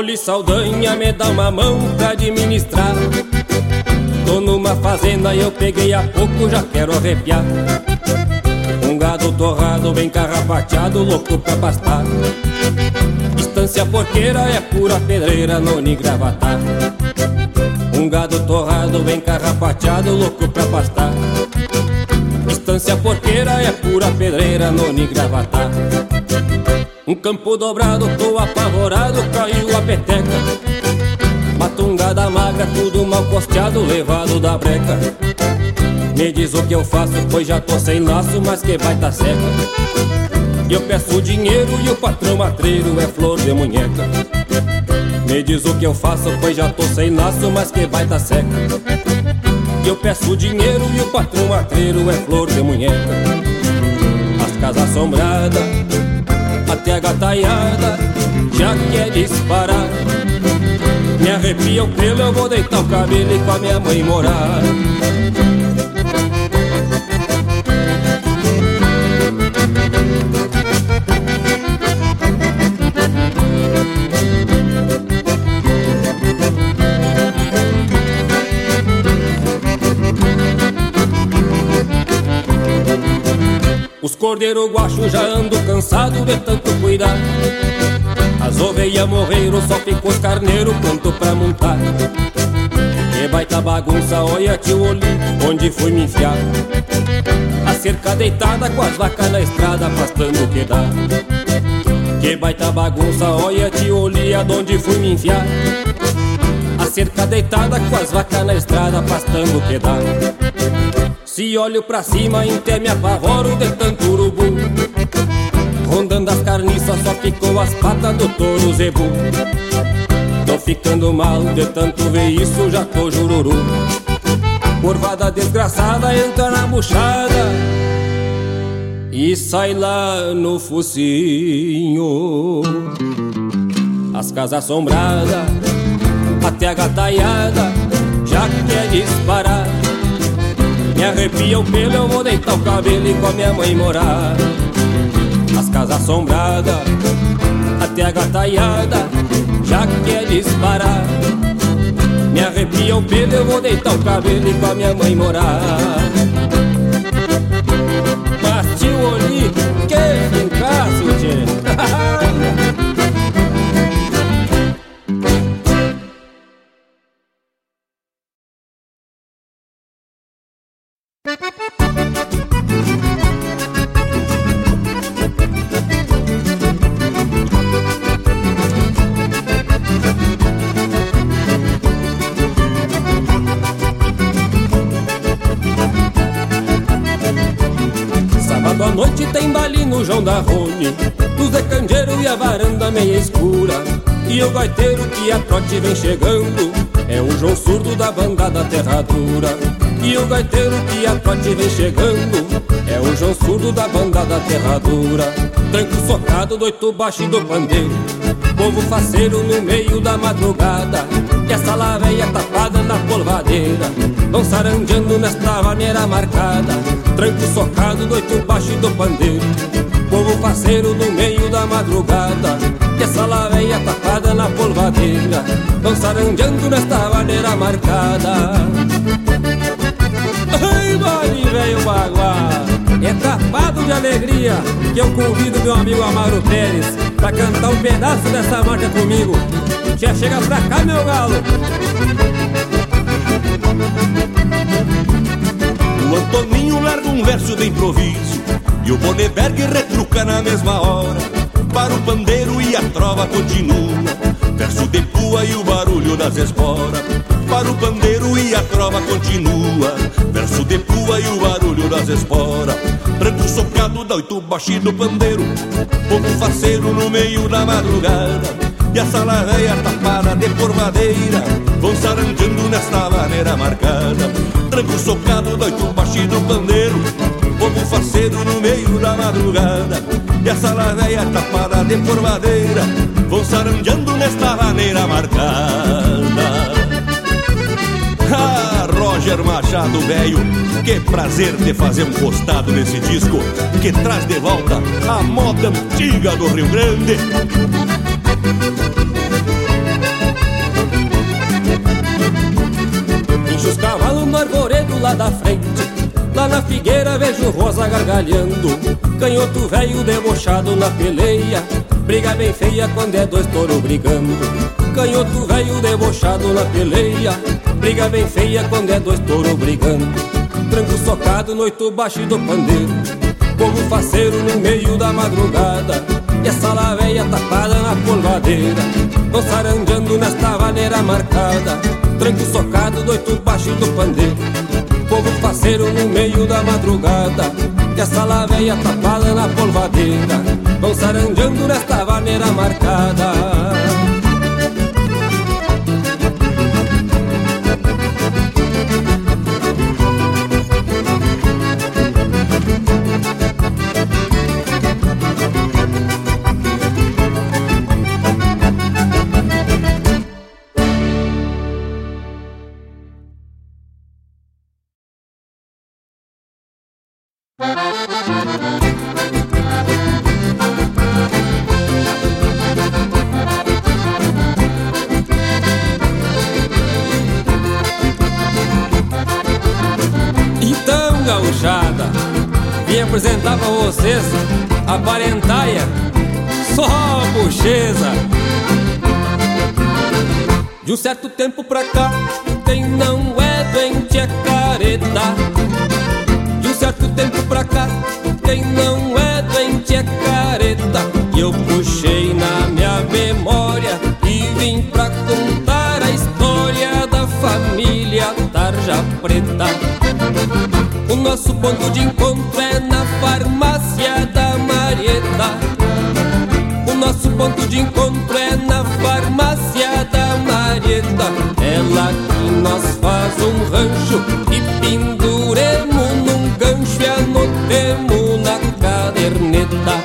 Oli Saldanha me dá uma mão pra administrar. Tô numa fazenda e eu peguei há pouco, já quero arrepiar. Um gado torrado, bem carrapateado, louco pra pastar Estância porqueira é pura pedreira, noni gravatar. Um gado torrado, bem carrapateado, louco pra pastar Estância porqueira é pura pedreira, noni gravatar um campo dobrado, tô apavorado, caiu a peteca. Matungada magra, tudo mal costeado, levado da breca. Me diz o que eu faço, pois já tô sem laço, mas que vai tá seca. Eu peço dinheiro e o patrão matreiro é flor de munheca. Me diz o que eu faço, pois já tô sem laço, mas que vai tá seca Eu peço dinheiro e o patrão matreiro é flor de munheca As casas assombradas até a gataiada já quer disparar. Me arrepia o pelo, eu vou deitar o cabelo e com a minha mãe morar. Os cordeiros guacho já ando cansado de tanto cuidar. As ovelhas morreram, só ficou os carneiros pronto pra montar. Que baita bagunça, olha tio Oli, onde fui me enfiar. A cerca deitada com as vacas na estrada, pastando o que dá. Que baita bagunça, olha tio Oli, aonde fui me enfiar. A cerca deitada com as vacas na estrada, pastando o que dá se olho pra cima, até me apavoro de tanto urubu. Rondando as carniças, só ficou as patas do touro zebu. Tô ficando mal de tanto ver isso, já tô jururu. Curvada desgraçada entra na buchada E sai lá no focinho. As casas assombradas, até a gataiada Já quer disparar me arrepia o pelo, eu vou deitar o cabelo e com a minha mãe morar. As casas assombradas, até a gataiada já quer disparar Me arrepia o pelo, eu vou deitar o cabelo e com a minha mãe morar. Mas tio Oli, que fincaço, tchê E gaiteiro que a trote vem chegando. É o João Surdo da banda da Terradura E o gaiteiro que a trote vem chegando. É o João Surdo da banda da Terradura Tranco socado do oito baixo do pandeiro. Povo faceiro no meio da madrugada. E essa laveia tapada na polvadeira. Vão sarandeando nesta maneira marcada. Tranco socado do oito baixo do pandeiro Povo faceiro no meio da madrugada E essa laveia tapada na polvadeira Vão sarandeando nesta maneira marcada. Ai, vale, velho baguá É tapado de alegria Que eu convido meu amigo Amaro Pérez Pra cantar um pedaço dessa marca comigo. Já chega pra cá, meu galo. O Antoninho larga um verso de improviso E o Boneberg retruca na mesma hora. Para o pandeiro e a trova continua. Verso de pua e o barulho das esporas. Para o pandeiro e a trova continua. Verso de pua e o barulho das esporas. Branco socado da oito baixo do pandeiro. Povo faceiro no meio da madrugada. E a sala velha tapada de porvadeira Vão saranjando nesta maneira marcada. Tranco socado, doito baixo do pandeiro como faceiro no meio da madrugada E a sala véia tapada de formadeira Vão saranjando nesta maneira marcada ah, Roger Machado velho, que prazer de fazer um costado nesse disco que traz de volta a moda antiga do Rio Grande. Enche os cavalos no arvoredo lá da frente Lá na figueira vejo rosa gargalhando. Canhoto velho debochado na peleia. Briga bem feia quando é dois touro brigando. Canhoto velho debochado na peleia. Briga bem feia quando é dois touro brigando. Tranco socado, noito baixo do pandeiro. Povo faceiro no meio da madrugada. E essa laveia tapada na polvadeira Vão saranjando nesta vaneira marcada. Tranco socado, noito baixo do pandeiro Povo faceiro no meio da madrugada Que essa laveia tapada na polvadeira Vão saranjando nesta vaneira marcada ponto de encontro é na farmácia da Marieta. O nosso ponto de encontro é na farmácia da Marieta. Ela que nós faz um rancho e penduremos num gancho e anotemos na caderneta.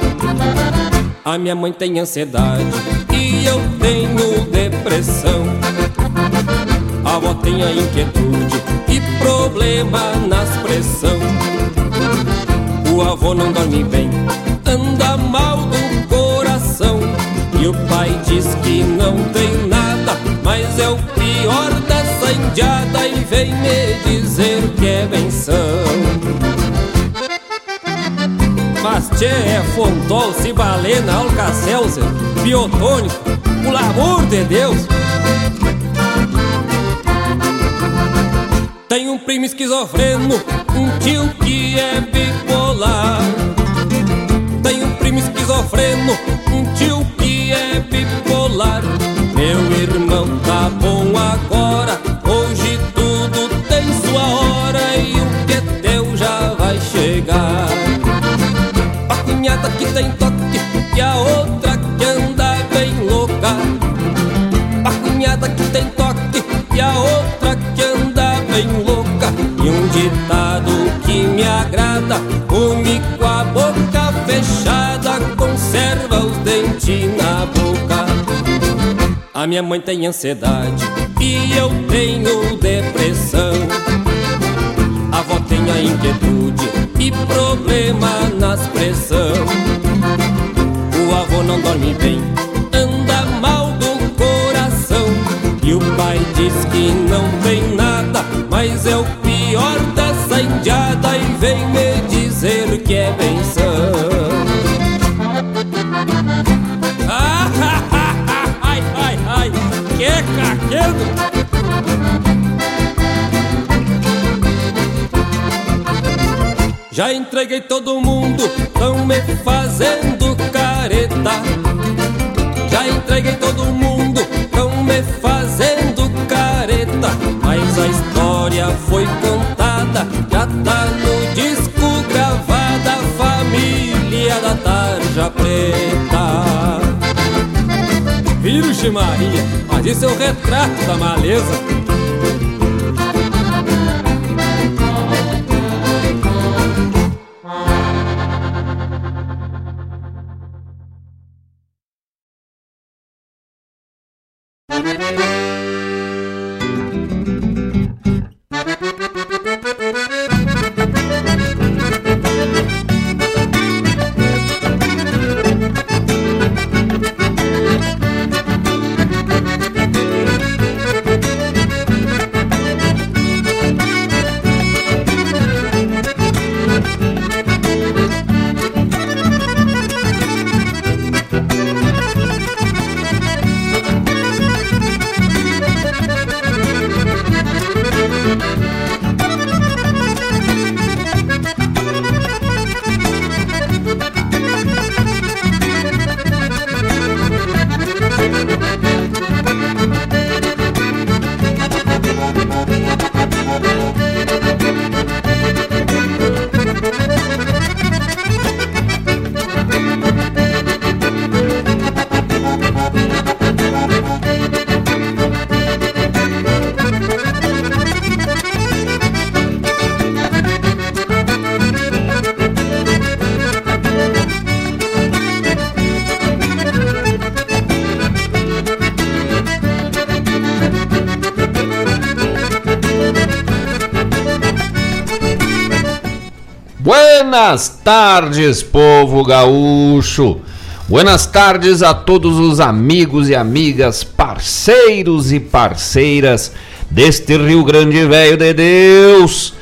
A minha mãe tem ansiedade e eu tenho depressão. A avó tem a inquietude e problema nas pressão. O avô não dorme bem, anda mal do coração. E o pai diz que não tem nada, mas é o pior dessa indiada e vem me dizer que é benção. Mas tchê, é fontol, cibalena, alcacelser, biotônico, pelo amor de Deus! Um primo esquizofreno, um tio que é bipolar. Tem um primo esquizofreno, um tio que é bipolar. Meu irmão tá bom agora, hoje tudo tem sua hora e o que é teu já vai chegar. A cunhada que tem toque um ditado que me agrada: come com a boca fechada, conserva os dentes na boca. A minha mãe tem ansiedade e eu tenho depressão. A avó tem a inquietude e problema nas pressão. O avô não dorme bem, anda mal do coração. E o pai diz que não tem nada, mas é pior dessa indiada e vem me dizer que é benção. Ai, ai, ai, que caquedo! Já entreguei todo mundo, tão me fazendo careta. Já entreguei todo mundo, tão me fazendo careta. Mas a história foi contada, Tarja Preta. Virgem Maria, mas isso é o retrato da maleza. Buenas tardes, povo gaúcho. Buenas tardes a todos os amigos e amigas, parceiros e parceiras deste Rio Grande Velho de Deus.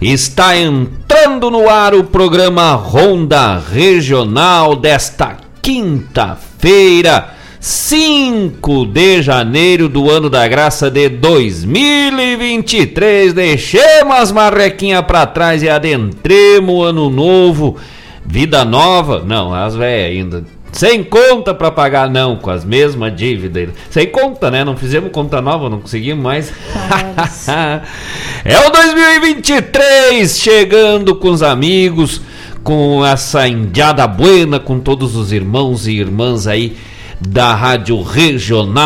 Está entrando no ar o programa Ronda Regional desta quinta-feira 5 de janeiro do ano da graça de 2023. Deixemos as marrequinhas para trás e adentremos o ano novo. Vida nova? Não, as velhas ainda. Sem conta para pagar, não, com as mesmas dívidas. Sem conta, né? Não fizemos conta nova, não conseguimos mais. é o 2023 chegando com os amigos, com essa indiada buena, com todos os irmãos e irmãs aí da Rádio Regional.net,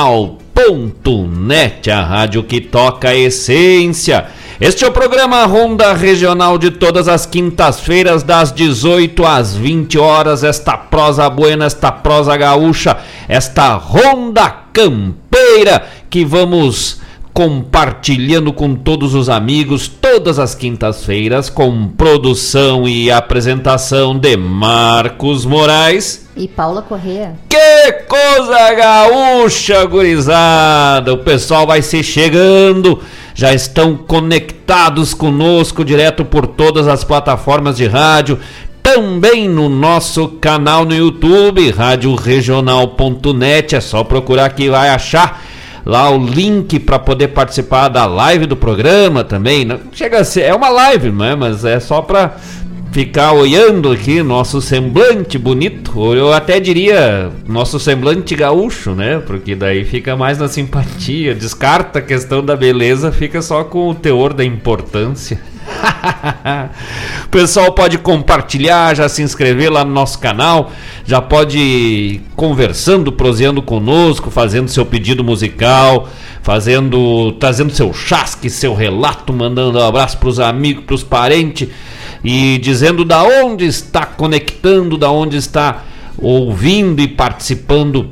a rádio que toca a essência. Este é o programa Ronda Regional de todas as quintas-feiras, das 18 às 20 horas. Esta prosa buena, esta prosa gaúcha, esta Ronda Campeira que vamos compartilhando com todos os amigos todas as quintas-feiras com produção e apresentação de Marcos Moraes e Paula Correa. Que coisa gaúcha, gurizada! O pessoal vai se chegando, já estão conectados conosco direto por todas as plataformas de rádio, também no nosso canal no YouTube, radioregional.net, é só procurar que vai achar lá o link para poder participar da live do programa também. Não chega a ser, é uma live, não é? Mas é só para ficar olhando aqui nosso semblante bonito, eu até diria nosso semblante gaúcho, né? Porque daí fica mais na simpatia, descarta a questão da beleza, fica só com o teor da importância. o pessoal pode compartilhar, já se inscrever lá no nosso canal, já pode ir conversando, proseando conosco, fazendo seu pedido musical, fazendo, trazendo seu chasque, seu relato, mandando um abraço para os amigos, para os parentes e dizendo da onde está conectando, da onde está ouvindo e participando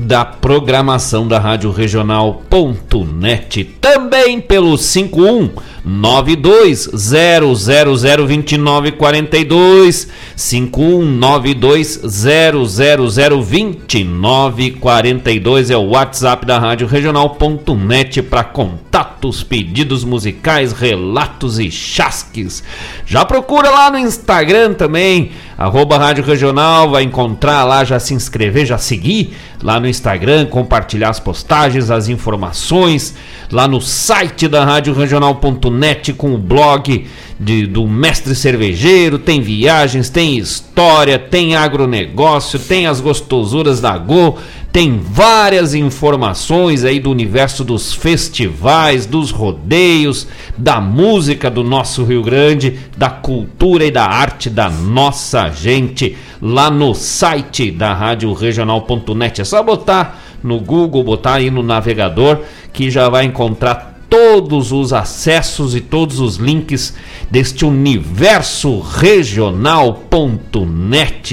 da programação da Rádio Regional.net. Também pelo 51 920002942 5192002942 é o WhatsApp da Rádio Regional.net para contatos, pedidos musicais, relatos e chasques. Já procura lá no Instagram também, arroba Rádio Regional, vai encontrar lá, já se inscrever, já seguir lá no Instagram, compartilhar as postagens, as informações, lá no site da Rádio Regional.net com o blog de, do mestre cervejeiro, tem viagens, tem história, tem agronegócio, tem as gostosuras da Go, tem várias informações aí do universo dos festivais, dos rodeios, da música do nosso Rio Grande, da cultura e da arte da nossa gente, lá no site da Rádio Regional.net. É só botar no Google, botar aí no navegador que já vai encontrar todos os acessos e todos os links deste universo regional.net,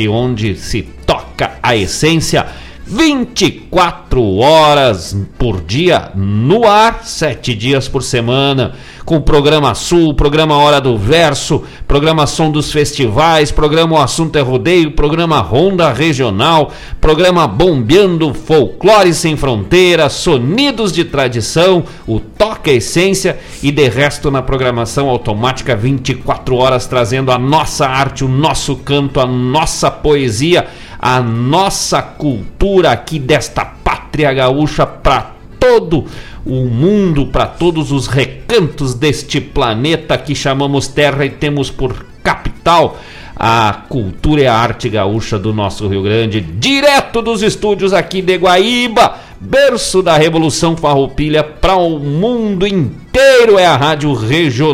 onde se toca a essência 24 horas por dia no ar, 7 dias por semana com o programa Sul, programa Hora do Verso, programação dos festivais, programa O Assunto é Rodeio, programa Ronda Regional, programa Bombeando Folclore Sem Fronteiras, Sonidos de Tradição, o Toque Essência e de resto na programação automática 24 horas trazendo a nossa arte, o nosso canto, a nossa poesia, a nossa cultura aqui desta pátria gaúcha para todo o mundo, para todos os recantos deste planeta que chamamos Terra e temos por capital a cultura e a arte gaúcha do nosso Rio Grande, direto dos estúdios aqui de Guaíba, berço da Revolução Farroupilha para o mundo inteiro. É a Rádio Regional.net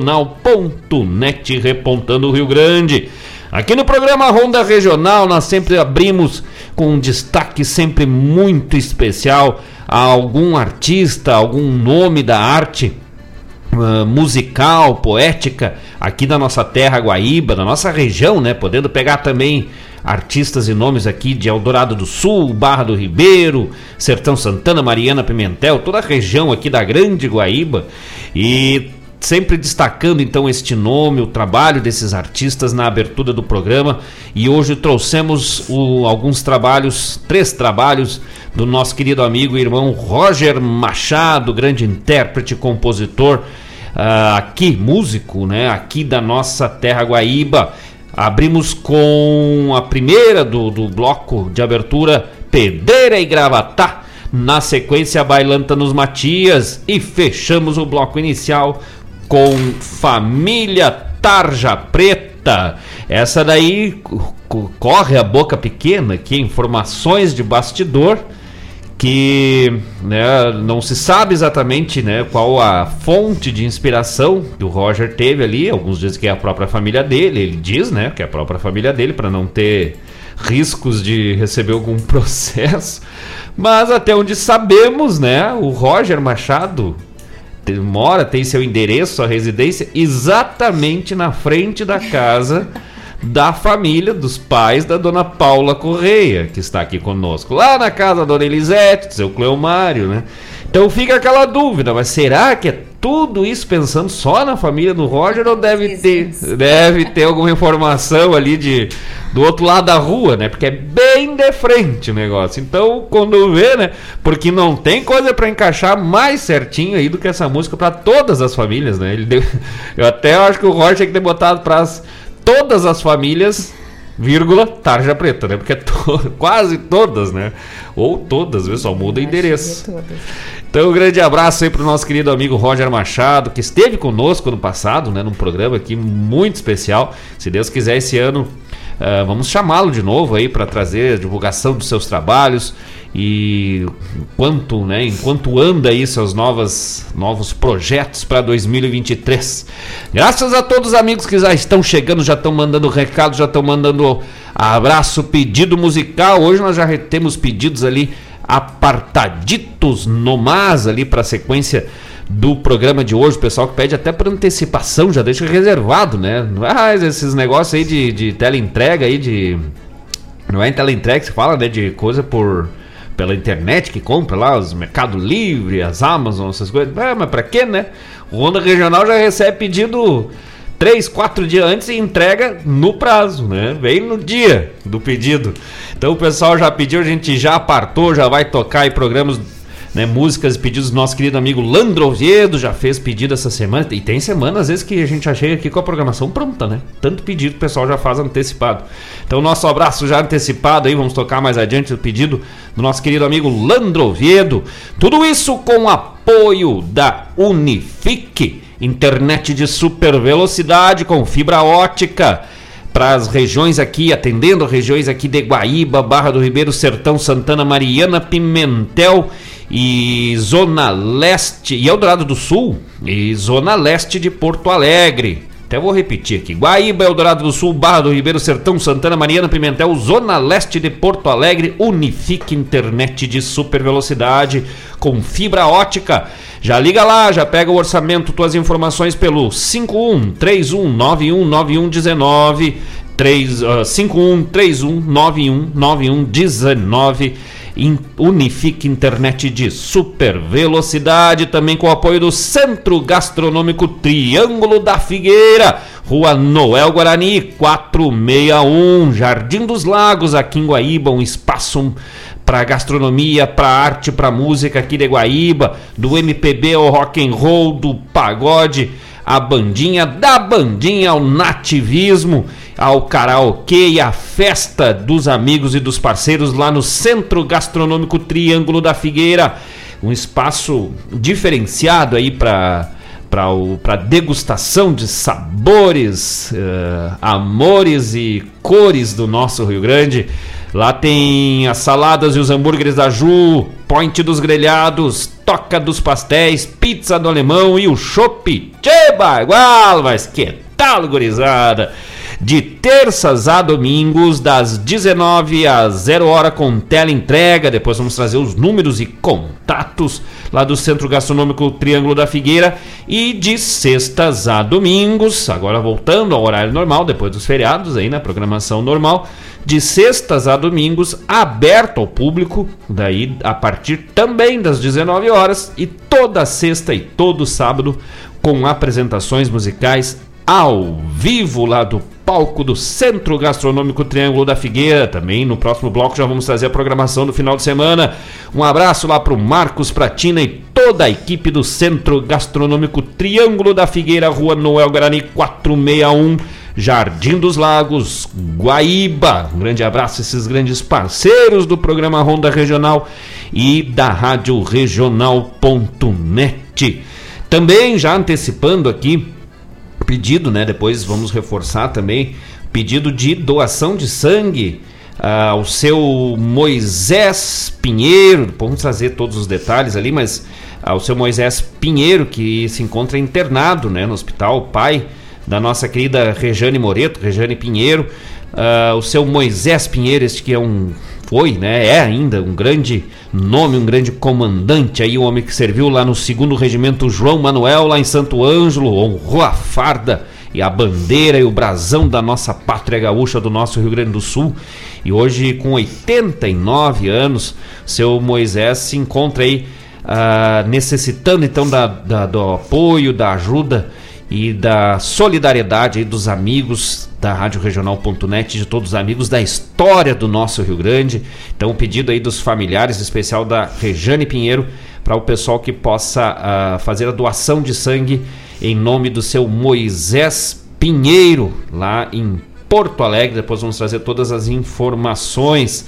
repontando o Rio Grande. Aqui no programa Ronda Regional nós sempre abrimos com um destaque sempre muito especial a algum artista, algum nome da arte uh, musical, poética aqui da nossa terra Guaíba, da nossa região, né? Podendo pegar também artistas e nomes aqui de Eldorado do Sul, Barra do Ribeiro, Sertão Santana, Mariana Pimentel, toda a região aqui da Grande Guaíba e sempre destacando então este nome, o trabalho desses artistas na abertura do programa e hoje trouxemos o, alguns trabalhos, três trabalhos do nosso querido amigo e irmão Roger Machado, grande intérprete, compositor, uh, aqui músico, né, aqui da nossa terra Guaíba. Abrimos com a primeira do, do bloco de abertura, Pedreira e Gravatá. Na sequência, Bailanta nos Matias. E fechamos o bloco inicial com Família Tarja Preta. Essa daí corre a boca pequena aqui, informações de bastidor que né, não se sabe exatamente né, qual a fonte de inspiração que o Roger teve ali. Alguns dizem que é a própria família dele, ele diz né, que é a própria família dele, para não ter riscos de receber algum processo. Mas até onde sabemos, né, o Roger Machado mora, tem seu endereço, sua residência, exatamente na frente da casa da família, dos pais da dona Paula Correia, que está aqui conosco. Lá na casa da dona Elisete, seu Cleomário, né? Então fica aquela dúvida, mas será que é tudo isso pensando só na família do Roger ou deve ter, deve ter alguma informação ali de do outro lado da rua, né? Porque é bem de frente o negócio. Então, quando vê, né? Porque não tem coisa para encaixar mais certinho aí do que essa música para todas as famílias, né? Ele deu, eu até acho que o Roger tinha que ter botado para todas as famílias vírgula, tarja preta, né? Porque é to quase todas, né? Ou todas, viu? Só muda o endereço. Então, um grande abraço aí pro nosso querido amigo Roger Machado, que esteve conosco no passado, né? Num programa aqui muito especial. Se Deus quiser, esse ano Uh, vamos chamá-lo de novo aí para trazer a divulgação dos seus trabalhos e enquanto, né, enquanto anda aí seus novas, novos projetos para 2023. Graças a todos os amigos que já estão chegando, já estão mandando recado, já estão mandando abraço, pedido musical. Hoje nós já temos pedidos ali apartaditos no mas ali para a sequência do programa de hoje, o pessoal que pede até por antecipação, já deixa reservado, né? Ah, esses negócios aí de, de teleentrega aí, de. Não é em teleentrega que se fala, né? De coisa por. Pela internet que compra lá, os Mercado Livre, as Amazon, essas coisas. É, mas pra quê, né? O Honda Regional já recebe pedido três, quatro dias antes e entrega no prazo, né? Vem no dia do pedido. Então o pessoal já pediu, a gente já apartou, já vai tocar aí programas né, músicas e pedidos do nosso querido amigo Landro Oviedo, já fez pedido essa semana. E tem semana, às vezes, que a gente já chega aqui com a programação pronta, né? Tanto pedido o pessoal já faz antecipado. Então, nosso abraço já antecipado aí, vamos tocar mais adiante o pedido do nosso querido amigo Landro Oviedo. Tudo isso com apoio da Unifique, internet de super velocidade com fibra ótica para as regiões aqui, atendendo regiões aqui de Guaíba, Barra do Ribeiro, Sertão, Santana, Mariana, Pimentel e Zona Leste, e Eldorado do Sul, e Zona Leste de Porto Alegre. Até vou repetir aqui: Guaíba, Eldorado do Sul, Barra do Ribeiro, Sertão, Santana, Mariana, Pimentel, Zona Leste de Porto Alegre, Unifique Internet de super velocidade com fibra ótica. Já liga lá, já pega o orçamento, tuas informações pelo 51 31919119 3, uh, 51 31919119 Unifique Internet de super velocidade, também com o apoio do Centro Gastronômico Triângulo da Figueira, Rua Noel Guarani 461, Jardim dos Lagos, aqui em Guaíba, um espaço para gastronomia, para arte, para música aqui de Guaíba, do MPB ao rock and roll, do pagode, a bandinha, da bandinha ao nativismo ao karaokê e à festa dos amigos e dos parceiros lá no Centro Gastronômico Triângulo da Figueira. Um espaço diferenciado aí para para degustação de sabores, uh, amores e cores do nosso Rio Grande. Lá tem as saladas e os hambúrgueres da Ju, point dos grelhados, toca dos pastéis, pizza do alemão e o chopp. Cheba, igual, mas que tal, gurizada? De terças a domingos, das 19 às 0 hora com tela entrega. Depois vamos trazer os números e contatos lá do Centro Gastronômico Triângulo da Figueira. E de sextas a domingos, agora voltando ao horário normal, depois dos feriados aí na programação normal de sextas a domingos, aberto ao público, daí a partir também das 19 horas e toda sexta e todo sábado com apresentações musicais ao vivo lá do palco do Centro Gastronômico Triângulo da Figueira. Também no próximo bloco já vamos trazer a programação do final de semana. Um abraço lá para o Marcos Pratina e toda a equipe do Centro Gastronômico Triângulo da Figueira, Rua Noel Guarani 461. Jardim dos Lagos, Guaíba. Um grande abraço a esses grandes parceiros do programa Ronda Regional e da Rádio Regional.net. Também já antecipando aqui pedido, né? Depois vamos reforçar também pedido de doação de sangue uh, ao seu Moisés Pinheiro. Vamos trazer todos os detalhes ali, mas ao seu Moisés Pinheiro que se encontra internado, né, no hospital, pai da nossa querida Rejane Moreto, Rejane Pinheiro, uh, o seu Moisés Pinheiro, este que é um foi, né, é ainda um grande nome, um grande comandante aí, um homem que serviu lá no segundo regimento João Manuel, lá em Santo Ângelo, honrou a farda e a bandeira e o brasão da nossa pátria gaúcha do nosso Rio Grande do Sul. E hoje, com 89 anos, seu Moisés se encontra aí uh, necessitando então da, da, do apoio, da ajuda e da solidariedade dos amigos da Rádio Regional.net, de todos os amigos da história do nosso Rio Grande. Então, o pedido aí dos familiares, em especial da Rejane Pinheiro, para o pessoal que possa uh, fazer a doação de sangue em nome do seu Moisés Pinheiro, lá em Porto Alegre. Depois vamos trazer todas as informações.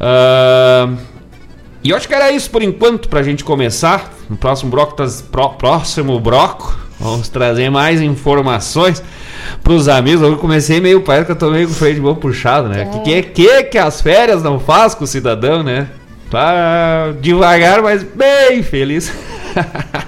Uh, e eu acho que era isso por enquanto para a gente começar. No próximo bloco, próximo bloco, Vamos trazer mais informações para os amigos. Eu comecei meio, parece que eu tô meio com o freio de mão puxado, né? É. Que, que que as férias não faz com o cidadão, né? Tá devagar, mas bem feliz.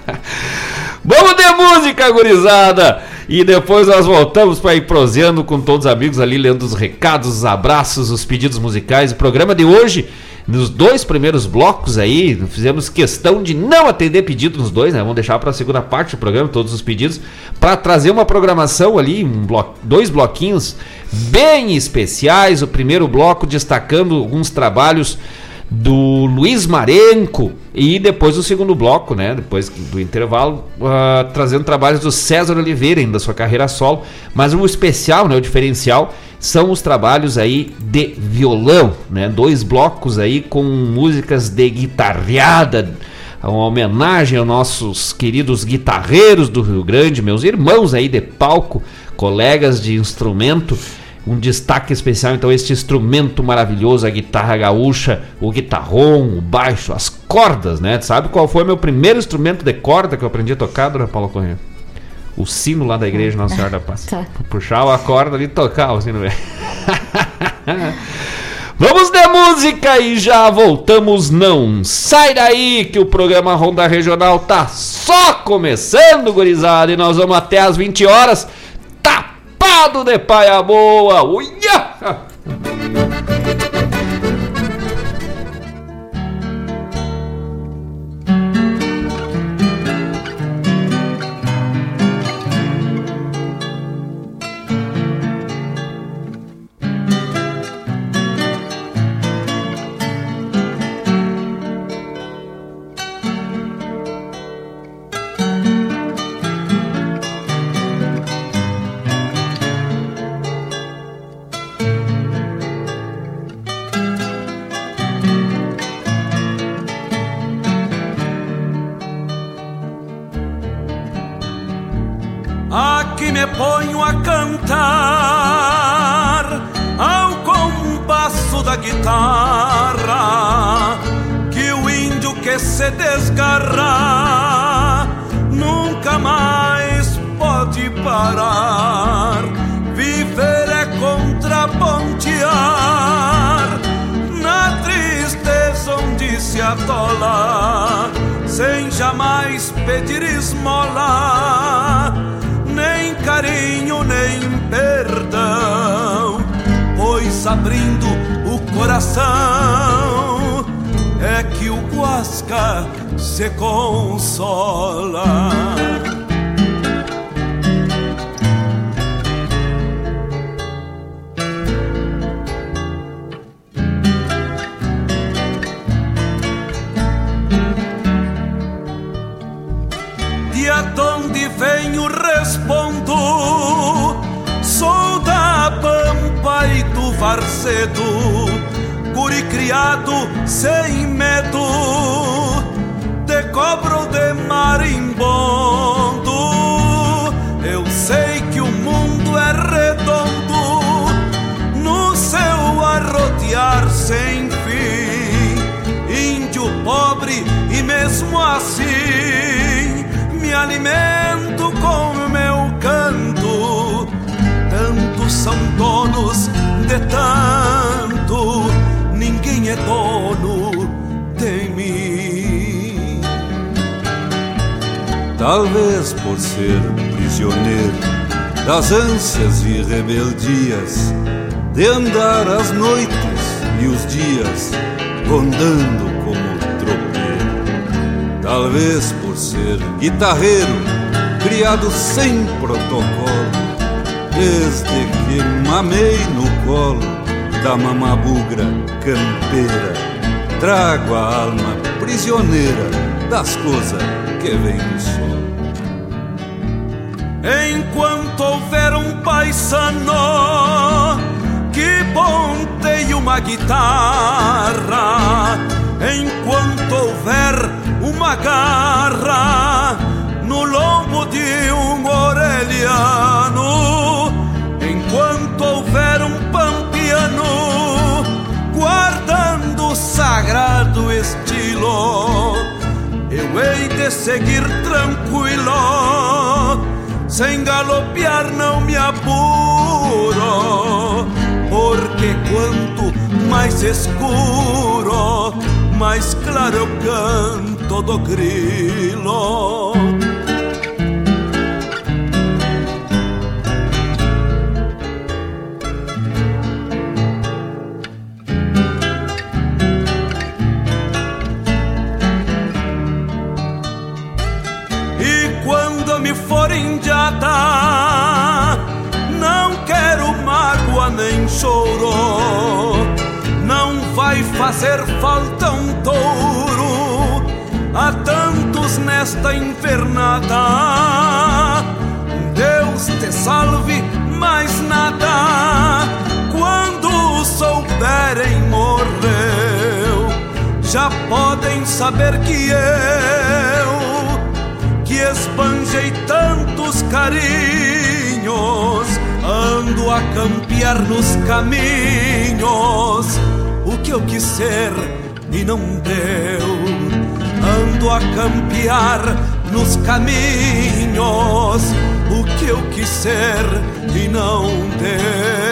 Vamos de música, gurizada! E depois nós voltamos para ir proseando com todos os amigos ali, lendo os recados, os abraços, os pedidos musicais. O programa de hoje nos dois primeiros blocos aí, fizemos questão de não atender pedido nos dois, né? Vamos deixar para a segunda parte do programa todos os pedidos para trazer uma programação ali, um dois bloquinhos bem especiais. O primeiro bloco destacando alguns trabalhos do Luiz Marenco e depois o segundo bloco, né, depois do intervalo, uh, trazendo trabalhos do César Oliveira, ainda da sua carreira solo, mas o especial, né, o diferencial são os trabalhos aí de violão, né? Dois blocos aí com músicas de guitarreada, uma homenagem aos nossos queridos guitarreiros do Rio Grande, meus irmãos aí de palco, colegas de instrumento. Um destaque especial, então, este instrumento maravilhoso, a guitarra gaúcha, o guitarrão, o baixo, as cordas, né? Sabe qual foi meu primeiro instrumento de corda que eu aprendi a tocar, dona Paula Corrêa? O sino lá da igreja Nossa Senhora da Paz. Tá. Puxar a corda ali e tocar o sino. Vamos de música e já voltamos. Não sai daí que o programa Ronda Regional tá só começando, gurizada. E nós vamos até as 20 horas. Tapado de paia boa. Uia! esmola, nem carinho, nem perdão. mas abrindo o coração é que o Guasca se consola. Varzedo Guri criado sem medo De cobro de marimbondo Eu sei que o mundo é redondo No seu arrotear sem fim Índio pobre e mesmo assim me alimento com meu canto. Tantos são donos tanto, ninguém é dono de mim. Talvez por ser prisioneiro das ânsias e rebeldias, de andar as noites e os dias rondando como tropeiro. Talvez por ser guitarreiro, criado sem protocolo, desde que mamei no colo da mamabugra campeira. Trago a alma prisioneira das coisas que vem do sol. Enquanto houver um paisano que ponteie uma guitarra, enquanto houver uma garra no lombo de um orelhano, enquanto houver um pampiano guardando o sagrado estilo, eu hei de seguir tranquilo, sem galopear não me apuro, porque quanto mais escuro, mais claro eu canto todo grilo. Fazer falta um touro a tantos nesta invernada. Deus te salve, mais nada. Quando souberem morreu, já podem saber que eu, que esbanjei tantos carinhos, ando a campear nos caminhos. Que eu quis ser e não deu ando a campear nos caminhos o que eu quis ser e não deu.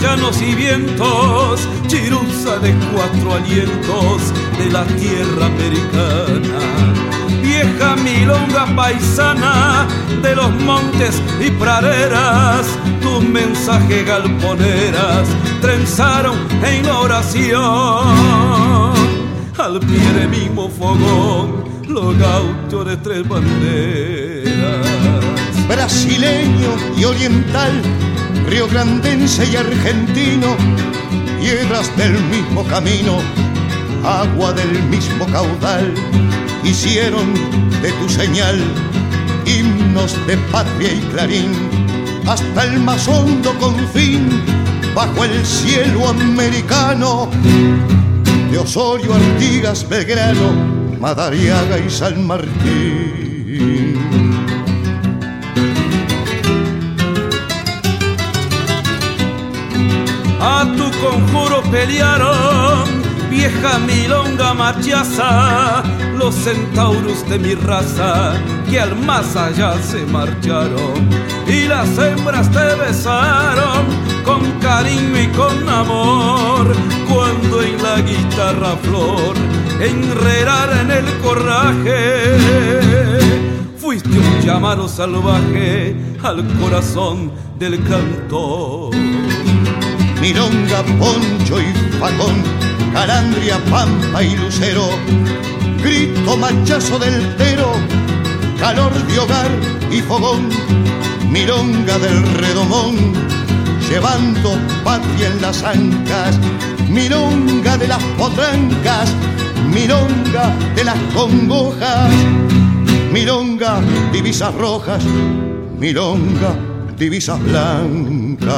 Llanos y vientos, chiruza de cuatro alientos de la tierra americana. Vieja milonga paisana de los montes y praderas, tu mensaje galponeras trenzaron en oración. Al pie de mismo fogón, los gauchos de tres banderas. Brasileño y oriental río grandense y argentino, piedras del mismo camino, agua del mismo caudal, hicieron de tu señal himnos de patria y clarín, hasta el más hondo confín bajo el cielo americano de Osorio, Artigas, Belgrano, Madariaga y San Martín. Pelearon vieja milonga machaza, los centauros de mi raza que al más allá se marcharon y las hembras te besaron con cariño y con amor cuando en la guitarra flor enredar en el corraje fuiste un llamado salvaje al corazón del cantor milonga, poncho y facón calandria, pampa y lucero, grito machazo del tero, calor de hogar y fogón, milonga del redomón, llevando patria en las ancas, milonga de las potrancas, milonga de las congojas, milonga divisas rojas, milonga divisas blancas.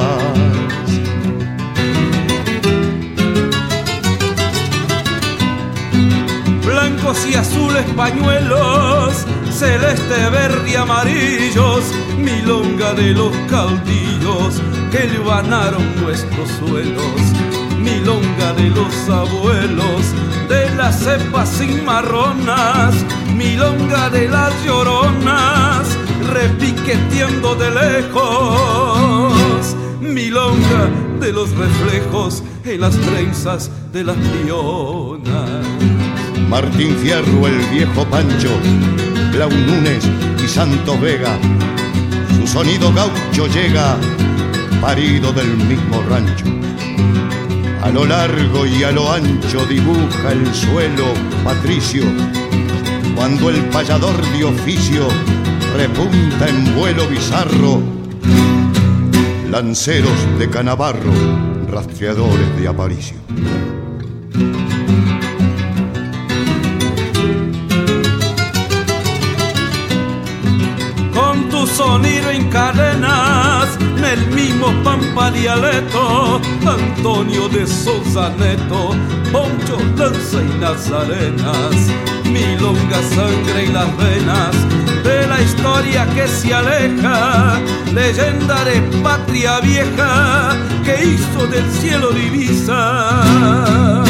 Y azules pañuelos, celeste, verde y amarillos, milonga de los caudillos que libanaron nuestros suelos, milonga de los abuelos, de las cepas marronas milonga de las lloronas, repiqueteando de lejos, milonga de los reflejos en las trenzas de las leonas. Martín Fierro, el viejo Pancho, Clau Núñez y Santos Vega. Su sonido gaucho llega, parido del mismo rancho. A lo largo y a lo ancho dibuja el suelo patricio, cuando el payador de oficio repunta en vuelo bizarro. Lanceros de Canabarro, rastreadores de Aparicio. Sonido en cadenas, en el mismo Pampa Dialeto, Antonio de Sousa Neto, Poncho, Lanza y Nazarenas, milonga sangre y las venas de la historia que se aleja, leyenda de patria vieja que hizo del cielo divisa.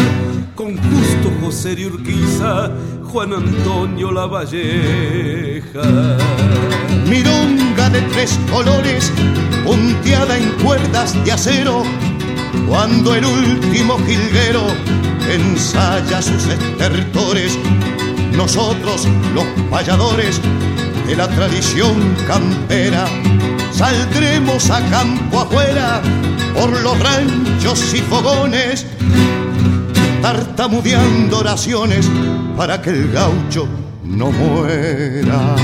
Con justo José de Urquiza, Juan Antonio Lavalleja milonga de tres colores, punteada en cuerdas de acero, cuando el último jilguero ensaya sus estertores, nosotros los payadores de la tradición campera, saldremos a campo afuera por los ranchos y fogones, tartamudeando oraciones para que el gaucho no muera.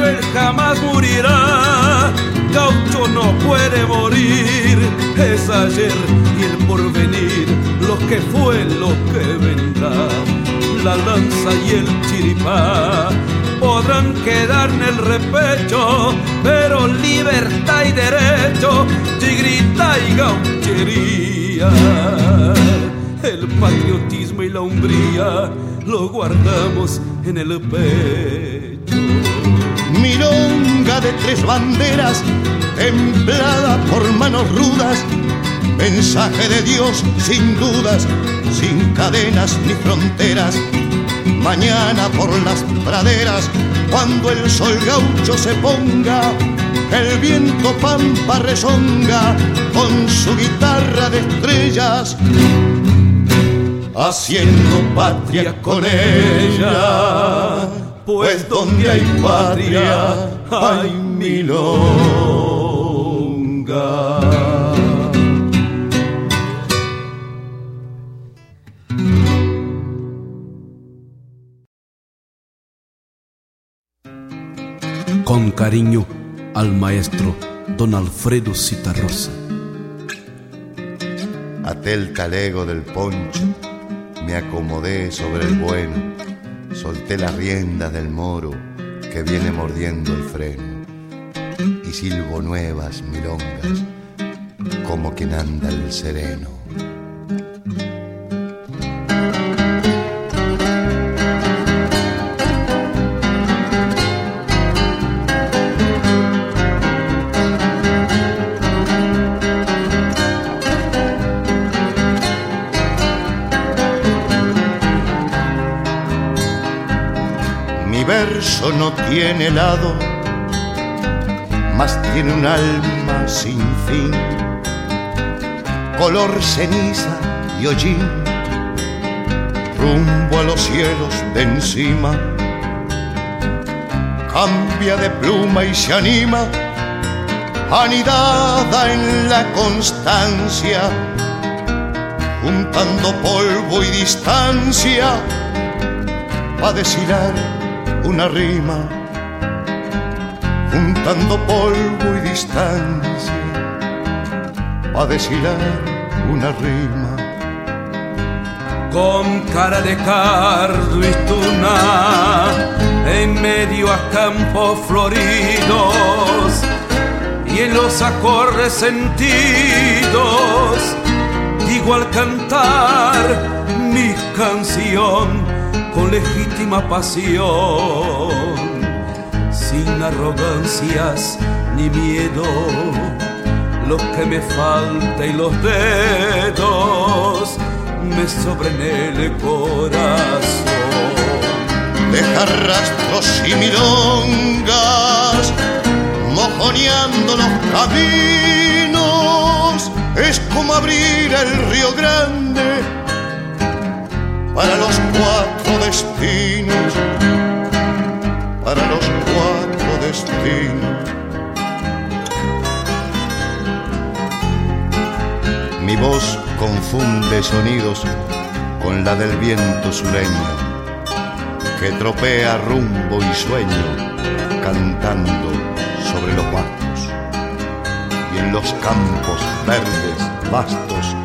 Pero él jamás morirá. Gaucho no puede morir, es ayer y el porvenir, lo que fue, lo que vendrá. La lanza y el chiripá podrán quedar en el repecho, pero libertad y derecho, chigrita y gauchería. El patriotismo y la umbría lo guardamos en el pecho milonga de tres banderas, templada por manos rudas, mensaje de Dios sin dudas, sin cadenas ni fronteras. Mañana por las praderas, cuando el sol gaucho se ponga, el viento pampa rezonga con su guitarra de estrellas, haciendo patria con ella pues donde hay patria hay milonga. Con cariño al maestro don Alfredo Citarrosa. Até el talego del poncho me acomodé sobre el bueno solté la rienda del moro que viene mordiendo el freno y silbo nuevas milongas como quien anda el sereno. Tiene lado, mas tiene un alma sin fin, color ceniza y hollín, rumbo a los cielos de encima. Cambia de pluma y se anima, anidada en la constancia, juntando polvo y distancia, a deshilar una rima, juntando polvo y distancia, a deshilar una rima. con cara de cardo y tuna, en medio a campos floridos y en los acordes sentidos, digo al cantar mi canción con legítima pasión, sin arrogancias ni miedo, lo que me falta y los dedos me sobren el corazón. Deja rastros y milongas, mojoneando los caminos, es como abrir el río grande para los cuatro destinos, para los cuatro destinos. Mi voz confunde sonidos con la del viento sureño, que tropea rumbo y sueño, cantando sobre los pastos. Y en los campos verdes, vastos,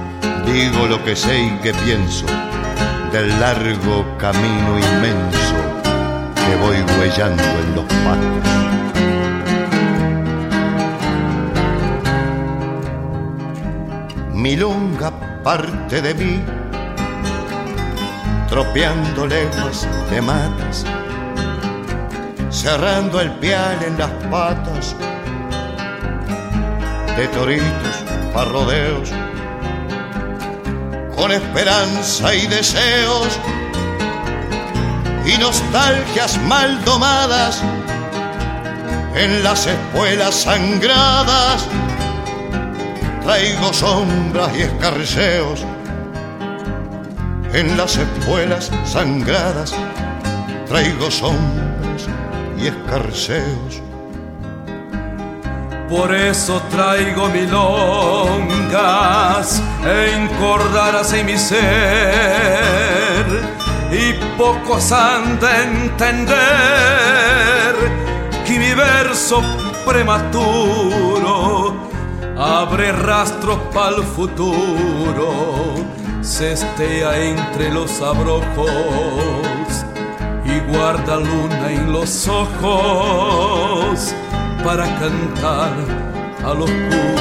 digo lo que sé y que pienso del largo camino inmenso que voy huellando en los pastos. Milonga parte de mí, tropeando leguas de matas, cerrando el pial en las patas de toritos para rodeos con esperanza y deseos y nostalgias mal domadas en las espuelas sangradas. Traigo sombras y escarceos en las espuelas sangradas. Traigo sombras y escarceos Por eso traigo milongas encordadas en mi ser y pocos han de entender que mi verso prematuro abre rastros para el futuro, se estea entre los abrojos y guarda luna en los ojos para cantar al oscuro.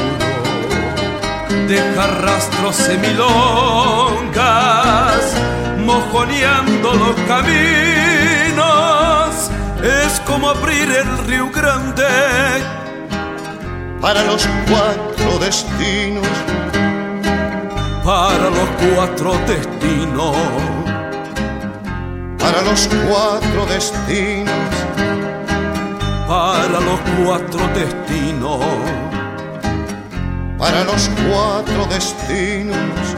Deja rastros semilongas, mojoneando los caminos. Es como abrir el río grande para los cuatro destinos, para los cuatro destinos, para los cuatro destinos, para los cuatro destinos, para los cuatro destinos,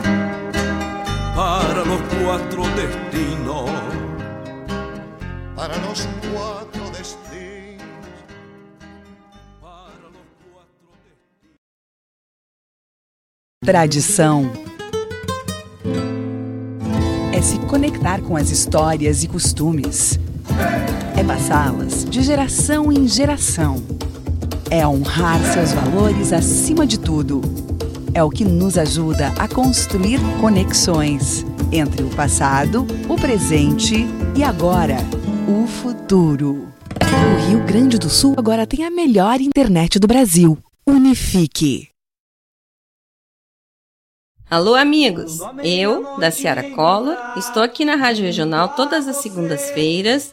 para los cuatro destinos, para los cuatro destinos. para los cuatro destinos. Tradição é se conectar com as histórias e costumes. É passá-las de geração em geração. É honrar seus valores acima de tudo. É o que nos ajuda a construir conexões entre o passado, o presente e agora, o futuro. O Rio Grande do Sul agora tem a melhor internet do Brasil. Unifique. Alô, amigos! Eu, da Ciara Cola, estou aqui na Rádio Regional todas as segundas-feiras,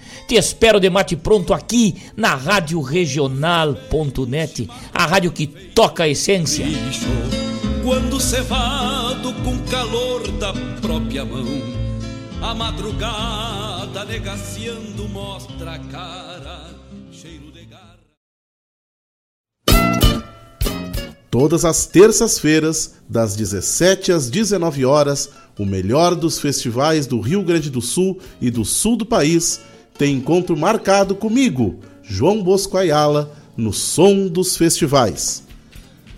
Te espero de mate pronto aqui na Rádio Regional.net, a rádio que toca a essência. Quando cevado com calor da própria mão, a madrugada negaciando mostra a cara, cheiro de garra. Todas as terças-feiras, das 17 às 19 horas, o melhor dos festivais do Rio Grande do Sul e do sul do país tem encontro marcado comigo, João Bosco Ayala, no Som dos Festivais.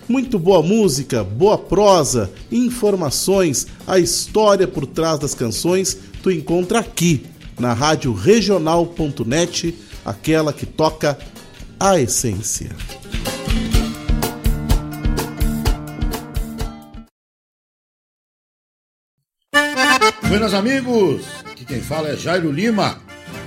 Muito boa música, boa prosa, informações, a história por trás das canções tu encontra aqui na rádio regional.net, aquela que toca a essência. Buenas amigos, aqui quem fala é Jairo Lima.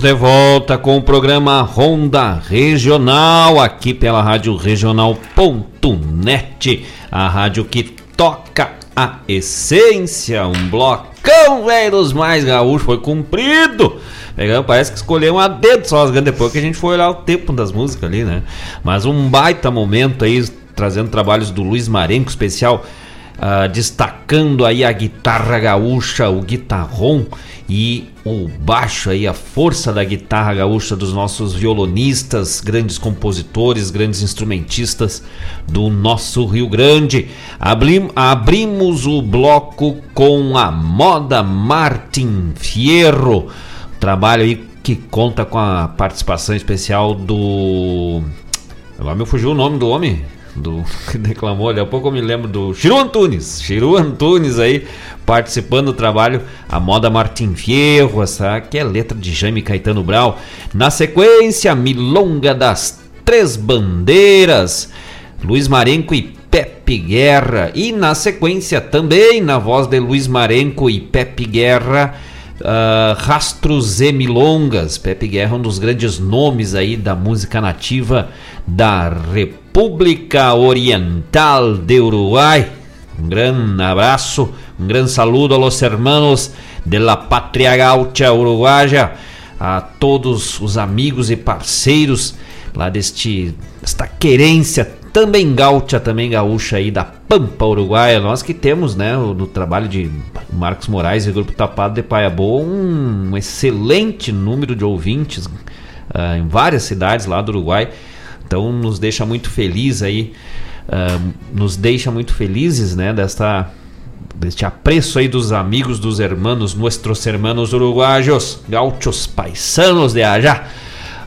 De volta com o programa Ronda Regional, aqui pela Rádio Regional.net, a rádio que toca a essência. Um blocão, velho, dos mais gaúchos, foi cumprido. Parece que escolheu a dedo só as depois que a gente foi olhar o tempo das músicas ali, né? Mas um baita momento aí, trazendo trabalhos do Luiz Marenco, especial. Uh, destacando aí a guitarra gaúcha, o guitarrão e o baixo aí, a força da guitarra gaúcha dos nossos violonistas, grandes compositores, grandes instrumentistas do nosso Rio Grande. Abrim, abrimos o bloco com a moda Martin Fierro, trabalho aí que conta com a participação especial do. Agora me fugiu o nome do homem do que declamou, daqui a pouco eu me lembro do Chiru Antunes, Chiru Antunes aí participando do trabalho, a moda Martin Fierro, essa que é letra de Jaime Caetano Brau. Na sequência, Milonga das Três Bandeiras, Luiz Marenco e Pepe Guerra. E na sequência também, na voz de Luiz Marenco e Pepe Guerra, Uh, Rastros e Milongas. Pepe Guerra, um dos grandes nomes aí da música nativa da República Oriental de Uruguai. Um grande abraço, um grande saludo a los hermanos de la Patria Gaucha Uruguaya, a todos os amigos e parceiros lá deste esta querência também gaúcha, também gaúcha aí da Pampa Uruguaia. Nós que temos, né, no trabalho de Marcos Moraes e Grupo Tapado de Paia Boa, um excelente número de ouvintes uh, em várias cidades lá do Uruguai. Então nos deixa muito feliz aí, uh, nos deixa muito felizes, né, desta deste apreço aí dos amigos, dos hermanos, nossos hermanos uruguaios, gauchos paisanos de allá.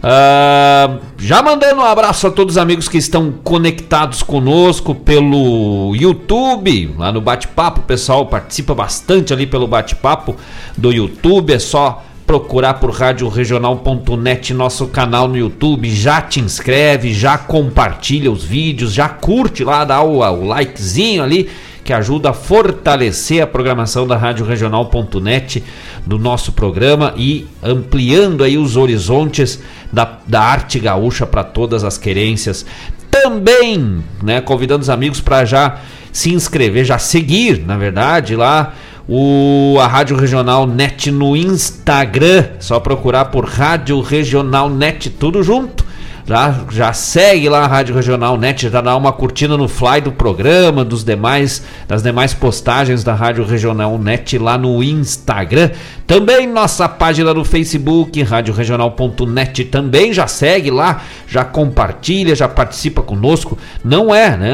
Uh, já mandando um abraço a todos os amigos que estão conectados conosco pelo YouTube, lá no bate-papo. O pessoal participa bastante ali pelo bate-papo do YouTube. É só procurar por radioregional.net, nosso canal no YouTube. Já te inscreve, já compartilha os vídeos, já curte lá, dá o, o likezinho ali que ajuda a fortalecer a programação da Rádio Regional.net do nosso programa e ampliando aí os horizontes da, da arte gaúcha para todas as querências. Também, né, convidando os amigos para já se inscrever, já seguir, na verdade, lá o a Rádio Regional Net no Instagram, só procurar por Rádio Regional Net tudo junto já, já segue lá a Rádio Regional Net, já dá uma curtida no fly do programa, dos demais, das demais postagens da Rádio Regional Net lá no Instagram. Também nossa página no Facebook, radioregional.net também já segue lá, já compartilha, já participa conosco. Não é, né?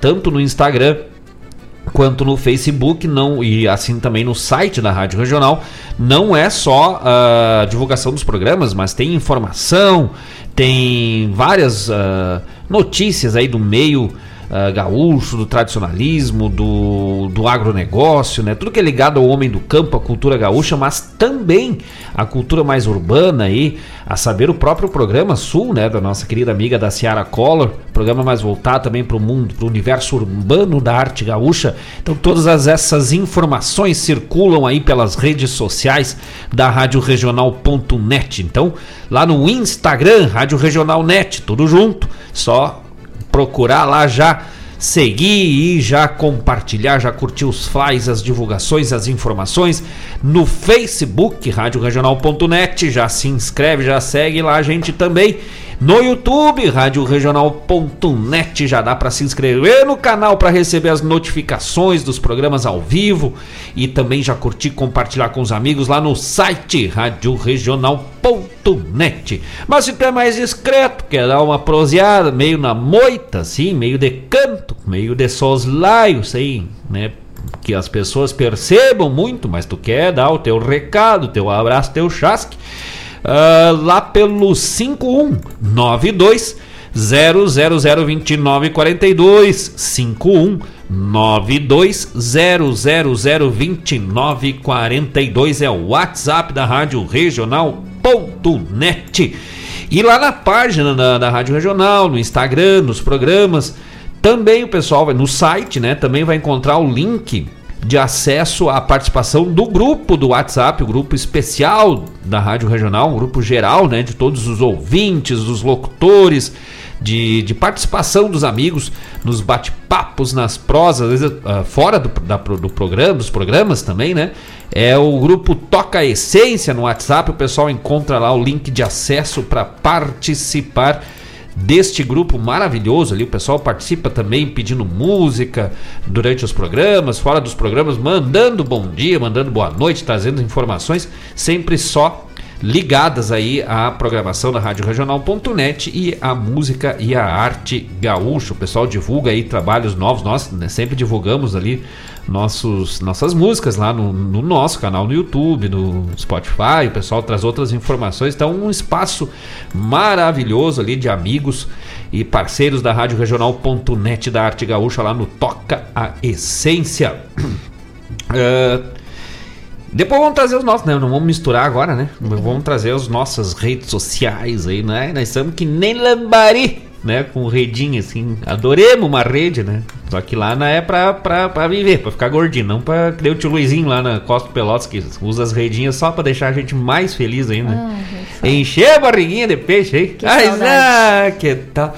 Tanto no Instagram quanto no Facebook não e assim também no site da Rádio Regional não é só a uh, divulgação dos programas mas tem informação tem várias uh, notícias aí do meio uh, gaúcho, do tradicionalismo, do, do agronegócio, né? Tudo que é ligado ao homem do campo, à cultura gaúcha, mas também a cultura mais urbana aí, a saber o próprio programa Sul, né? Da nossa querida amiga da Ciara Collor, programa mais voltado também para o mundo, para o universo urbano da arte gaúcha. Então todas as, essas informações circulam aí pelas redes sociais da Rádio Regional.net. Então, lá no Instagram, Rádio Regional Net, tudo junto, só procurar lá já seguir e já compartilhar, já curtir os flyers, as divulgações, as informações no Facebook, radioregional.net, já se inscreve, já segue lá a gente também no YouTube, radioregional.net, já dá para se inscrever no canal para receber as notificações dos programas ao vivo e também já curtir, compartilhar com os amigos lá no site radioregional.net. Mas se tu é mais discreto, quer dar uma proseada, meio na moita, assim, meio de canto, meio de soslaio, assim, né? Que as pessoas percebam muito, mas tu quer dar o teu recado, teu abraço, teu chasque uh, lá pelo 5192 0002942 51 920002942 é o WhatsApp da Rádio Regional.net. E lá na página da, da Rádio Regional, no Instagram, nos programas, também o pessoal vai no site, né? Também vai encontrar o link de acesso à participação do grupo do WhatsApp, o grupo especial da Rádio Regional, um grupo geral, né, de todos os ouvintes, dos locutores, de, de participação dos amigos nos bate-papos, nas prosas, às vezes uh, fora do, da, do programa, dos programas também, né? É o grupo Toca Essência no WhatsApp, o pessoal encontra lá o link de acesso para participar deste grupo maravilhoso ali. O pessoal participa também pedindo música durante os programas, fora dos programas, mandando bom dia, mandando boa noite, trazendo informações, sempre só ligadas aí à programação da Rádio Regional.net e a música e a arte gaúcha. O pessoal divulga aí trabalhos novos, nós né, sempre divulgamos ali nossos, nossas músicas lá no, no, nosso canal no YouTube, no Spotify, o pessoal traz outras informações. Então, um espaço maravilhoso ali de amigos e parceiros da Rádio Regional.net da Arte Gaúcha lá no Toca a Essência. Uh, depois vamos trazer os nossos, né? Não vamos misturar agora, né? Vamos trazer as nossas redes sociais aí, né? Nós estamos que nem lambari, né? Com redinha assim. Adoremos uma rede, né? Só que lá não é pra, pra, pra viver, pra ficar gordinho, não pra que o tio Luizinho lá na Costa Pelotas, que usa as redinhas só pra deixar a gente mais feliz ainda. Ah, Encher a barriguinha de peixe aí. Que Ai, ah, que tal.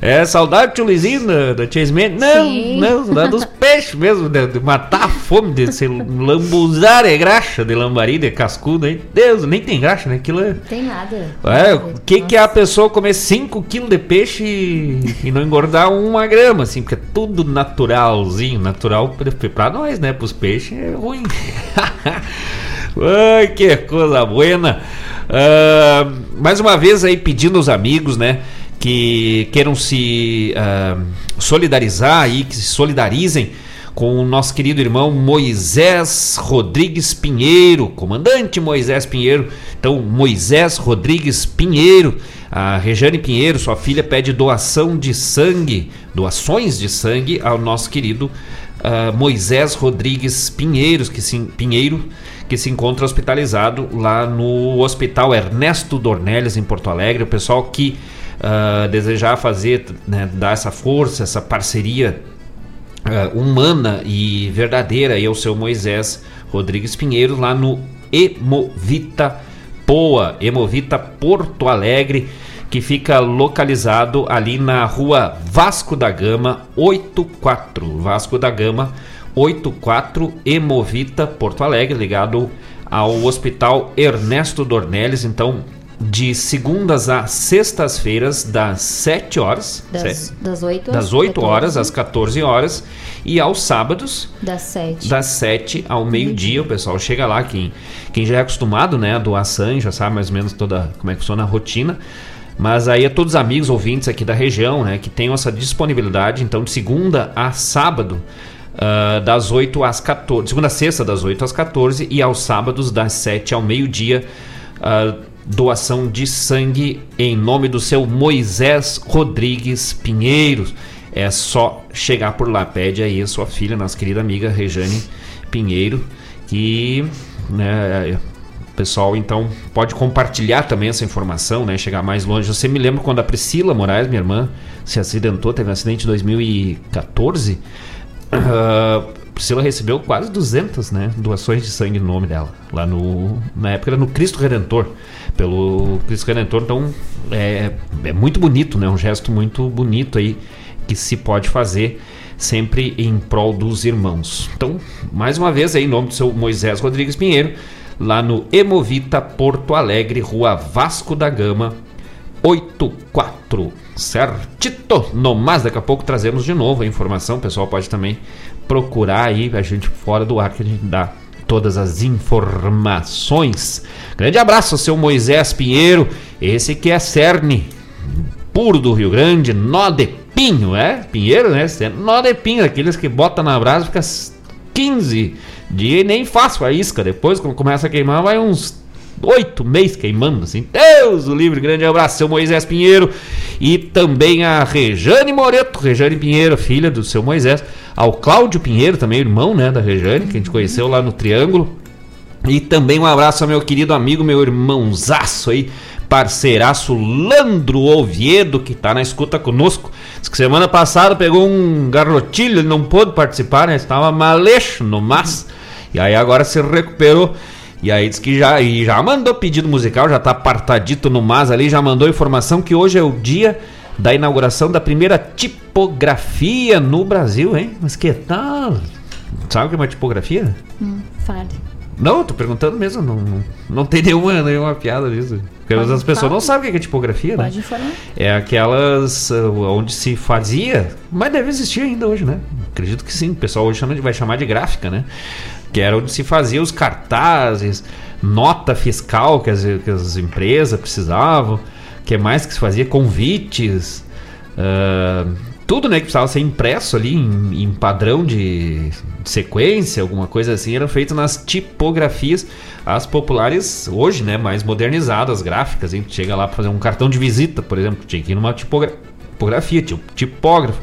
É saudade do tio Luizinho, da, da Chase Man? Não, Sim. não, saudade dos peixes mesmo, de, de, matar a fome, de se lambuzar é graxa, de lambari, de cascudo aí. Deus, nem tem graxa, né? Aquilo é. Tem nada. É, o que, que é a pessoa comer 5 kg de peixe e, e não engordar uma grama, assim, porque é tudo naturalzinho, natural para nós, né? Para os peixes é ruim. Ai, que coisa buena. Uh, mais uma vez aí pedindo aos amigos, né? Que queiram se uh, solidarizar aí, que se solidarizem com o nosso querido irmão Moisés Rodrigues Pinheiro, comandante Moisés Pinheiro. Então, Moisés Rodrigues Pinheiro, a Rejane Pinheiro, sua filha, pede doação de sangue, doações de sangue ao nosso querido uh, Moisés Rodrigues Pinheiros, que se, Pinheiro, que se encontra hospitalizado lá no Hospital Ernesto Dornelles, em Porto Alegre. O pessoal que uh, desejar fazer, né, dar essa força, essa parceria uh, humana e verdadeira aí ao seu Moisés Rodrigues Pinheiro lá no Emovita Poa, Emovita Porto Alegre, que fica localizado ali na rua Vasco da Gama 84. Vasco da Gama 84, Emovita Porto Alegre, ligado ao Hospital Ernesto Dornelles. Então, de segundas a sextas-feiras, das 7 horas. Das, das 8, das 8 horas às 14 horas. E aos sábados. Das 7. Das 7 ao meio-dia. O pessoal chega lá. Quem, quem já é acostumado né, a sangue, já sabe mais ou menos toda como é que funciona a rotina. Mas aí é todos os amigos ouvintes aqui da região, né, que tenham essa disponibilidade. Então, de segunda a sábado. Uh, das 8 às 14, segunda a sexta das 8 às 14 e aos sábados das 7 ao meio-dia. Uh, doação de sangue em nome do seu Moisés Rodrigues Pinheiros. É só chegar por lá, pede aí a sua filha, nossa querida amiga Rejane Pinheiro, que né, pessoal então pode compartilhar também essa informação, né, chegar mais longe. Você me lembra quando a Priscila Moraes, minha irmã, se acidentou, teve um acidente em 2014. Uh, Priscila recebeu quase 200 né, doações de sangue no nome dela, lá no, na época era no Cristo Redentor pelo Cristo Redentor. Então é, é muito bonito, né? Um gesto muito bonito aí que se pode fazer sempre em prol dos irmãos. Então, mais uma vez aí, em nome do seu Moisés Rodrigues Pinheiro, lá no Emovita Porto Alegre, Rua Vasco da Gama, 84. Certito? No mais, daqui a pouco trazemos de novo a informação. O pessoal pode também procurar aí a gente fora do ar que a gente dá todas as informações. Grande abraço seu Moisés Pinheiro, esse que é cerne puro do Rio Grande, nó de pinho, é? Pinheiro, né? Nó de pinho, aqueles que bota na brasa, fica 15 dias e nem faço a isca. Depois, quando começa a queimar, vai uns oito meses queimando, assim. Deus o livre, grande abraço, seu Moisés Pinheiro. E também a Rejane Moreto, Rejane Pinheiro, filha do seu Moisés. Ao Cláudio Pinheiro, também irmão, né, da Rejane, que a gente conheceu lá no Triângulo. E também um abraço ao meu querido amigo, meu irmãozaço aí, parceiraço Landro Oviedo, que tá na escuta conosco. Diz que semana passada pegou um garrotilho, ele não pôde participar, né? Estava maleixo no mas. E aí agora se recuperou e aí diz que já, e já mandou pedido musical, já tá apartadito no MAS ali, já mandou informação que hoje é o dia da inauguração da primeira tipografia no Brasil, hein? Mas que tal? Sabe o que é uma tipografia? Hum, fale. Não, tô perguntando mesmo, não, não, não tem nenhuma, nenhuma piada disso. Porque Pode as pessoas não sabem o que é tipografia, Pode né? Falar. É aquelas uh, onde se fazia, mas deve existir ainda hoje, né? Acredito que sim. O pessoal hoje chama de, vai chamar de gráfica, né? Que era onde se fazia os cartazes, nota fiscal que as, que as empresas precisavam, que mais que se fazia convites, uh, tudo né, que precisava ser impresso ali em, em padrão de, sequência, alguma coisa assim, era feito nas tipografias, as populares hoje, né, mais modernizadas, gráficas, hein? chega lá para fazer um cartão de visita, por exemplo, tinha que ir numa tipogra tipografia, tinha um tipógrafo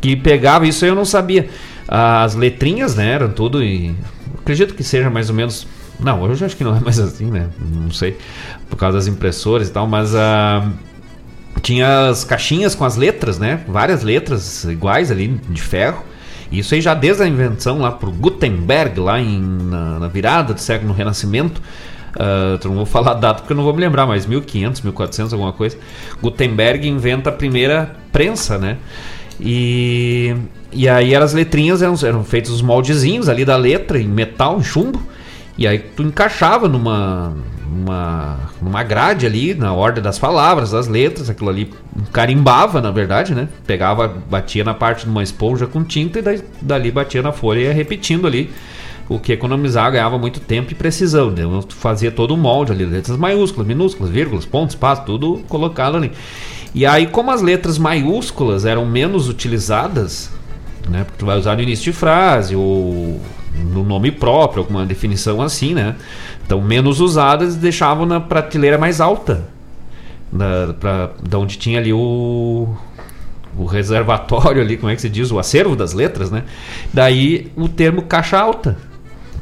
que pegava isso aí eu não sabia. As letrinhas, né, eram tudo e acredito que seja mais ou menos. Não, hoje acho que não é mais assim, né? Não sei. Por causa das impressoras e tal, mas uh, tinha as caixinhas com as letras, né? Várias letras iguais ali de ferro. Isso aí já desde a invenção lá por Gutenberg, lá em, na, na virada do século no Renascimento. Uh, não vou falar a data porque eu não vou me lembrar, mas 1500, 1400, alguma coisa. Gutenberg inventa a primeira prensa, né? E, e aí as letrinhas eram, eram feitos os moldezinhos ali da letra em metal, em chumbo. E aí tu encaixava numa, numa, numa grade ali, na ordem das palavras, das letras, aquilo ali carimbava, na verdade, né? Pegava, batia na parte de uma esponja com tinta e daí, dali batia na folha e ia repetindo ali. O que economizava, ganhava muito tempo e precisão. Né? Fazia todo o molde ali, letras maiúsculas, minúsculas, vírgulas, pontos, espaço, tudo colocado ali. E aí, como as letras maiúsculas eram menos utilizadas, né? Porque tu vai usar no início de frase ou no nome próprio, alguma definição assim, né? Então, menos usadas deixavam na prateleira mais alta, da, pra, da onde tinha ali o, o reservatório ali, como é que se diz? O acervo das letras, né? Daí o termo caixa alta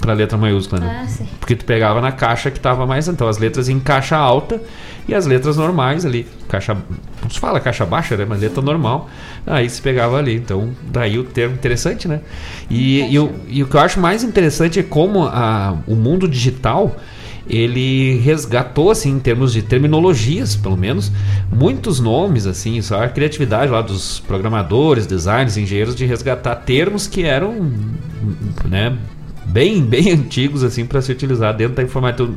para letra maiúscula, né? Ah, Porque tu pegava na caixa que estava mais, então as letras em caixa alta e as letras normais ali, caixa, não se fala caixa baixa, né? Mas letra normal, aí se pegava ali. Então, daí o termo interessante, né? E, e, o, e o que eu acho mais interessante é como a, o mundo digital ele resgatou assim em termos de terminologias, pelo menos, muitos nomes assim, só a criatividade lá dos programadores, designers, engenheiros de resgatar termos que eram, né, bem, bem antigos assim para se utilizar dentro da, informática,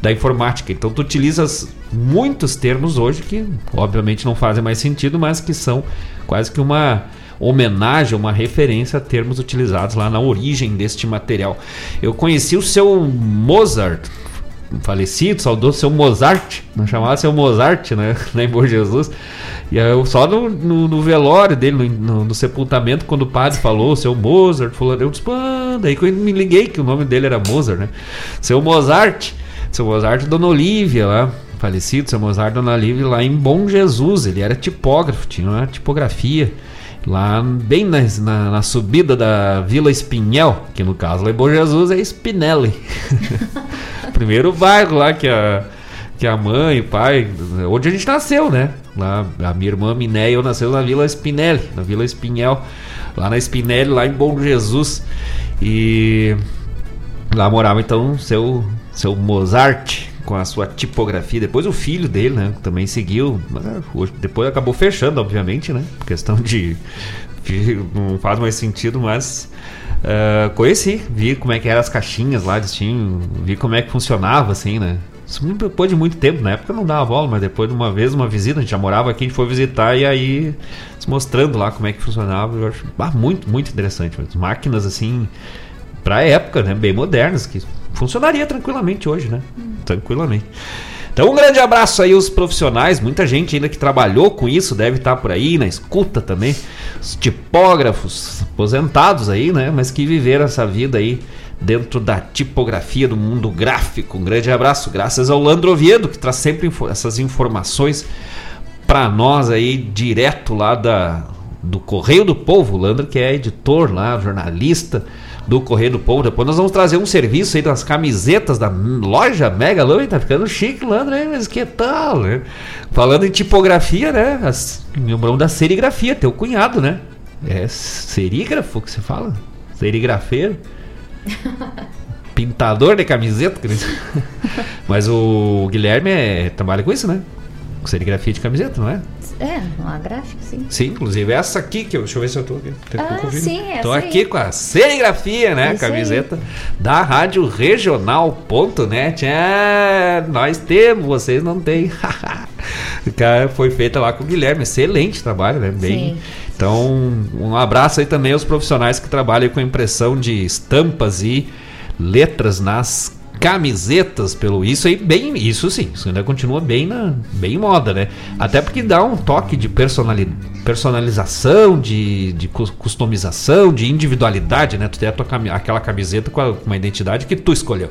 da informática. Então tu utilizas muitos termos hoje que obviamente não fazem mais sentido, mas que são quase que uma homenagem, uma referência a termos utilizados lá na origem deste material. Eu conheci o seu Mozart, falecido, saudoso seu Mozart, não chamava seu Mozart, né? Lá em Bom Jesus. E eu só no, no, no velório dele, no, no, sepultamento, quando o padre falou, seu Mozart, falou, eu disse, daí que eu me liguei que o nome dele era Mozart, né? Seu Mozart, seu Mozart, Dona Olívia lá, falecido, seu Mozart, Dona Olívia, lá em Bom Jesus, ele era tipógrafo, tinha uma tipografia. Lá bem na, na, na subida da Vila Espinhel, que no caso em Bom Jesus é Spinelli. Primeiro bairro lá que a, que a mãe, o pai, onde a gente nasceu, né? Lá, a minha irmã Minéia eu nasceu na Vila Spinelli, na Vila Espinhel, lá na Spinelli, lá em Bom Jesus. E lá morava então seu, seu Mozart com a sua tipografia. Depois o filho dele, né? Também seguiu. Mas é, depois acabou fechando, obviamente, né? Questão de. de não faz mais sentido, mas. Uh, conheci, vi como é que eram as caixinhas lá, eles tinham, vi como é que funcionava, assim, né? Isso depois de muito tempo, na época não dava bola, mas depois de uma vez, uma visita, a gente já morava aqui, a gente foi visitar e aí se mostrando lá como é que funcionava, eu acho ah, muito, muito interessante. Máquinas assim, pra época, né? Bem modernas, que funcionaria tranquilamente hoje, né? Hum. Tranquilamente. Então um grande abraço aí aos profissionais, muita gente ainda que trabalhou com isso deve estar por aí na escuta também, os tipógrafos aposentados aí, né, mas que viveram essa vida aí dentro da tipografia do mundo gráfico. Um grande abraço, graças ao Landro Oviedo que traz sempre essas informações para nós aí direto lá da do Correio do Povo, o Landro que é editor lá, jornalista do Correio do Povo. Depois nós vamos trazer um serviço aí das camisetas da loja Mega Lã. Tá ficando chique, Landro, hein? Mas que tal, né? Falando em tipografia, né? As, lembramos da serigrafia, teu cunhado, né? É serígrafo que você fala? Serigrafeiro? Pintador de camiseta? Mas o Guilherme é, trabalha com isso, né? Com serigrafia de camiseta, não é? É, uma gráfica, sim. Sim, inclusive essa aqui, que eu, deixa eu ver se eu tô aqui. Ah, sim, essa Tô aqui aí. com a serigrafia, né? Isso camiseta aí. da Rádio Regional.net. É, nós temos, vocês não têm. foi feita lá com o Guilherme. Excelente trabalho, né? Bem. Sim. Então, um abraço aí também aos profissionais que trabalham com impressão de estampas e letras nas camisetas pelo isso aí bem isso sim isso ainda continua bem na bem moda né? Até porque dá um toque de personali, personalização de, de customização de individualidade né? Tu tem a tua, aquela camiseta com, a, com uma identidade que tu escolheu.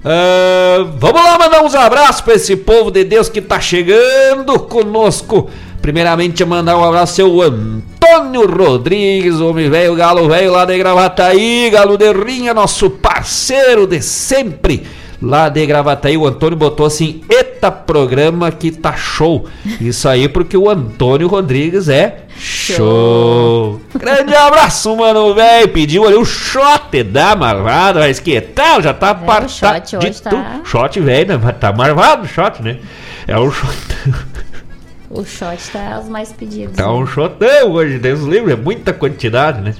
Uh, vamos lá mandar uns abraços para esse povo de Deus que tá chegando conosco primeiramente mandar um abraço ao seu Antônio Rodrigues, homem velho, galo velho lá de Gravataí, galo de rinha, nosso parceiro de sempre lá de Gravataí. O Antônio botou assim: Eita, programa que tá show. Isso aí porque o Antônio Rodrigues é show. Grande abraço, mano, velho. Pediu ali o shot da marvada, mas que tal? Já tá É, shot tá-. Shot, velho, né? Tá marvado o shot, né? É o shot. O shot tá os mais pedidos. Tá né? um shotão hoje, Deus livre, é muita quantidade, né?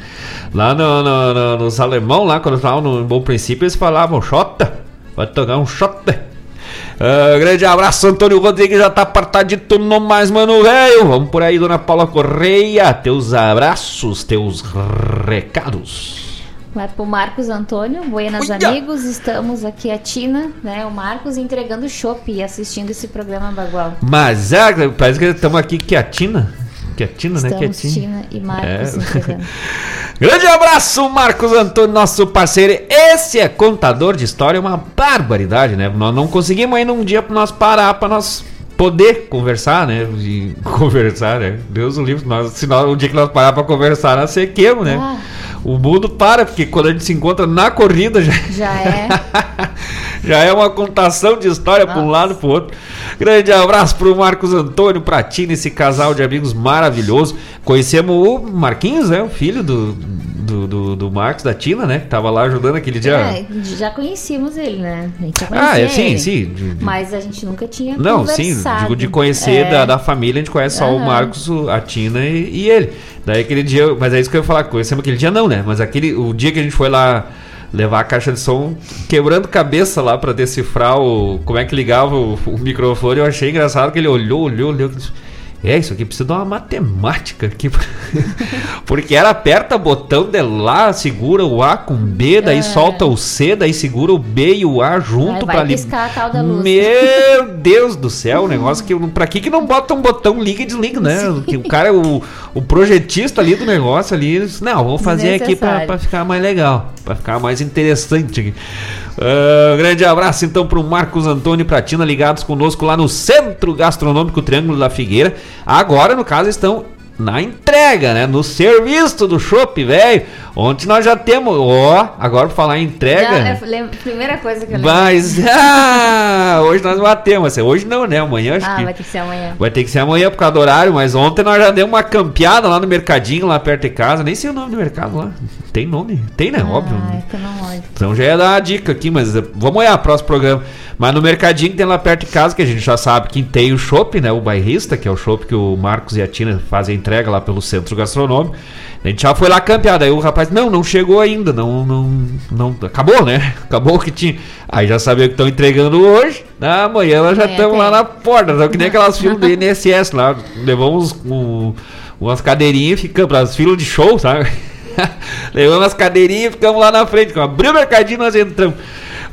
Lá no, no, no- nos alemão, lá quando estavam no Bom Princípio, eles falavam shota, vai tocar um shota. Ah, grande abraço, Antônio Rodrigues já tá apartadito no mais, mano, velho. Vamos por aí, dona Paula Correia, teus abraços, teus recados. Vai pro Marcos Antônio, Buenas Uia! amigos, estamos aqui a Tina, né? O Marcos entregando chopp e assistindo esse programa Bagual. Mas é, parece que estamos aqui quietina. Quietina, né? Estamos Quietinha. Tina e Marcos É. entregando. Grande abraço, Marcos Antônio, nosso parceiro. Esse é contador de história, é uma barbaridade, né? Nós não conseguimos ainda um dia para nós parar, para nós poder conversar, né? E conversar, né? Deus o livre, nós, se nós, o dia que nós parar para conversar, nós sequemos, né? Ah. O mundo para, porque quando a gente se encontra na corrida já, Já é. já é uma contação de história para um lado para o outro. Grande abraço pro Marcos Antônio, pra Tina, esse casal de amigos maravilhoso. Conhecemos o Marquinhos, né? O filho do, do, do, do Marcos, da Tina, né? Que tava lá ajudando aquele dia. É, já conhecíamos ele, né? A gente já Ah, é, sim, ele. sim. Mas a gente nunca tinha Não, sim, digo de conhecer É. da, da família, a gente conhece só o. Marcos, o- a Tina e, e ele. Daí aquele dia, mas é isso que eu ia falar, conhecemos aquele dia não, né? Mas aquele, o dia que a gente foi lá levar a caixa de som, quebrando cabeça lá pra decifrar o, como é que ligava o, o microfone, eu achei engraçado que ele olhou, olhou, olhou. É, isso aqui precisa de uma matemática aqui. Porque era aperta botão de lá, segura o A com B, daí É. solta o C, daí segura o B e o A junto Aí vai pra li- piscar a tal da luz. Meu Deus do céu, o negócio que. Pra que, que não bota um botão liga e desliga, né? O cara, o, o projetista ali do negócio ali, não, vamos fazer aqui pra, pra ficar mais legal, pra ficar mais interessante aqui. Ah, grande abraço então pro Marcos Antônio e pra Tina ligados conosco lá no Centro Gastronômico Triângulo da Figueira. Agora, no caso, estão na entrega, né? No serviço do chopp, velho. Ontem nós já temos. Ó, agora pra falar em entrega. Já, é, lembra- primeira coisa que eu lembro. Mas ah, hoje nós batemos. assim, Hoje não, né? Amanhã acho Ah, que. vai ter que ser amanhã. Vai ter que ser amanhã por causa do horário, mas ontem nós já demos uma campeada lá no mercadinho, lá perto de casa. Nem sei o nome do mercado lá. Tem nome? Tem, né? Óbvio. Ah, é que eu não olho. Então já ia dar a dica aqui, mas eh, vamos olhar próximo programa. Mas no mercadinho que tem lá perto de casa, que a gente já sabe que tem o chopp, né? O bairrista, que é o chopp que o Marcos e a Tina fazem a entrega lá pelo centro gastronômico. A gente já foi lá campeado. Aí o rapaz, não, não chegou ainda. Não, não, não. Acabou, né? Acabou o que tinha. Aí já sabia que estão entregando hoje. Na amanhã nós já estamos lá tem. na porta. Então, que nem aquelas filas do INSS lá. Levamos um, umas cadeirinhas e ficamos. As filas de show, sabe? Levamos as cadeirinhas e ficamos lá na frente. Abriu o mercadinho, nós entramos.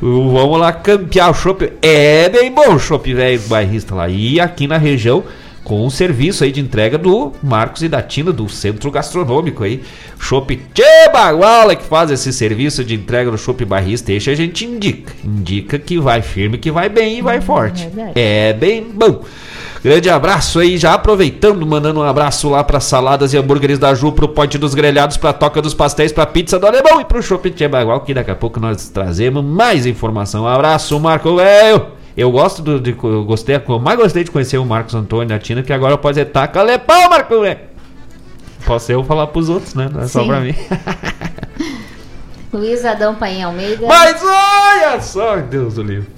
Uh, Vamos lá campear o chopp. É bem bom o chopp velho do bairrista lá. E aqui na região, com o serviço aí de entrega do Marcos e da Tina, do Centro Gastronômico aí. Chopp Tchê Baguala que faz esse serviço de entrega do chopp bairrista. Esse a gente indica. Indica que vai firme, que vai bem e vai forte. verdade. É bem bom. Grande abraço aí, já aproveitando, mandando um abraço lá para saladas e hambúrgueres da Ju, pro Ponte dos Grelhados, pra Toca dos Pastéis, pra Pizza do Alemão e pro Shopping Bagual, que daqui a pouco nós trazemos mais informação. Um abraço, Marco Velho. Eu gosto do, de, eu gostei, eu mais gostei de conhecer o Marcos Antônio da Tina, que agora pode dizer, taca lepão, Marco Velho. Posso eu falar pros outros, né? Não é só Sim. pra mim. Luiz Adão Paim Almeida. Mas olha só, Deus do livro.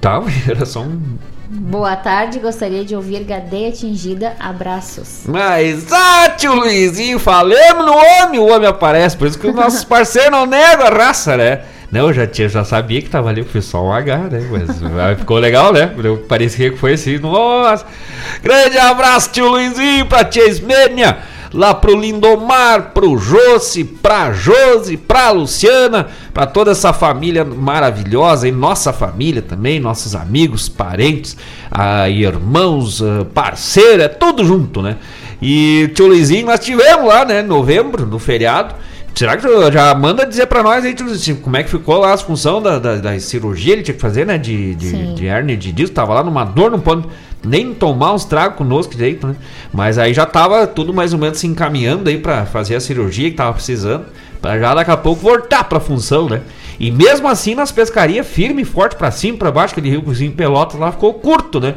Tá, era só um Boa tarde, gostaria de ouvir Gadeia Atingida. Abraços. Mas, ah, tio Luizinho, falemos no homem, o homem aparece. Por isso que os nossos parceiros não negam a raça, né? Não, eu já, tinha, já sabia que tava ali, foi só um H, né? Mas ficou legal, né? Parecia que foi assim, nossa. Grande abraço, tio Luizinho, pra tia Ismênia, lá pro Lindomar, pro Josi, pra Josi, pra Luciana, pra toda essa família maravilhosa, e nossa família também, nossos amigos, parentes, ah, irmãos, ah, parceiro, é tudo junto, né? E tio Luizinho, nós tivemos lá, né, em novembro, no feriado. Será que tu já manda dizer pra nós aí, Luizinho, como é que ficou lá as funções da, da, da cirurgia ele tinha que fazer, né? De, de, de hernia de disco, tava lá numa dor, não pode nem tomar uns tragos conosco direito, né? Mas aí já tava tudo mais ou menos se encaminhando aí pra fazer a cirurgia que tava precisando, pra já daqui a pouco voltar pra função, né? E mesmo assim, nas pescarias, firme e forte pra cima, pra baixo, aquele riozinho Pelotas lá ficou curto, né?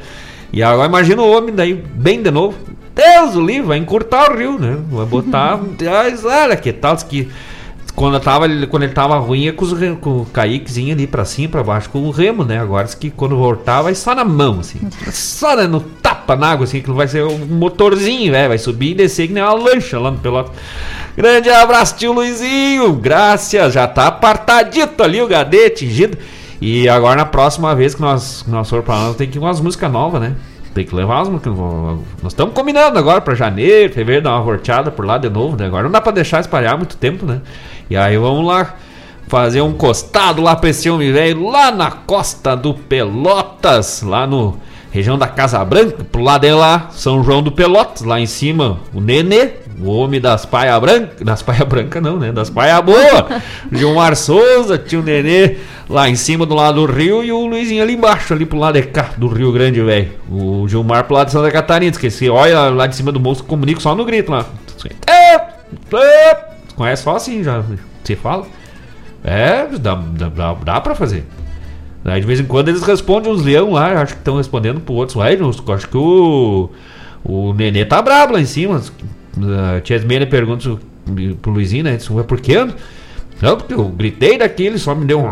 E agora imagina o homem daí, bem de novo. Deus o livro, vai encurtar o rio, né? Vai botar. Mas olha que tal, que quando, tava, quando ele tava ruim, ia com, os, com o Kaiquezinho ali pra cima, pra baixo, com o remo, né? Agora que quando voltar, vai só na mão, assim. Só né, no tapa na água, assim, que não vai ser um motorzinho, né? Vai subir e descer que nem uma lancha lá no Pelota. Grande abraço, tio Luizinho. Graças, já tá apartadito ali o gadê, tingido. E agora na próxima vez que nós, que nós for pra lá, tem que ir com umas músicas novas, né? Tem que levar músicas. Nós estamos combinando agora pra janeiro, fevereiro, dar uma volteada por lá de novo, né? Agora não dá pra deixar espalhar muito tempo, né? E aí vamos lá fazer um costado lá pra esse homem velho, lá na costa do Pelotas, lá no região da Casa Branca, pro lado de lá, São João do Pelotas, lá em cima, o Nenê, o homem das paia branca, das paia branca não, né? Das paia boa. Gilmar Souza, tio Nenê, lá em cima do lado do rio e o Luizinho ali embaixo, ali pro lado de cá, do Rio Grande, velho. O Gilmar pro lado de Santa Catarina, que se olha lá de cima do monstro, comunica só no grito lá. É, é, Conhece só assim já, você fala. É, dá, dá, dá, pra fazer. Aí de vez em quando eles respondem uns leão lá, acho que estão respondendo pro outros. Ué, acho que o. O Nenê tá brabo lá em cima. A tia Esmeia pergunta pro Luizinho, né? Disse, por quê? Não, porque eu gritei daqui, ele só me deu um.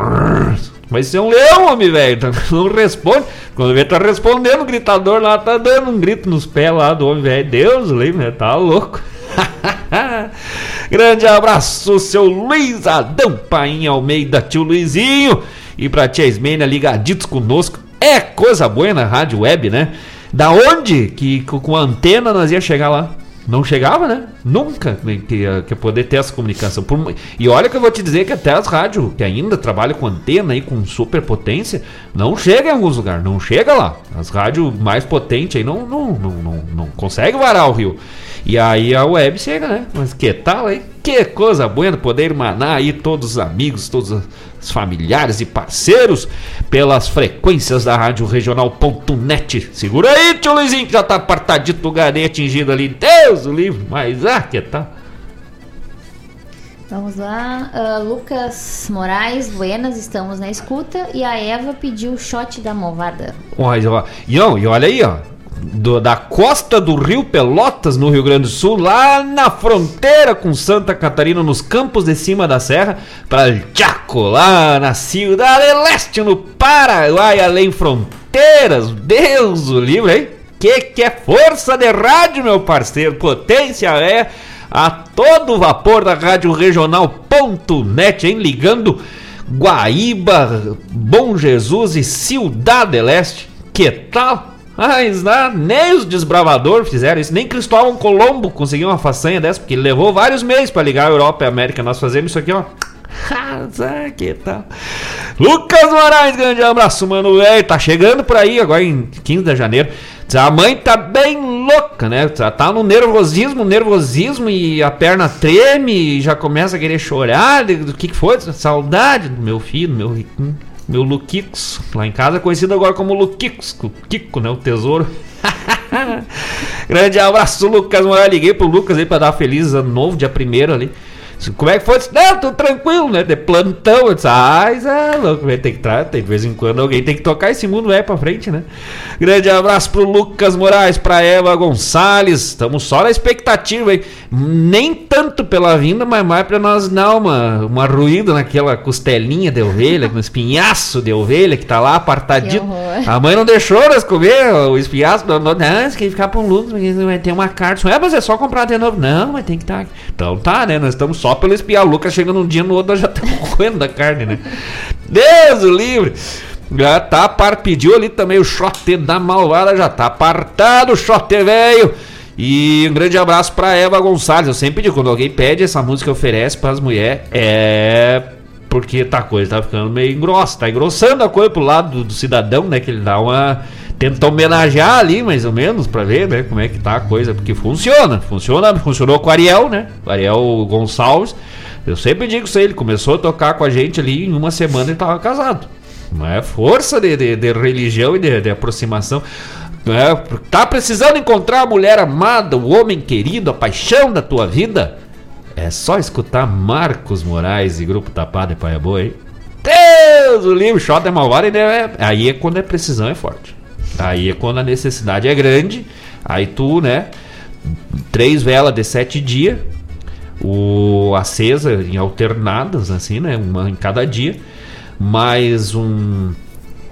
Mas você é um leão, homem, velho. Não responde. Quando vê, tá respondendo, o gritador lá tá dando um grito nos pés lá do homem, velho. Deus, lembra, tá louco. Grande abraço, seu Luiz Adão Painha Almeida, tio Luizinho. E pra tia Ismênia ligaditos conosco. É coisa boa na rádio web, né? Da onde que co- com a antena nós ia chegar lá? Não chegava, né? Nunca né, que ia, poder ter essa comunicação. Por e olha que eu vou te dizer que até as rádios que ainda trabalham com antena e com superpotência, não chega em alguns lugares, não chega lá. As rádios mais potentes aí não, não, não, não, não consegue varar o rio. E aí a web chega, né? Mas que tal, hein? Que coisa boa poder irmanar aí todos os amigos, todos os familiares e parceiros pelas frequências da Rádio Regional.net. Segura aí, tio Luizinho, que já tá apartadito do gané atingido ali. Deus o livre, mas ah, que tal? Vamos lá. Ah, Lucas Moraes, Buenas, estamos na escuta. E a Eva pediu o shot da movada. Olha. E, ó, e olha aí, ó. Do- da costa do Rio Pelotas, no Rio Grande do Sul, lá na fronteira com Santa Catarina, nos campos de cima da serra, para Chaco, lá na Cidade Leste, no Paraguai, além fronteiras. Deus o livre, hein? Que que é força de rádio, meu parceiro? Potência é a todo vapor da Rádio Regional.net, hein? Ligando Guaíba, Bom Jesus e Cidade Leste. Que tal? Mas né, nem os desbravadores fizeram isso, nem Cristóvão Colombo conseguiu uma façanha dessa, porque levou vários meses para ligar a Europa e a América. Nós fazemos isso aqui, ó. Ah, que tal? Lucas Moraes, grande abraço, mano. velho. tá chegando por aí agora em 15 de janeiro. A mãe tá bem louca, né? Tá no nervosismo, nervosismo e a perna treme e já começa a querer chorar. Do que que foi? Saudade do meu filho, meu riquinho, meu Luquicos. Lá em casa é conhecido agora como Luquicos, Kiko, né? O tesouro. Grande abraço, Lucas Moraes. Liguei pro Lucas aí pra dar feliz ano novo, dia primeiro ali. Como é que foi? Disse, Não, tô tranquilo, né? De plantão. Eu disse, ah, isso é louco. Tem que tra... tem, de vez em quando alguém tem que tocar esse mundo é pra frente, né? Grande abraço pro Lucas Moraes, pra Eva Gonçalves. Estamos só na expectativa, hein? Nem tanto pela vinda, mas mais pra nós dar uma, uma ruída naquela costelinha de ovelha, no espinhaço de ovelha que tá lá apartadinho. A mãe não deixou nós comer o espinhaço. Não, não, não você ficar pra um porque vai ter uma carta. É, mas é só comprar de novo. Não, mas tem que estar. Então tá, né? Nós estamos só pelo espiar. O Lucas chega num dia no outro, já estamos comendo da carne, né? Deus o livre! Já tá par, pediu ali também o shot da malvada, já tá apartado o shot, velho. E um grande abraço pra Eva Gonçalves. Eu sempre digo, quando alguém pede essa música oferece pras mulheres, é porque tá coisa tá ficando meio grossa, tá engrossando a coisa pro lado do, do cidadão, né? Que ele dá uma. Tenta homenagear ali, mais ou menos, pra ver, né? Como é que tá a coisa, porque funciona, funciona, funcionou com o Ariel, né? O Ariel Gonçalves. Eu sempre digo isso aí, ele começou a tocar com a gente ali em uma semana ele tava casado. Não é força de, de, de religião e de, de aproximação. É? Tá precisando encontrar a mulher amada, o homem querido, a paixão da tua vida? É só escutar Marcos Moraes e Grupo Tapado e Paia Boa, hein? Deus, o livro, shot é malvado, é, aí é quando a precisão é forte. Aí é quando a necessidade é grande, aí tu, né, três velas de sete dias, o acesa em alternadas, assim, né, uma em cada dia, mais um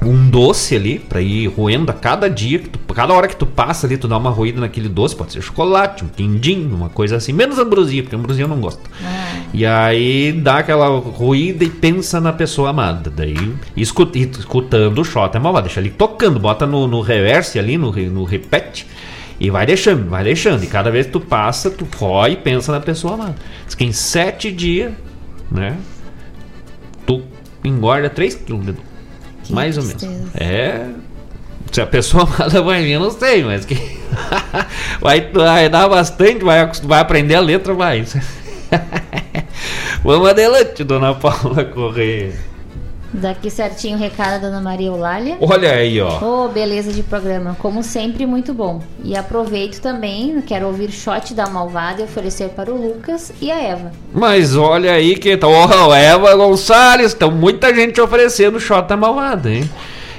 um doce ali para ir roendo a cada dia, tu, cada hora que tu passa ali, tu dá uma roída naquele doce, pode ser chocolate, um quindim, uma coisa assim, menos ambrosia, porque ambrosia eu não gosto. Ah. E aí dá aquela roída e pensa na pessoa amada. Daí, escut, escutando o shot é malvado, deixa ali tocando, bota no, no reverse ali, no, no repete. E vai deixando, vai deixando. E cada vez que tu passa, tu rói e pensa na pessoa amada. Diz que em sete dias, né? Tu engorda 3 quilos que Mais tristeza. ou menos. É. Se a pessoa amada vai vir, não sei, mas que. vai, vai dar bastante, vai, vai aprender a letra, vai. Vamos adelante, dona Paula Correia. Daqui certinho o recado da Dona Maria Eulália. Olha aí, ó. Oh, beleza de programa. Como sempre, muito bom. E aproveito também, quero ouvir shot da Malvada e oferecer para o Lucas e a Eva. Mas olha aí que tá. Oh, Eva Gonçalves, tem muita gente oferecendo shot da Malvada, hein?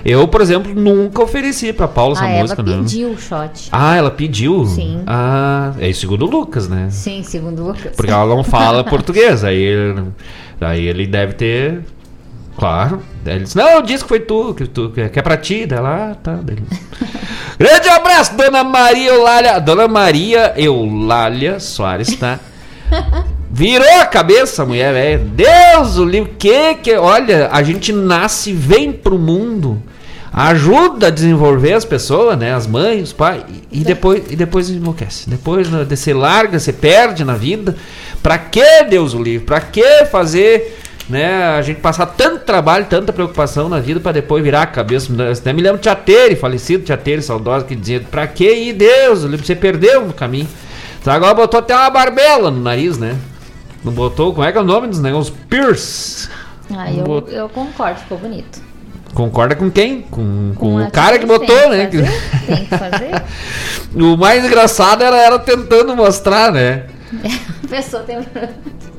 Eu, por exemplo, nunca ofereci pra Paula essa música, ela pediu o shot. Ah, ela pediu? Sim. Ah, é segundo o Lucas, né? Sim, segundo o Lucas. Porque ela não fala português, aí ele, aí ele deve ter Claro. ele disse, não, disse que foi tu, que, tu, que é pra ti. Dela, ah, tá. Grande abraço, Dona Maria Eulália. Dona Maria Eulália Soares, tá? Virou a cabeça mulher, velho. Deus, o livro, que que. Olha, a gente nasce, vem pro mundo, ajuda a desenvolver as pessoas, né? As mães, os pais, e depois, e depois enlouquece. Depois você larga, você perde na vida. Pra que, Deus, o livro? Pra que fazer né? A gente passar tanto trabalho, tanta preocupação na vida para depois virar a cabeça. Até me lembro de Tiateire, falecido Tiateire, saudoso, que dizia: Pra que ir, Deus? Você perdeu o caminho. Então agora botou até uma barbela no nariz, né? Não botou, como é que é o nome dos negócios? Pierce. Ah, eu, eu concordo, ficou bonito. Concorda com quem? Com, com, com o cara que botou, né? Fazer, tem que fazer. o mais engraçado era ela tentando mostrar, né? a pessoa tem.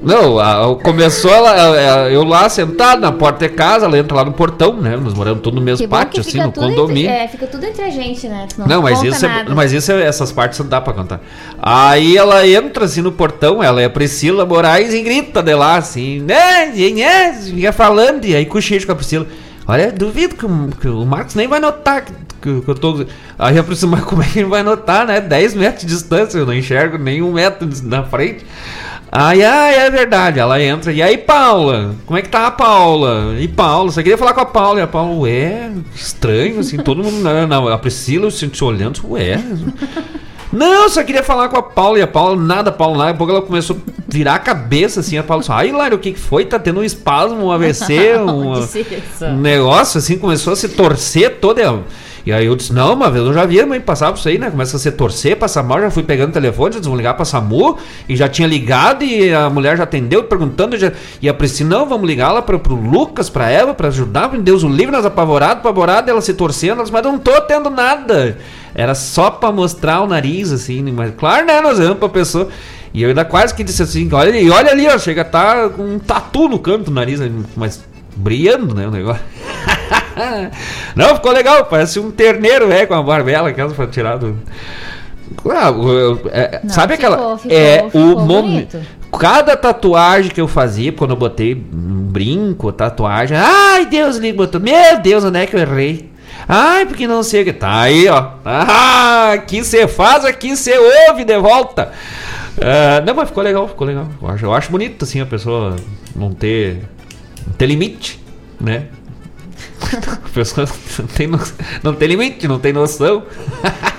Não, a, começou ela, eu lá sentado na porta de casa, ela entra lá no portão, né? Nós moramos todos no mesmo que pátio, assim, no condomínio. Entre, é, fica tudo entre a gente, né? Não, não mas, isso é, mas isso é, essas partes não dá pra contar. Aí ela entra assim no portão, ela é a Priscila Moraes e grita de lá, assim, né? né fica falando, e aí cochicha com a Priscila. Olha, duvido que o, que o Marcos nem vai notar que, que, que eu tô. Aí a Priscila, mas como é que ele vai notar, né? 10 metros de distância, eu não enxergo nem um metro na frente. Aí, é verdade. Ela entra. E aí, Paula? Como é que tá a Paula? E Paula? Você queria falar com a Paula? E a Paula, ué, estranho, assim, todo mundo. Não, não, a Priscila se, se olhando, ué. Não, só queria falar com a Paula. E a Paula, nada, Paula, nada. Depois ela começou a virar a cabeça, assim. A Paula disse, ai, Lário, o que, que foi? Tá tendo um espasmo, um AVC, um, um negócio, assim. Começou a se torcer toda. E aí eu disse, não, uma vez eu já vi a mãe passar por isso aí, né? Começa a se torcer, passar mal, já fui pegando o telefone, já desligar pra SAMU, e já tinha ligado, e a mulher já atendeu, perguntando, já, e a Priscila, não, vamos ligar lá pro, pro Lucas, pra Eva, pra ajudar, Deus o livre, nós apavorados, apavorados, ela se torcendo, mas não tô tendo nada. Era só pra mostrar o nariz, assim, mas claro, né, nós vamos pra pessoa. E eu ainda quase que disse assim, olha, e olha ali, ó, chega a tá com um tatu no canto do nariz, mas brilhando, né, o negócio. Não, ficou legal, parece um terneiro, é, com a barbela, aquela foi tirado. Claro, é, Não, sabe ficou, aquela. Ficou, é ficou o momento. Cada tatuagem que eu fazia, quando eu botei um brinco, tatuagem. Ai, Deus, liga, botou. Meu Deus, onde é que eu errei? Ai, porque não sei o que. Tá aí, ó. Ah, aqui você faz, aqui você ouve de volta. Uh, não, mas ficou legal, ficou legal. Eu acho, eu acho bonito, assim, a pessoa não ter, não ter limite, né? A pessoa não tem, no... não tem limite, não tem noção.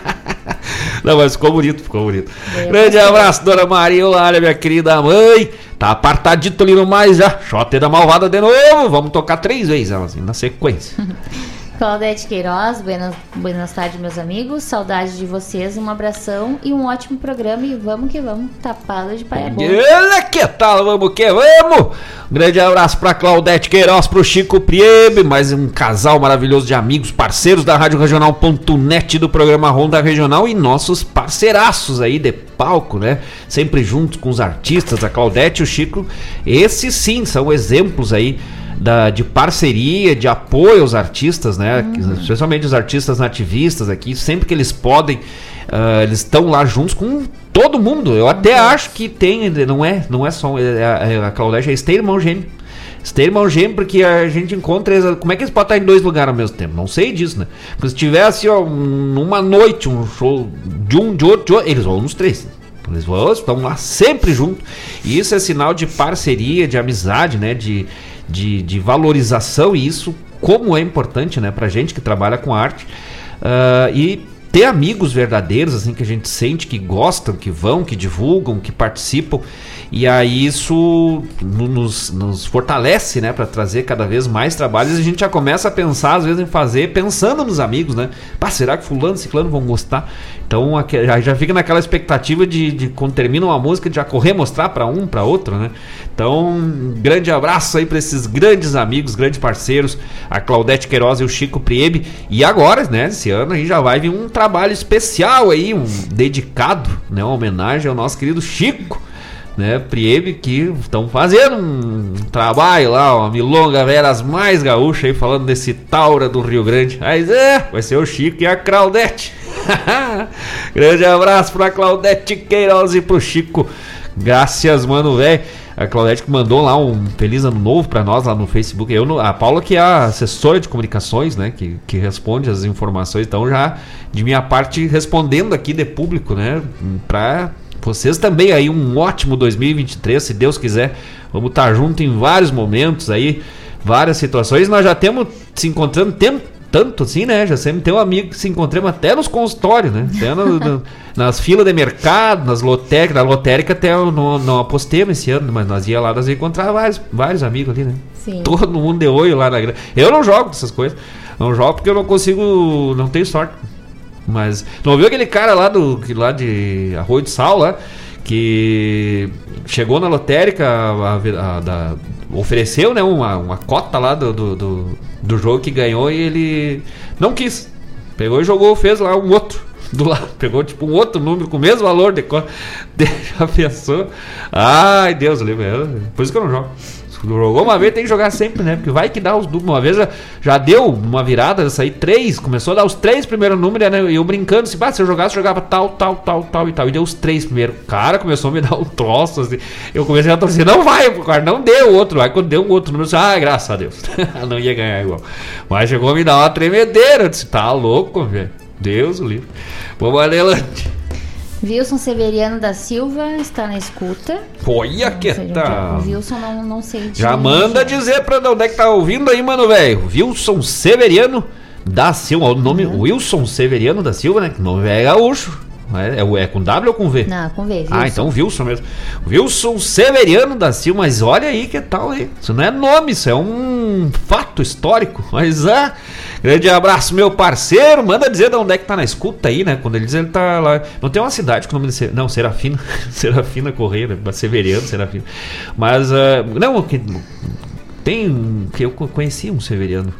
Não, mas ficou bonito, ficou bonito. Grande abraço, dona Maria Olá, minha querida mãe. Tá apartadito ali no mais já. Xote da malvada de novo. Vamos tocar três vezes ela assim, na sequência. Claudete Queiroz, buenas, buenas tardes, meus amigos. Saudade de vocês, um abração e um ótimo programa. E vamos que vamos, tapada de pai bom. Olha que tal, vamos que vamos. Um grande abraço pra Claudete Queiroz, pro Chico Priebe, mais um casal maravilhoso de amigos, parceiros da Rádio Regional.net do programa Ronda Regional e nossos parceiraços aí de palco, né? Sempre juntos com os artistas, a Claudete e o Chico. Esses sim são exemplos aí da, de parceria, de apoio aos artistas, né? Uhum. Especialmente os artistas nativistas aqui, sempre que eles podem, uh, eles estão lá juntos com todo mundo. Eu até uhum. acho que tem, não é, não é só é, é, a Claudete, é esse irmão gêmeo. Esse irmão gêmeo porque a gente encontra. Como é que eles podem estar em dois lugares ao mesmo tempo? Não sei disso, né? Porque se tivesse, ó, numa noite, um show de um, de outro, de outro eles vão nos três. Eles vão, estão lá sempre juntos. E isso é sinal de parceria, de amizade, né? De, de, de valorização e isso como é importante né, pra gente que trabalha com arte. Uh, e ter amigos verdadeiros, assim, que a gente sente que gostam, que vão, que divulgam, que participam. E aí isso nos, nos fortalece, né, para trazer cada vez mais trabalhos. E a gente já começa a pensar, às vezes, em fazer, pensando nos amigos, né? Pá, será que fulano, ciclano vão gostar? Então já, fica naquela expectativa de, de quando termina uma música, de já correr mostrar para um, para outro, né? Então, grande abraço aí para esses grandes amigos, grandes parceiros, a Claudete Queiroz e o Chico Priebe. E agora, né, esse ano aí já vai vir um trabalho especial aí, um dedicado, né, uma homenagem ao nosso querido Chico né, Priebe, que estão fazendo um trabalho lá, uma milonga veras mais gaúcha aí, falando desse Taura do Rio Grande. Mas é, vai ser o Chico e a Claudete. Grande abraço pra Claudete Queiroz e pro Chico. Graças, mano, velho. A Claudete que mandou lá um feliz ano novo para nós lá no Facebook. Eu, a Paula que é a assessora de comunicações, né, que, que responde as informações. Então já de minha parte respondendo aqui de público, né, para vocês também aí um ótimo 2023, se Deus quiser. Vamos estar junto em vários momentos aí, várias situações. Nós já temos se encontrando tempo tanto assim, né? Já sempre tem um amigo que se encontramos até nos consultórios, né? Até no, no, nas filas de mercado, nas lotéricas. Na lotérica até eu não, não apostemos esse ano, mas nós ia lá, nós ia encontrar vários, vários amigos ali, né? Sim. Todo mundo de olho lá na grana. Eu não jogo essas coisas. Não jogo porque eu não consigo. Não tenho sorte. Mas. Não viu aquele cara lá do. lá de Arroio de Sal lá? Que chegou na lotérica, a, a, da, ofereceu né, uma, uma cota lá do, do, do, do, jogo que ganhou e ele não quis. Pegou e jogou, fez lá um outro do lado. Pegou tipo um outro número com o mesmo valor de cota. Já pensou? Ai, Deus, lembra? Por isso que eu não jogo. Jogou uma vez, tem que jogar sempre, né? Porque vai que dá os duplos. Uma vez já, já deu uma virada, sair três, começou a dar os três primeiros números, né? E eu brincando, assim, ah, se eu jogasse, eu jogava tal, tal, tal, tal e tal. E deu os três primeiro. Cara, começou a me dar um troço, assim. Eu comecei a torcer, não vai, cara, não deu outro. Aí quando deu um outro número, eu disse, ah, graças a Deus. não ia ganhar igual. Mas chegou a me dar uma tremedeira. Eu disse, tá louco, velho. Deus o livre. Vamos adiante. Wilson Severiano da Silva está na escuta. Olha que tá. Wilson não, não sei de Já manda dizer pra onde é que tá ouvindo aí, mano, velho. Wilson Severiano da Silva. O nome uhum. Wilson Severiano da Silva, né? Que nome é gaúcho. É, é, é, com W ou com V? Não, com V. Wilson. Ah, então Wilson mesmo. Wilson Severiano da Silva, mas olha aí que tal aí. Isso não é nome, isso é um fato histórico. Mas ah, grande abraço, meu parceiro. Manda dizer de onde é que tá na escuta aí, né? Quando ele diz ele tá lá. Não tem uma cidade com o nome de. Não, Serafina. Serafina Correia, né? Severiano, Serafina. Mas, uh, não, que. Tem. Que eu conheci um Severiano.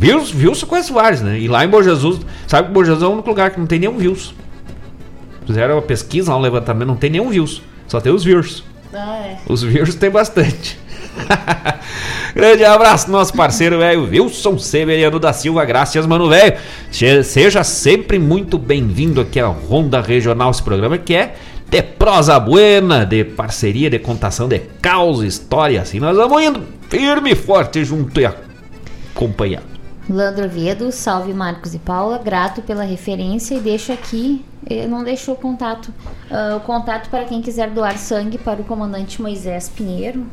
Wilson conhece vários, né? E lá em Bom Jesus, sabe que Bom Jesus é o único lugar que não tem nenhum Vils. Fizeram uma pesquisa, um levantamento, não tem nenhum Vils. Só tem os Vils. Ah, é. Os Vils tem bastante. Grande abraço, nosso parceiro velho Wilson Severiano da Silva. Graças, mano velho. Seja sempre muito bem-vindo aqui à Ronda Regional, esse programa que é de prosa buena, de parceria, de contação de causa, história. Assim nós vamos indo firme e forte junto e acompanhando. Landro Oviedo, salve Marcos e Paula, grato pela referência e deixo aqui, eh, não deixou o contato, uh, o contato para quem quiser doar sangue para o comandante Moisés Pinheiro.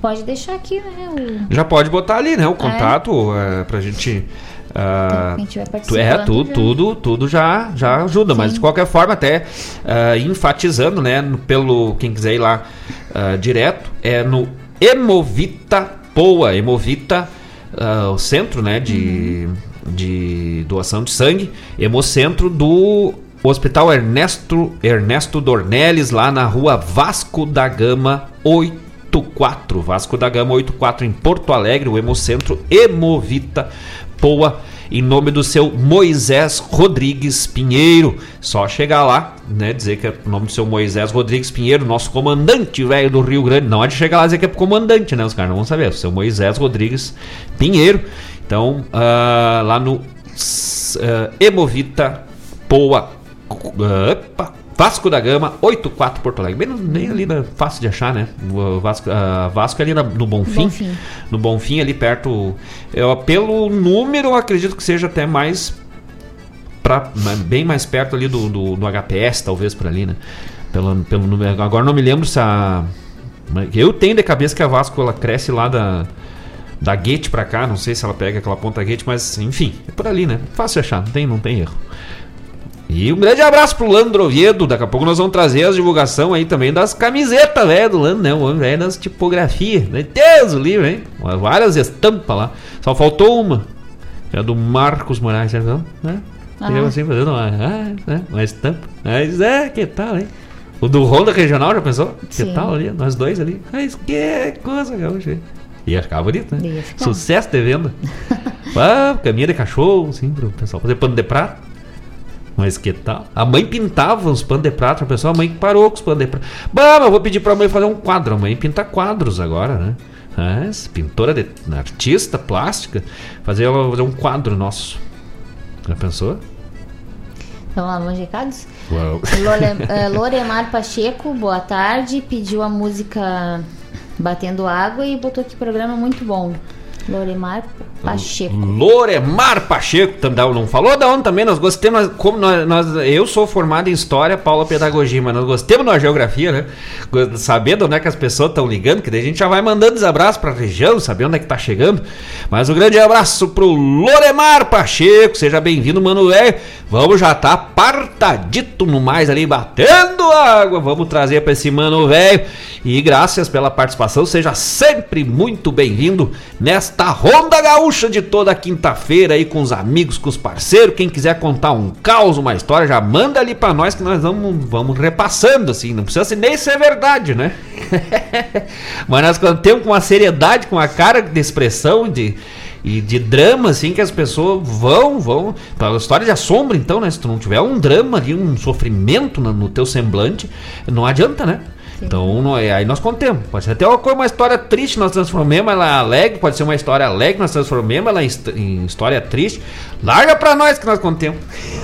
Pode deixar aqui, né? O... Já pode botar ali, né? O contato é. Uh, a gente. Uh, é, tudo, já... tudo, tudo já, já ajuda, Sim. mas de qualquer forma, até uh, enfatizando, né? Pelo quem quiser ir lá uh, direto, é no Emovita Poa, Emovita uh, o centro né, de, uhum. de doação de sangue, Hemocentro do Hospital Ernesto, Ernesto Dornelles, lá na rua Vasco da Gama 84. Vasco da Gama 84 em Porto Alegre, o Hemocentro Hemovita Poa em nome do seu Moisés Rodrigues Pinheiro. Só chegar lá, né, dizer que é o nome do seu Moisés Rodrigues Pinheiro, nosso comandante velho do Rio Grande. Não é de chegar lá e dizer que é comandante, né? Os caras não vão saber. É o seu Moisés Rodrigues Pinheiro. Então, uh, lá no uh, Emovita Poa. Opa, Vasco da Gama, 84 Porto Alegre. Bem, ali, na, fácil de achar, né? O Vasco, uh, Vasco é ali na, no Bonfim. Bonfim. No Bonfim, ali perto. Eu, pelo número, eu acredito que seja até mais. Pra, bem mais perto ali do, do, do HPS, talvez, por ali, né? Pelo, pelo número. Agora não me lembro se a. Eu tenho de cabeça que a Vasco ela cresce lá da. Da Gate pra cá, não sei se ela pega aquela ponta Gate, mas enfim, é por ali, né? Fácil de achar, não tem, não tem erro. E um grande abraço pro Landro Oviedo. Daqui a pouco nós vamos trazer as divulgação aí também das camisetas, velho, do Landro, né? O homem velho das tipografias. Meu Deus, o livro, hein? Várias estampas lá. Só faltou uma. Que é do Marcos Moraes, né? Ah. Eu assim fazendo uma, ah, né? uma estampa. Mas é, que tal, hein? O do Honda Regional, já pensou? Sim. Que tal ali? Nós dois ali. Mas que coisa, gaúcha. Ia ficar bonito, né? Ficar. Sucesso de venda. ah, caminha de cachorro, assim, pro pessoal fazer pano de prato. Mas que tal? A mãe pintava os panos de prata, a pessoa, a mãe parou com os panos de prata. Bah, mas eu vou pedir pra mãe fazer um quadro. A mãe pinta quadros agora, né? É, pintora, de, artista plástica, fazer, fazer um quadro nosso. Já pensou? Vamos lá, vamos recados? Lore, uh, Loremar Pacheco, boa tarde. Pediu a música Batendo Água e botou aqui programa muito bom. Loremar Pacheco. Loremar Pacheco, não falou da onde também, nós gostamos, como nós, nós, eu sou formado em História, Paula Pedagogia, mas nós gostamos da Geografia, né? Saber onde é que as pessoas estão ligando, que daí a gente já vai mandando os abraços pra região, saber onde é que tá chegando. Mas um grande abraço pro Loremar Pacheco, seja bem-vindo, mano velho. Vamos já tá partadito no mais ali, batendo água, vamos trazer pra esse mano velho. E graças pela participação, seja sempre muito bem-vindo nesta Ronda Gaúcha de toda quinta-feira aí com os amigos, com os parceiros. Quem quiser contar um caos, uma história, já manda ali para nós que nós vamos, vamos repassando assim. Não precisa nem ser verdade, né? Mas nós contamos com uma seriedade, com a cara de expressão de e de drama, assim, que as pessoas vão, vão. Para história de assombro, então, né? Se tu não tiver um drama ali, um sofrimento no, no teu semblante, não adianta, né? Então, é, aí nós contemos. Pode ser até uma, história triste, nós transformemos ela alegre. Pode ser uma história alegre, nós transformemos ela em, em história triste. Larga pra nós que nós contemos.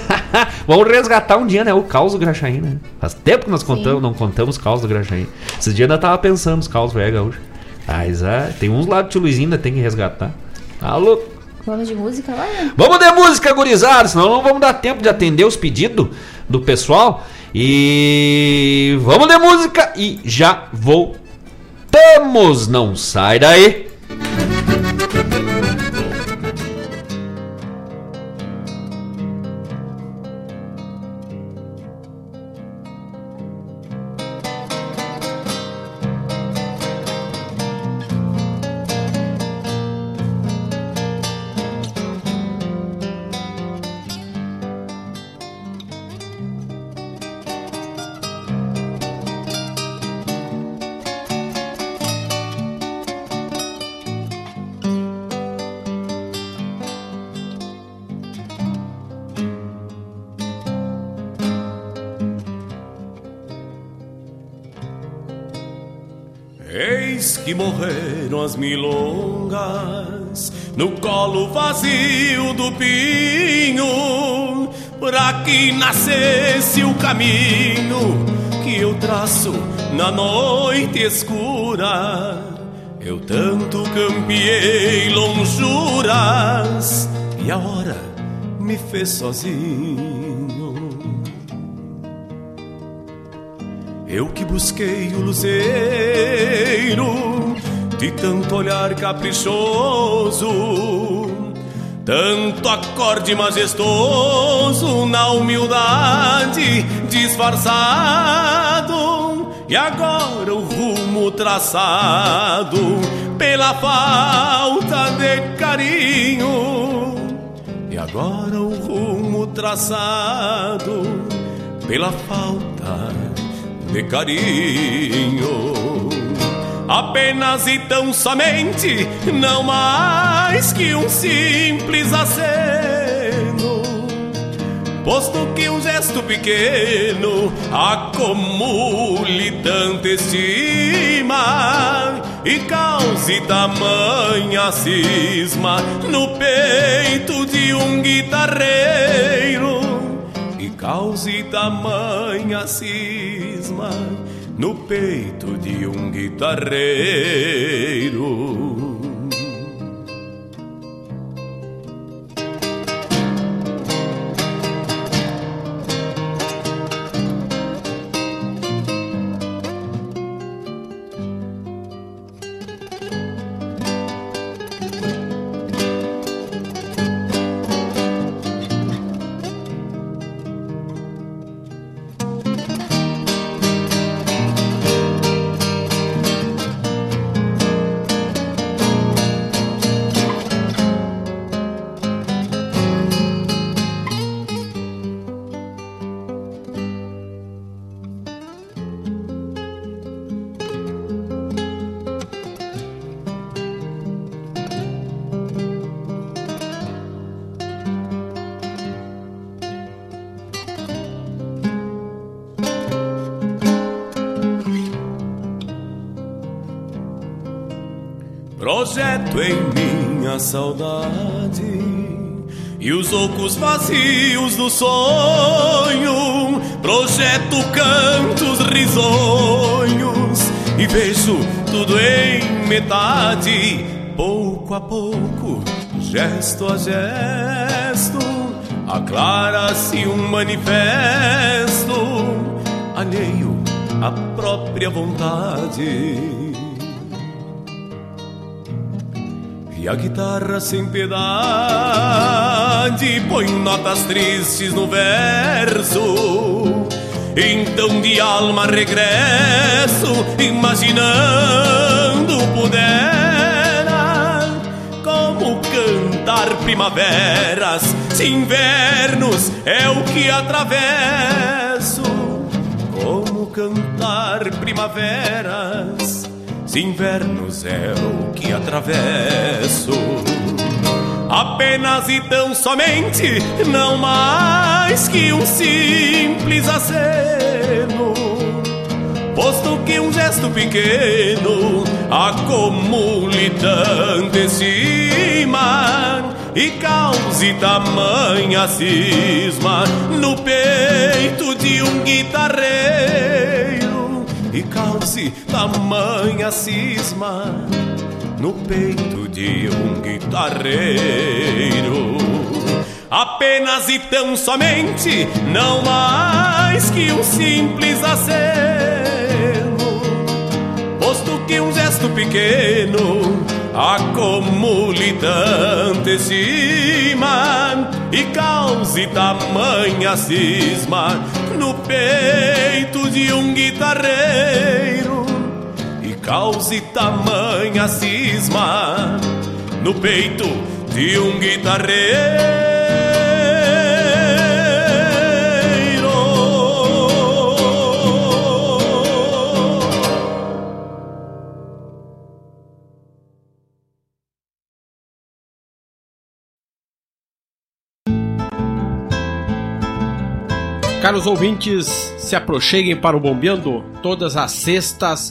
Vamos resgatar um dia, né? O caos do Graxaí, né? Faz tempo que nós contamos, não contamos caos do Graxaí. Esses dias ainda tava pensando os caos velho gaúcho. Mas ah, tem uns lá do tio Luizinho ainda tem que resgatar. Alô? Vamos de música lá? Né? Vamos de música, gurizada, senão não vamos dar tempo de atender os pedidos do pessoal. E vamos de música e já voltamos. Não sai daí. Nascesse o caminho que eu traço na noite escura. Eu tanto campeei lonjuras e a hora me fez sozinho. Eu que busquei o luzeiro de tanto olhar caprichoso, tanto acorde majestoso na humildade disfarçado, e agora o rumo traçado pela falta de carinho, e agora o rumo traçado pela falta de carinho apenas e tão somente, não mais que um simples aceno. Posto que um gesto pequeno acumule tanta estima e cause tamanha cisma no peito de um guitarreiro e cause tamanha cisma no peito de um guitarreiro. Saudade e os ocos vazios do sonho. Projeto cantos risonhos e vejo tudo em metade, pouco a pouco, gesto a gesto, aclara-se um manifesto alheio à própria vontade. E a guitarra sem piedade põe notas tristes no verso. Então de alma regresso, imaginando pudera como cantar primaveras, se invernos é o que atravesso. Como cantar primaveras invernos é o que atravesso. Apenas e tão somente, não mais que um simples aceno. Posto que um gesto pequeno acumule tanta estima e cause tamanha cisma no peito de um guitarreiro e cause tamanha cisma no peito de um guitarreiro. Apenas e tão somente, não mais que um simples aceno, posto que um gesto pequeno acumule tanta estima e cause tamanha cisma no peito de um guitarreiro cause tamanha cisma no peito de um guitarreiro. Caros ouvintes, se aproxeguem para o Bombeando todas as sextas,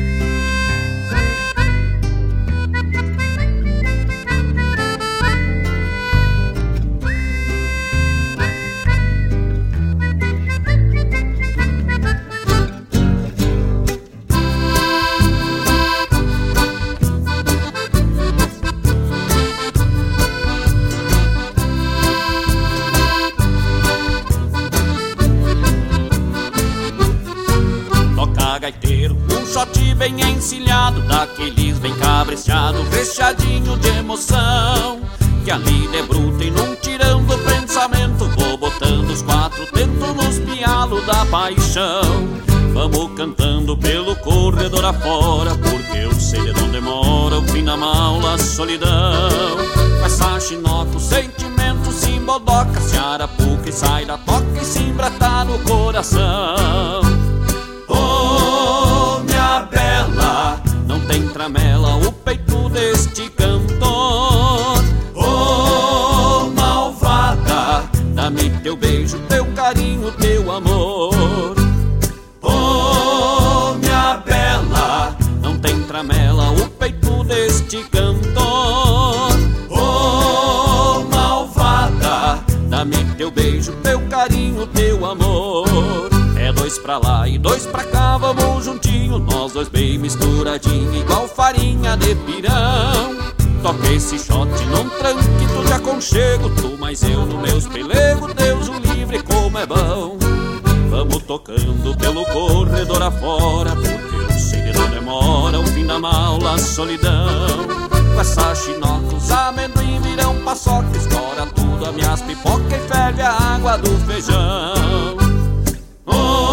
Bem encilhado, daqueles bem cabresteado, fechadinho de emoção. Que a lida é bruta e não tirando o pensamento, vou botando os quatro tentos nos pialos da paixão. Vamos cantando pelo corredor afora, porque eu sei de onde mora o fim da maula, solidão. Com essa o sentimento se embodoca, se arapuca e sai da toca e se embrata no coração. Tramela o peito deste cantor. Oh, malvada, dá-me teu beijo, teu carinho, teu amor. Dois pra lá e dois pra cá, vamos juntinho, nós dois bem misturadinho, igual farinha de pirão. Toca esse shot num tranquito de aconchego, tu mais eu no meus pelego, Deus o livre como é bom. Vamos tocando pelo corredor afora, porque eu sei de onde mora o fim da maula, a solidão. Com essa chinoca, os amendoim virão paçoca, estoura tudo a minhas pipoca e ferve a água do feijão. Oh,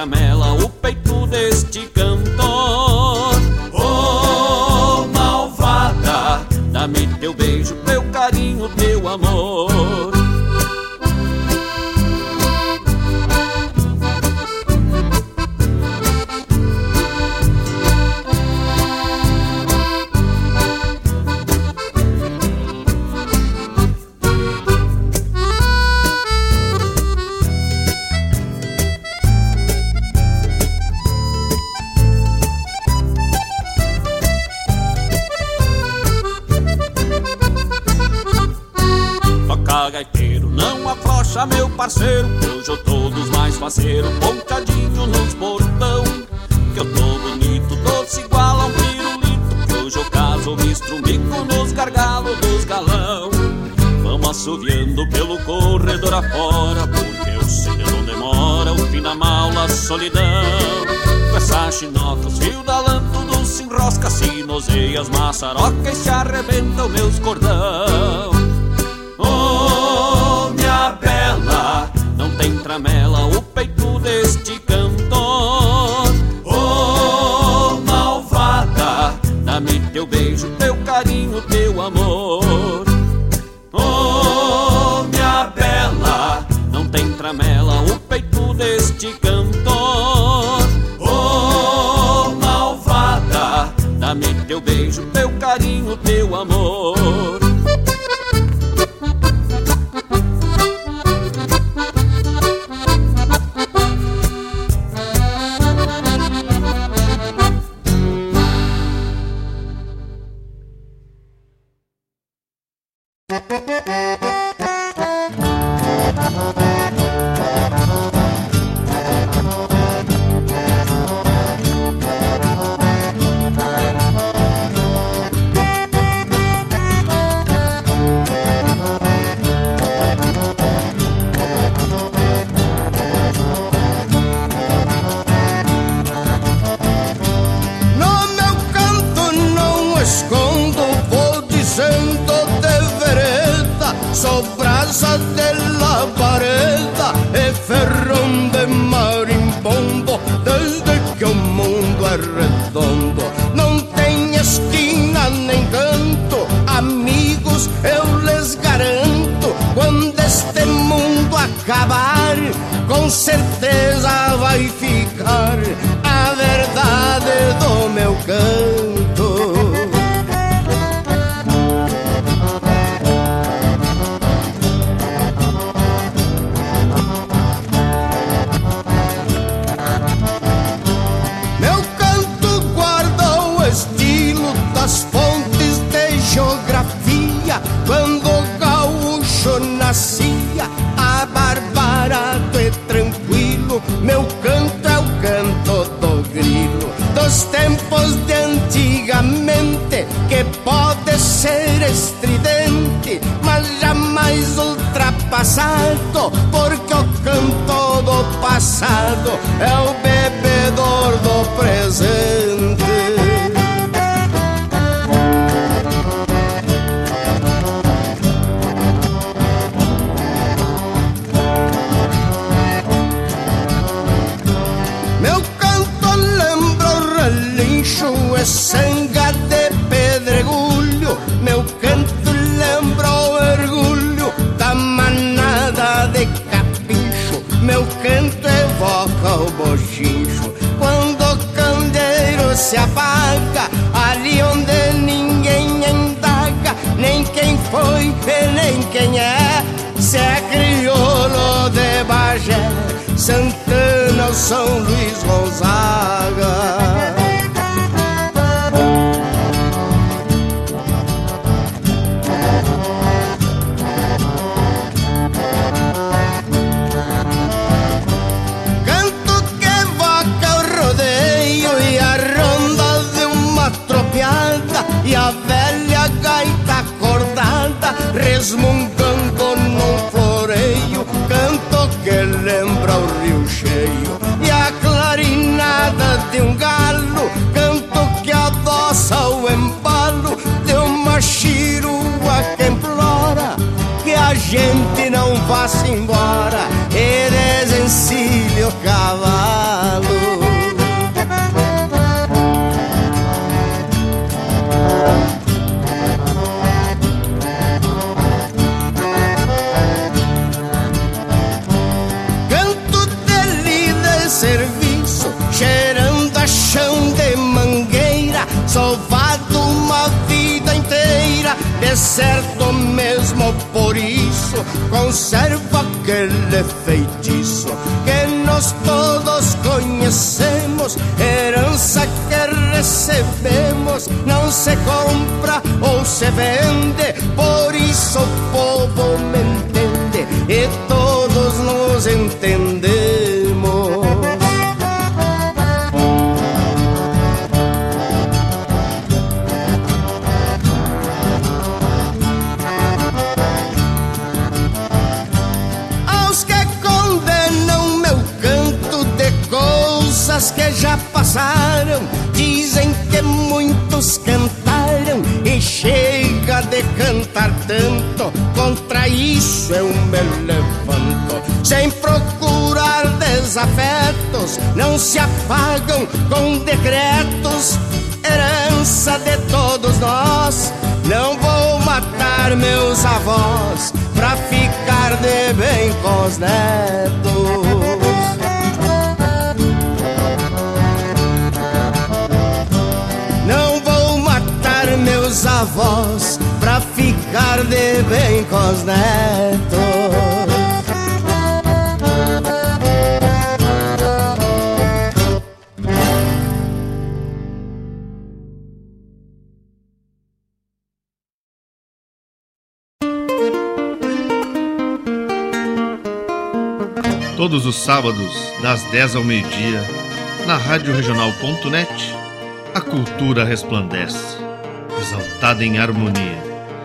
tramela o peito deste cantor. Oh, malvada, dá-me teu beijo, teu carinho, teu amor. Parceiro Hoje eu tô dos mais faceiros, pontadinho nos portão Que eu tô bonito, doce igual a um pirulito. Que hoje eu caso, mistro bico nos gargalos dos galão. Vamos assoviando pelo corredor afora Porque eu sei de onde mora o fim da maula, solidão. Com essa chinoca, os fios da tudo se enrosca Se noseia as maçarocas e se arrebentam meus cordão. Oh, minha bela, não tem tramela o peito deste cantor. Oh, malvada, dá-me teu beijo, teu carinho, teu amor. Oh, minha bela, não tem tramela o peito deste cantor. Oh, malvada, dá-me teu beijo, teu carinho, teu amor. Ultrapassado, porque o canto do passado é o bebedor do presente. Se apaga, ali onde ninguém indaga, nem quem foi e nem quem é. Se é crioulo de Bagé, Santana ou São Luís Gonzaga. Resmungando num floreio. Canto que lembra o rio cheio e a clarinada de um galo. Canto que adoça o embalo de uma chirua que implora que a gente não vá-se embora e desencilhe o cavalo. Certo mesmo por isso, conserva aquele feitiço que nós todos conhecemos, herança que recebemos, não se compra ou se vende, por isso povo isso eu me levanto, sem procurar desafetos. Não se apagam com decretos, herança de todos nós. Não vou matar meus avós pra ficar de bem com os netos. Não vou matar meus avós ficar de bem com os netos. Todos os sábados, das 10 ao meio-dia, na Rádio Regional.net, a cultura resplandece, exaltada em harmonia.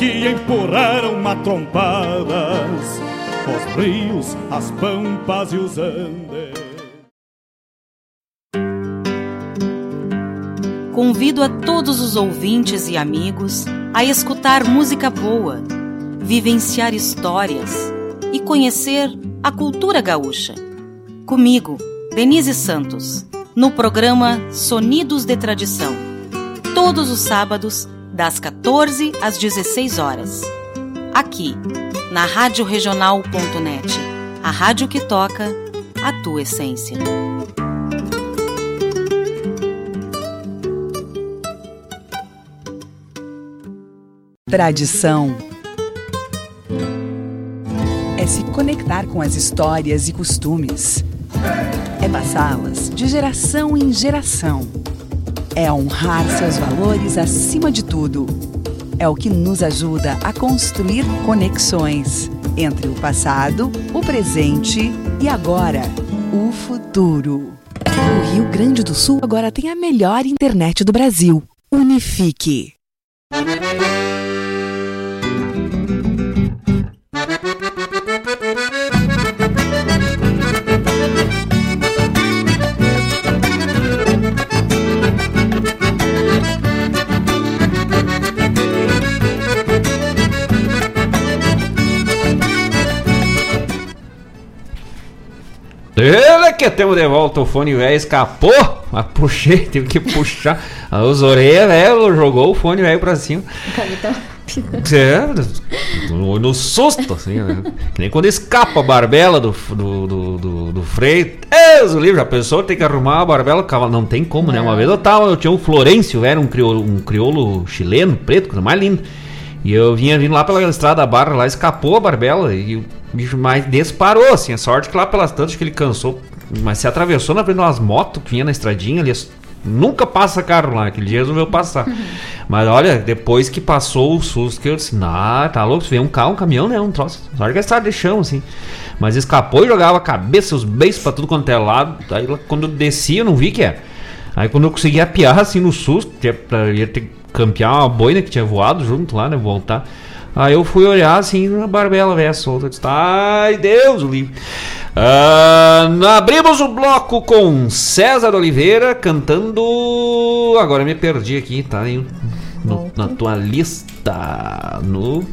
que empurraram matrompadas os rios, as pampas e os andes. Convido a todos os ouvintes e amigos a escutar música boa, vivenciar histórias e conhecer a cultura gaúcha. Comigo, Denise Santos, no programa Sonidos de Tradição, todos os sábados, das 14 às 16 horas. Aqui, na Rádio a rádio que toca a tua essência. Tradição é se conectar com as histórias e costumes. É passá-las de geração em geração. É honrar seus valores acima de tudo. É o que nos ajuda a construir conexões entre o passado, o presente e agora, o futuro. O Rio Grande do Sul agora tem a melhor internet do Brasil. Unifique. Ele que temos de volta o fone velho, escapou, mas puxei, tive que puxar. Os orelhas, velho, jogou o fone velho pra cima. É, no, no susto, assim, né? Que nem quando escapa a barbela do, do, do, do, do freio. Deus, o livro, a pessoa tem que arrumar a barbela cavalo. Não tem como, né? Uma vez eu tava, eu tinha um Florencio, era um crioulo, um crioulo chileno, preto, coisa mais linda. E eu vinha vindo lá pela estrada da barra, lá escapou a barbela e o bicho mais disparou, assim. A sorte que lá pelas tantas que ele cansou, mas se atravessou na frente de umas motos que vinha na estradinha ali. Nunca passa carro lá, aquele dia resolveu passar. Mas olha, depois que passou o susto, que eu disse, ah, tá louco, se vem um carro, um caminhão, né? Um troço. Sorte que a estrada de chão, assim. Mas escapou e jogava a cabeça, os beijos pra tudo quanto é lado. Aí quando eu desci, eu não vi que era. Aí quando eu consegui apiar assim no susto, que é ia ter que campear uma boina que tinha voado junto lá, né? Voltar. Aí eu fui olhar assim na barbela velha solta. Disse, Ai, Deus, o livro. Ah, abrimos o bloco com César Oliveira cantando. Agora me perdi aqui, tá? aí no- na tua lista. No.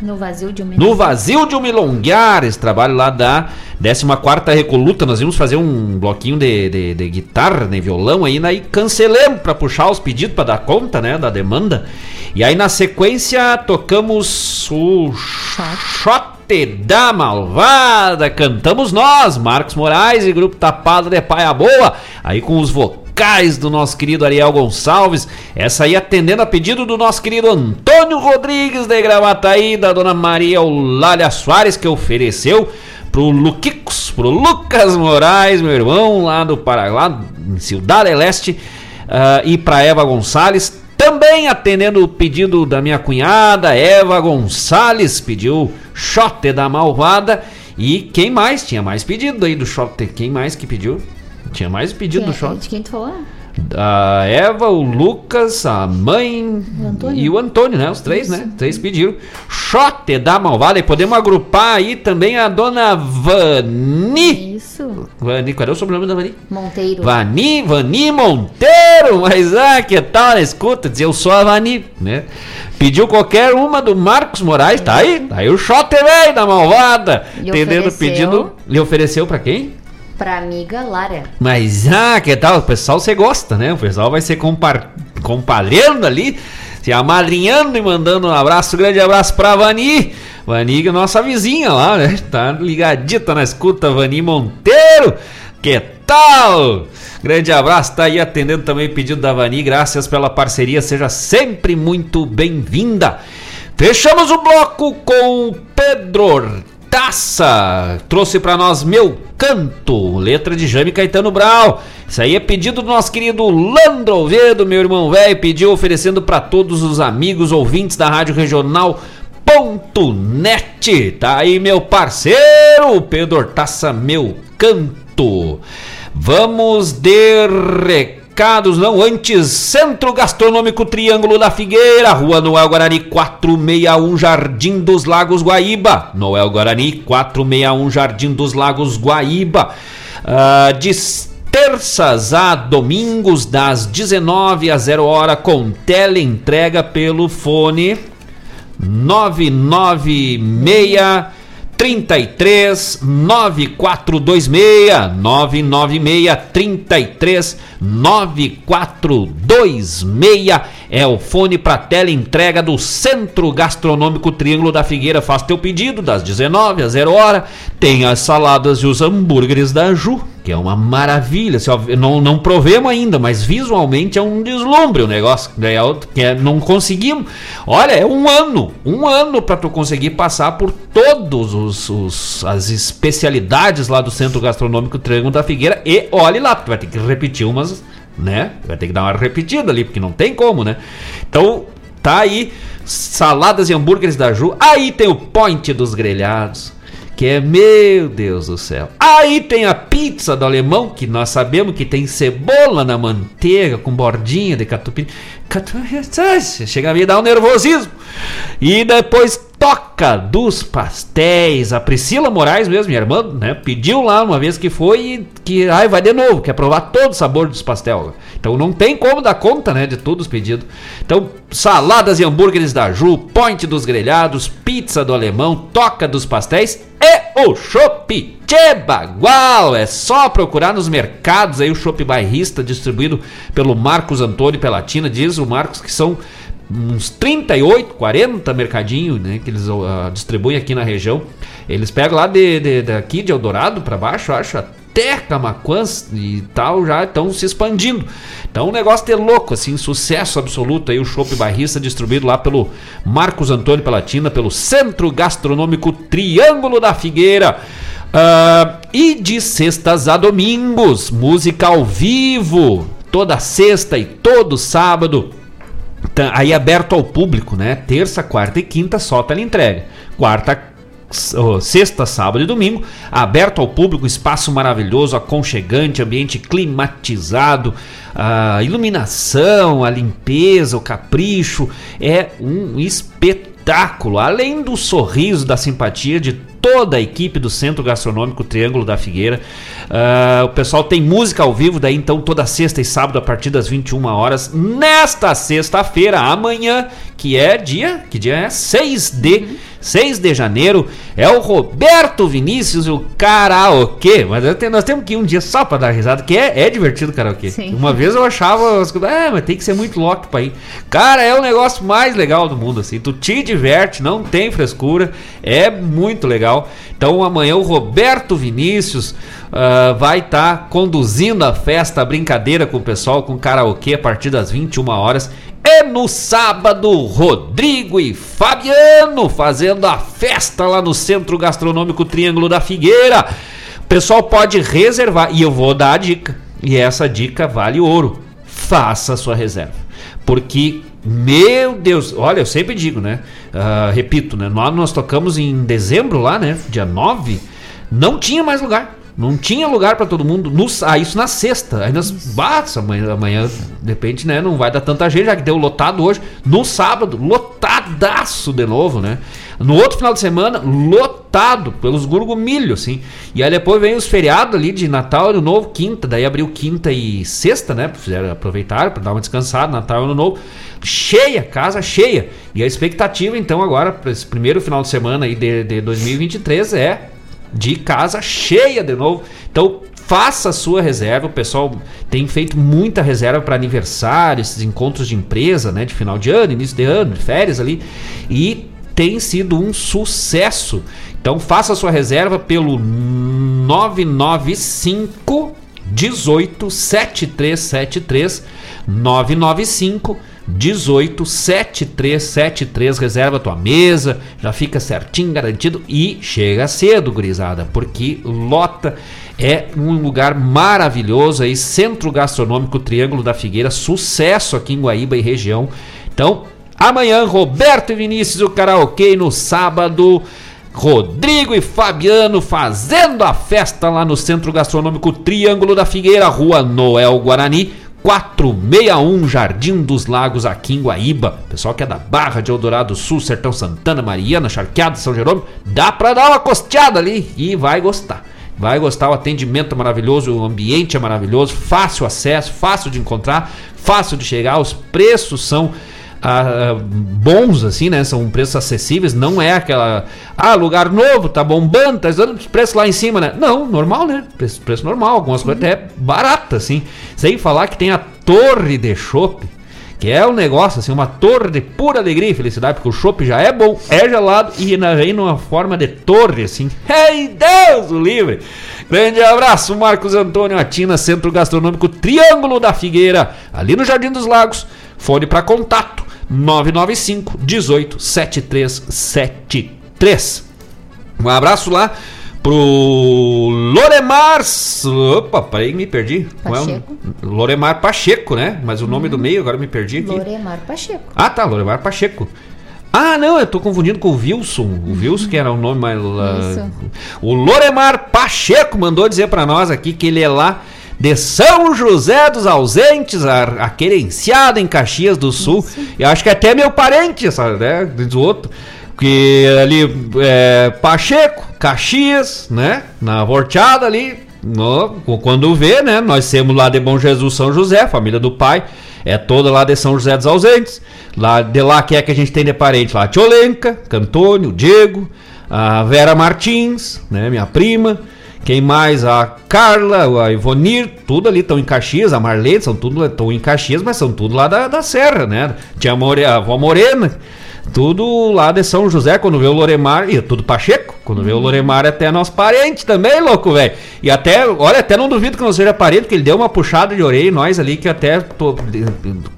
No vazio de um No Vazio de um Milonguear, esse trabalho lá da 14 Recoluta. Nós íamos fazer um bloquinho de, de, de guitarra, de violão aí, né? E cancelamos pra puxar os pedidos, pra dar conta, né? Da demanda. E aí na sequência tocamos o Shot da Malvada. Cantamos nós, Marcos Moraes e Grupo Tapado de Paia Boa. Aí com os vocais do nosso querido Ariel Gonçalves. Essa aí atendendo a pedido do nosso querido Antônio Rodrigues de Gravataí, da dona Maria Eulália Soares, que ofereceu pro Luquicos, pro Lucas Moraes, meu irmão, lá do Paraguai, em Cidade Leste, ah, e pra Eva Gonçalves. Também atendendo o pedido da minha cunhada, Eva Gonçalves, pediu Shot da Malvada. E quem mais? Tinha mais pedido aí do Shot. Quem mais que pediu? Tinha mais pedido do Shot. De quem tu falou? A Eva, o Lucas, a mãe e o Antônio, né? Os três, né? Três pediram. Shot da Malvada. E podemos agrupar aí também a dona Vani. Isso. Vani, qual é o sobrenome da Vani? Monteiro. Vani, Vani Monteiro, mas ah, que tal, né? escuta, diz, eu sou a Vani, né? Pediu qualquer uma do Marcos Moraes, tá aí, tá aí o shot velho da malvada, E entendendo o ofereceu- pedido, lhe ofereceu pra quem? Pra amiga Lara. Mas, ah, que tal, o pessoal você gosta, né? O pessoal vai ser compar compadreando ali, se amadrinhando e mandando um abraço, grande abraço pra Vani, Vani, é nossa vizinha lá, né? Tá ligadita na escuta, Vani Monteiro, que tal? Grande abraço, tá aí atendendo também o pedido da Vani, graças pela parceria, seja sempre muito bem-vinda. Fechamos o bloco com Pedro Taça. Trouxe pra nós Meu Canto, letra de Jaime Caetano Brau. Isso aí é pedido do nosso querido Landro Oviedo, meu irmão velho, pediu oferecendo pra todos os amigos ouvintes da Rádio Regional Ponto Net. Tá aí meu parceiro, Pedro Taça, Meu Canto. Vamos de recados, não antes. Centro Gastronômico Triângulo da Figueira, Rua Noel Guarani 461, Jardim dos Lagos Guaíba. Noel Guarani 461, Jardim dos Lagos Guaíba. Ah, de terças a domingos, das 19 a 0 hora, com teleentrega pelo fone 996 33 9426 996 33 9426 é o fone para tela entrega do Centro Gastronômico Triângulo da Figueira. Faz teu pedido das 19 às 0 hora. Tem as saladas e os hambúrgueres da Ju, que é uma maravilha. Não, não provemos ainda, mas visualmente é um deslumbre o negócio. É outro- que é- não conseguimos. Olha, é um ano, um ano para tu conseguir passar por todos os, os- as especialidades lá do Centro Gastronômico Triângulo da Figueira e olhe lá, tu vai ter que repetir umas, né? Vai ter que dar uma repetida ali, porque não tem como, né? Então, tá aí saladas e hambúrgueres da Ju. Aí tem o Point dos grelhados. Que é, meu Deus do céu. Aí tem a pizza do alemão, que nós sabemos que tem cebola na manteiga, com bordinha de catupiry. Catu... Chega a me dar um nervosismo. E depois Toca dos Pastéis. A Priscila Moraes mesmo, minha irmã, né? Pediu lá uma vez que foi e que ai, vai de novo, quer provar todo o sabor dos pastel. Então não tem como dar conta, né, de todos os pedidos. Então, saladas e hambúrgueres da Ju, point dos grelhados, pizza do alemão, toca dos pastéis e o chopp Bagual. É só procurar nos mercados aí o chopp bairrista distribuído pelo Marcos Antônio Pelatina. Diz o Marcos que são uns 38, 40 mercadinhos né, que eles uh, distribuem aqui na região. Eles pegam lá de, de daqui de Eldorado para baixo, acho, até Camaquãs e tal, já estão se expandindo. Então o negócio é louco, assim, sucesso absoluto aí o Chopp Barrista distribuído lá pelo Marcos Antônio Pelatina, pelo Centro Gastronômico Triângulo da Figueira. Uh, e de sextas a domingos, música ao vivo, toda sexta e todo sábado aí aberto ao público, né? Terça, quarta e quinta só pela entrega. Quarta, sexta, sábado e domingo, aberto ao público, espaço maravilhoso, aconchegante, ambiente climatizado, a iluminação, a limpeza, o capricho, é um espetáculo. Além do sorriso, da simpatia de toda a equipe do Centro Gastronômico Triângulo da Figueira. Uh, o pessoal tem música ao vivo, daí então toda sexta e sábado a partir das 21 horas. Nesta sexta-feira, amanhã, que é dia, que dia é? 6 de 6 de janeiro, é o Roberto Vinícius e o karaokê. Mas nós temos que ir um dia só para dar risada, que é, é divertido o karaokê. Sim. Uma vez eu achava, ah, mas tem que ser muito louco para ir. Cara, é o negócio mais legal do mundo, assim. Tu te diverte, não tem frescura, é muito legal. Então amanhã o Roberto Vinícius uh, vai estar tá conduzindo a festa, a brincadeira com o pessoal, com karaokê a partir das 21 horas. E no sábado, Rodrigo e Fabiano fazendo a festa lá no Centro Gastronômico Triângulo da Figueira. O pessoal pode reservar e eu vou dar a dica. E essa dica vale ouro. Faça a sua reserva. Porque, meu Deus, olha, eu sempre digo, né? Uh, repito, né? Nós, nós tocamos em dezembro lá, né? Dia 9. Não tinha mais lugar. Não tinha lugar para todo mundo. No, ah, isso na sexta. Aí nós. Bata, amanhã, amanhã, de repente, né? Não vai dar tanta gente, já que deu lotado hoje. No sábado, lotadaço de novo, né? No outro final de semana, lotado pelos gurgumilho, assim. E aí depois vem os feriados ali de Natal e Ano Novo, quinta. Daí abriu quinta e sexta, né? Fizeram aproveitar para dar uma descansada, Natal e Ano Novo. Cheia, casa cheia. E a expectativa, então, agora, para esse primeiro final de semana aí de, de 2023 é de casa cheia de novo. Então faça a sua reserva. O pessoal tem feito muita reserva para aniversário, esses encontros de empresa, né, de final de ano, início de ano, férias ali, e tem sido um sucesso. Então faça a sua reserva pelo 995 18 7373 995 18 7373 reserva tua mesa, já fica certinho garantido e chega cedo, gurizada, porque lota é um lugar maravilhoso aí, Centro Gastronômico Triângulo da Figueira, sucesso aqui em Guaíba e região. Então, amanhã Roberto e Vinícius o karaokê no sábado Rodrigo e Fabiano fazendo a festa lá no Centro Gastronômico Triângulo da Figueira, Rua Noel Guarani 461 Jardim dos Lagos, aqui em Guaíba. Pessoal que é da Barra de Eldorado Sul, Sertão Santana, Mariana, Charqueado, São Jerônimo, dá pra dar uma costeada ali e vai gostar. Vai gostar, o atendimento é maravilhoso, o ambiente é maravilhoso, fácil acesso, fácil de encontrar, fácil de chegar, os preços são ah, bons, assim, né? São preços acessíveis, não é aquela. Ah, lugar novo, tá bombando, tá dando preço lá em cima, né? Não, normal, né? Preço, preço normal, algumas coisas até baratas, assim. Sem falar que tem a torre de chopp, que é um negócio, assim, uma torre de pura alegria e felicidade, porque o chopp já é bom, é gelado e ainda vem numa forma de torre, assim. Ei, Deus o livre! Grande abraço, Marcos Antônio Atina, Centro Gastronômico Triângulo da Figueira, ali no Jardim dos Lagos. Fone para contato 995 18 7373. Um abraço lá pro Loremar. Opa, peraí, me perdi. Pacheco. É um... Loremar Pacheco, né? Mas o nome hum. do meio agora me perdi aqui. Loremar Pacheco. Ah, tá, Loremar Pacheco. Ah, não, eu tô confundindo com o Wilson. O Wilson, que era o nome mais. Uh... O Loremar Pacheco mandou dizer para nós aqui que ele é lá de São José dos Ausentes, a, a querenciada em Caxias do Sul. Eu acho que até meu parente, sabe, né? Diz o outro. Que ali é Pacheco, Caxias, né? Na Vorteada ali. No, quando vê, né? Nós temos lá de Bom Jesus São José, família do pai. É toda lá de São José dos Ausentes. Lá de lá que é que a gente tem de parente lá? Tiolenca, Cantônio, Diego, a Vera Martins, né? Minha prima. Quem mais? A Carla, a Ivonir, tudo ali estão em Caxias, a Marlene, são tudo estão em Caxias, mas são tudo lá da, da Serra, né? Tinha a, More, a avó Morena, tudo lá de São José, quando vê o Loremar, e tudo Pacheco, quando vê o Loremar é até nosso parente também, louco, velho. E até, olha, até não duvido que não seja parente, porque ele deu uma puxada de orelha em nós ali, que até tô,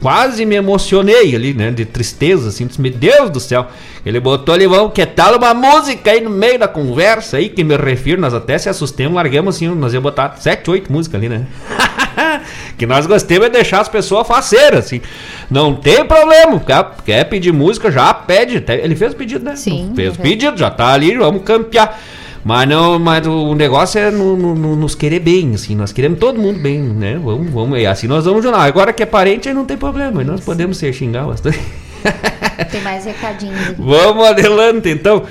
quase me emocionei ali, né, de tristeza, assim, disse, meu Deus do céu. Ele botou ali, vamos, que tal uma música aí no meio da conversa aí, que me refiro, nós até se assustemos, largamos assim, nós ia botar sete, oito músicas ali, né? que nós gostemos é deixar as pessoas faceiras, assim. Não tem problema. Quer, quer pedir música, já pede. Ele fez o pedido, né? Sim. Fez o pedido, já tá ali, vamos campear. Mas não, mas o negócio é no, no, no, nos querer bem, assim, nós queremos todo mundo bem, né? Vamos, vamos, e assim nós vamos jornal. Agora que é parente, aí não tem problema, nós podemos ser xingar bastante. Tem mais recadinhos aqui. Vamos adelante, então.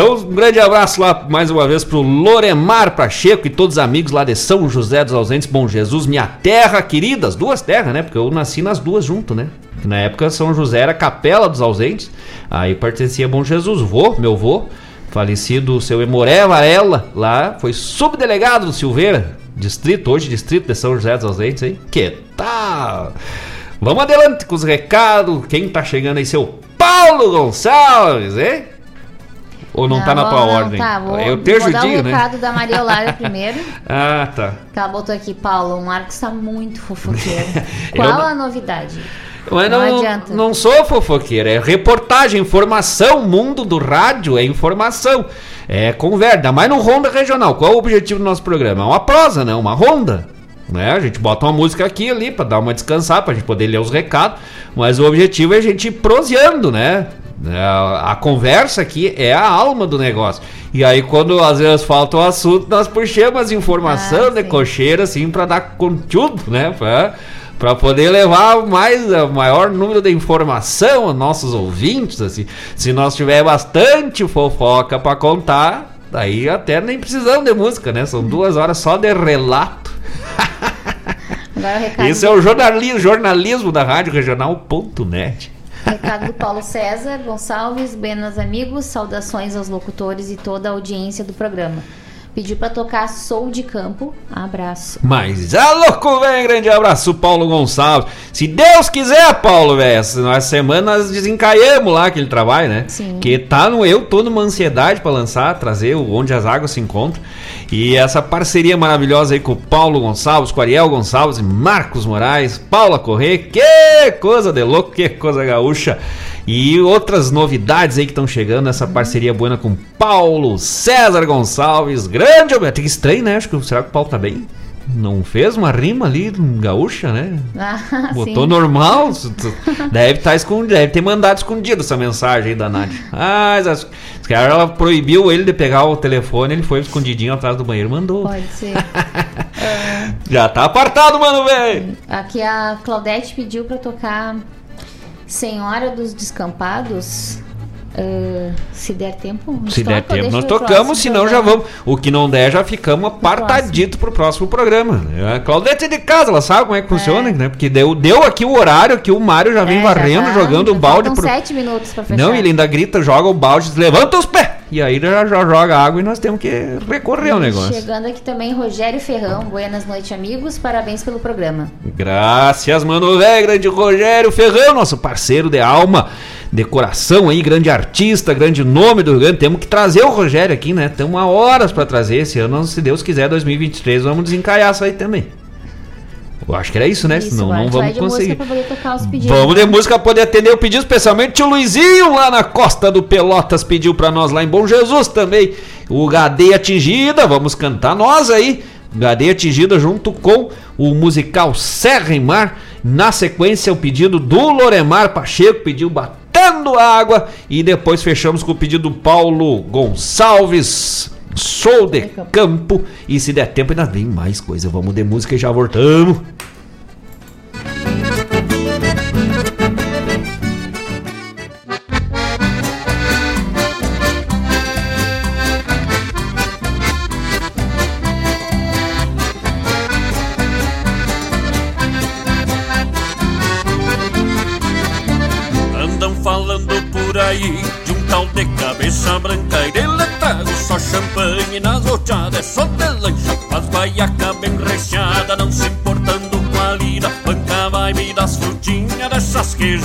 Então, um grande abraço lá mais uma vez pro Loremar Pacheco e todos os amigos lá de São José dos Ausentes, Bom Jesus, minha terra querida, as duas terras, né? Porque eu nasci nas duas junto, né? Na época São José era Capela dos Ausentes, aí pertencia Bom Jesus, vô, meu vô, falecido seu Emoré Varela, lá foi subdelegado do Silveira, distrito, hoje distrito de São José dos Ausentes, hein? Que tal? Vamos adelante com os recados, quem tá chegando aí, seu Paulo Gonçalves, hein? Ou não, tá na tua vou- não, ordem? Tá, vou, eu vou te dar o judio, né? recado da Maria Eulália primeiro. Ah, tá. Que ela botou aqui, Paulo, o Marcos tá muito fofoqueiro. Qual não- a novidade? Mas Não não, adianta. não sou fofoqueira, é reportagem, informação, mundo do rádio é informação. É conversa, mais no Ronda Regional. Qual é o objetivo do nosso programa? É uma prosa, né? Uma ronda. Né? A gente bota uma música aqui ali pra dar uma descansar, pra gente poder ler os recados. Mas o objetivo é a gente ir proseando, né? É, A, conversa aqui é a alma do negócio. E aí, quando às vezes falta o assunto, nós puxamos as informações de cocheira, assim, pra dar conteúdo, né? Pra, pra poder levar mais, o maior número de informação aos nossos ouvintes, assim. Se nós tiver bastante fofoca pra contar, daí até nem precisamos de música, né? São duas horas só de relato. Isso é o jornalismo, jornalismo da Rádio Regional.net. recado do Paulo César Gonçalves, buenas amigos, saudações aos locutores e toda a audiência do programa. Pediu pra tocar Sou de Campo. Abraço. Mas, ah, louco, velho, grande abraço, Paulo Gonçalves. Se Deus quiser, Paulo, velho, nós semanas desencaiamos lá aquele trabalho, né? Sim. Que tá no eu, tô numa ansiedade pra lançar, trazer o Onde as Águas se Encontram. E essa parceria maravilhosa aí com o Paulo Gonçalves, com o Ariel Gonçalves e Marcos Moraes, Paula Corrêa, que coisa de louco, que coisa gaúcha. E outras novidades aí que estão chegando nessa parceria boa com Paulo César Gonçalves, grande homem. Até que estranho, né? Acho que será que o Paulo tá bem? Não fez uma rima ali gaúcha, né? Ah, Botou sim. normal. Deve estar escondido, deve ter mandado escondido essa mensagem aí da Nádia. Ah, as, cara, ela proibiu ele de pegar o telefone, ele foi escondidinho atrás do banheiro, mandou. Pode ser. Já tá apartado, mano, velho. Aqui a Claudete pediu pra tocar Senhora dos Descampados. Ah, se der tempo, Se der toca tempo, nós tocamos, próximo senão já vamos. O que não der, já ficamos apartadito pro próximo programa. A Claudete é de casa, ela sabe como é que funciona, né? Porque deu, deu aqui o horário que o Mário já vem É, já varrendo, tá- jogando o já balde pro. sete minutos pra fechar. Não, ele ainda grita, joga o balde, levanta os pés! E aí já, já joga água e nós temos que recorrer ao negócio. Chegando aqui também Rogério Ferrão. Buenas noites, amigos. Parabéns pelo programa. Graças, mano, velho, grande Rogério Ferrão, nosso parceiro de alma, de coração aí, grande artista, grande nome do Rio Grande. Temos que trazer o Rogério aqui, né? Temos uma horas pra trazer esse ano, se Deus quiser, 2023, vamos desencalhar isso aí também. Eu acho que era isso, né? Isso, Senão não vamos de música conseguir. pra poder tocar os pedidos. Vamos de música poder atender o pedido, especialmente tio Luizinho lá na costa do Pelotas pediu pra nós lá em Bom Jesus também. O Gadeia Atingida, vamos cantar nós aí. Gadeia Atingida junto com o musical Serra e Mar. Na sequência, o pedido do Loremar Pacheco pediu Batendo Água. E depois fechamos com o pedido do Paulo Gonçalves. Sou de campo. E se der tempo, ainda vem mais coisa. Vamos de música e já voltamos. Só de lancha, faz baiaca bem recheada, não se importando com a lida, banca vai me das frutinhas dessas que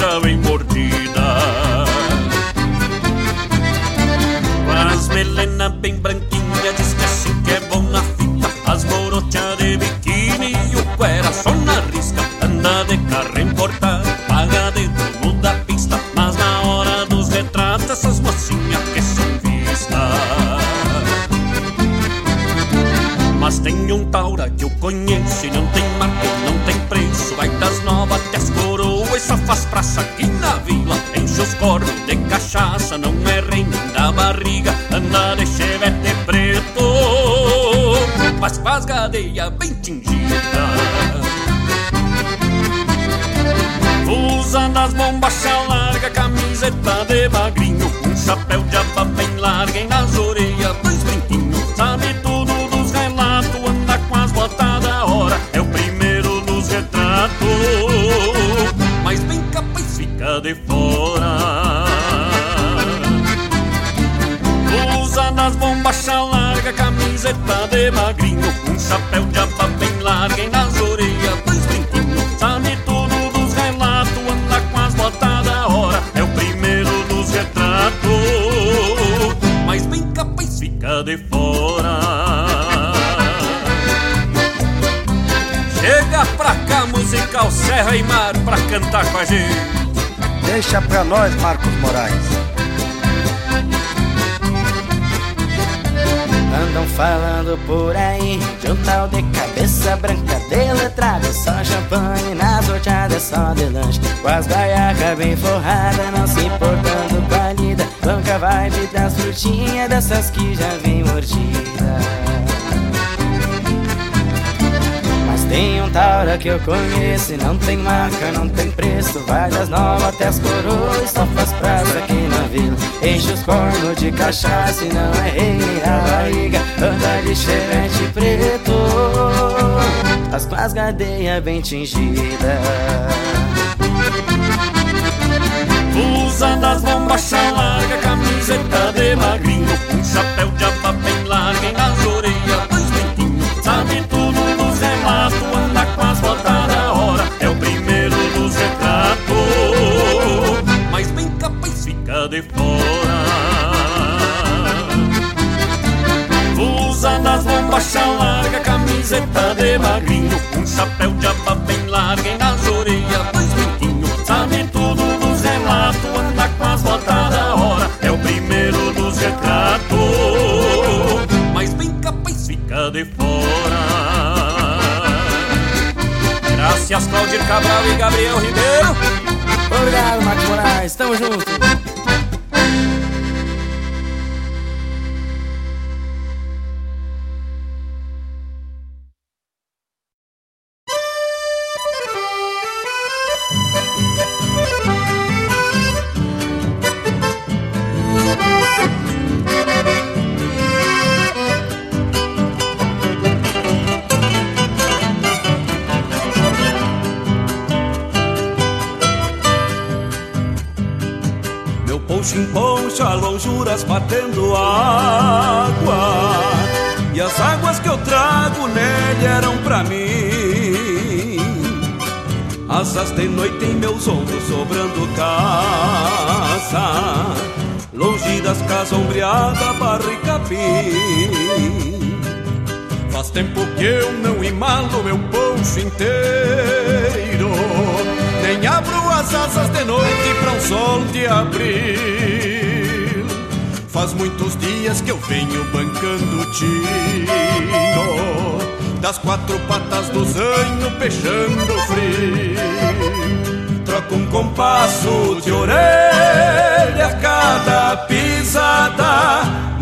chapéu de aba bem larga e nas orelhas dois brinquinhos Sabe tudo dos relatos, anda com as botas da hora É o primeiro dos retratos. Mas bem capaz fica de fora. Chega pra cá, musical Serra e Mar Pra cantar com a gente. Deixa pra nós, Marcos Moraes. Andam falando por aí. De um tal de cabeça branca deletrada Só champanhe nas horteadas, só de lanche. Com as baiacas bem forradas, não se importando com a lida. Banca vibe das frutinhas, dessas que já vem mordida tem um taura que eu conheço e não tem marca, não tem preço. Vai das novas até as coroas, só faz praça aqui na vila. Enche os cornos de cachaça e não é rei nem a barriga. Anda de chevette preto. As com as gadeias bem tingidas. Usa das bombachas larga, camiseta de magrinho. Um chapéu de aba bem larga e de fora. Usa das bombachas larga, camiseta de magrinho Um chapéu de aba bem larga e nas orelhas dois brinquinhos Sabe tudo dos relatos, anda com as botas da hora. É o primeiro dos retratos. Mas bem capaz fica de fora. Graças Claudir Cabral e Gabriel Ribeiro. Obrigado, Marcos Moraes, tamo junto Faz tempo que eu não imalo meu poncho inteiro. Nem abro as asas de noite pra um sol de abril. Faz muitos dias que eu venho bancando tino Das quatro patas do zanho peixando frio. Troco um compasso de orelha a cada pisada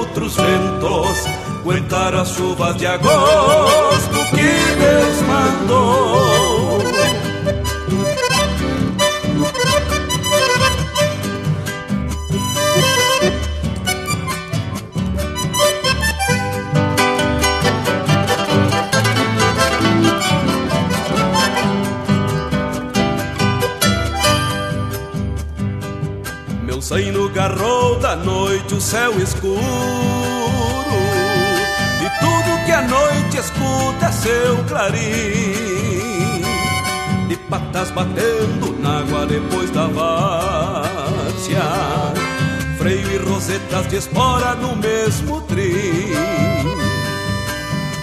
outros ventos aguentar as chuvas de agosto que Deus mandou. Meu no garrou da noite o céu escuro. Tudo que a noite escuta é seu clarim. De patas batendo na água depois da várzea. Freio e rosetas de espora no mesmo trim.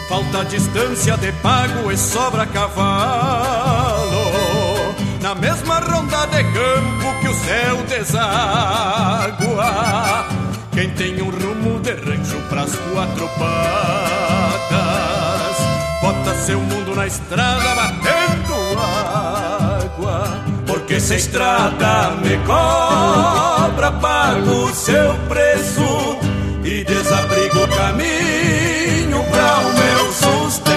Falta distância de pago e sobra cavalo Na mesma ronda de campo que o céu deságua. Quem tem um rumo de rancho pras quatro patas Bota seu mundo na estrada batendo água. Porque se a estrada me cobra Pago seu preço E desabrigo o caminho pra o meu sustento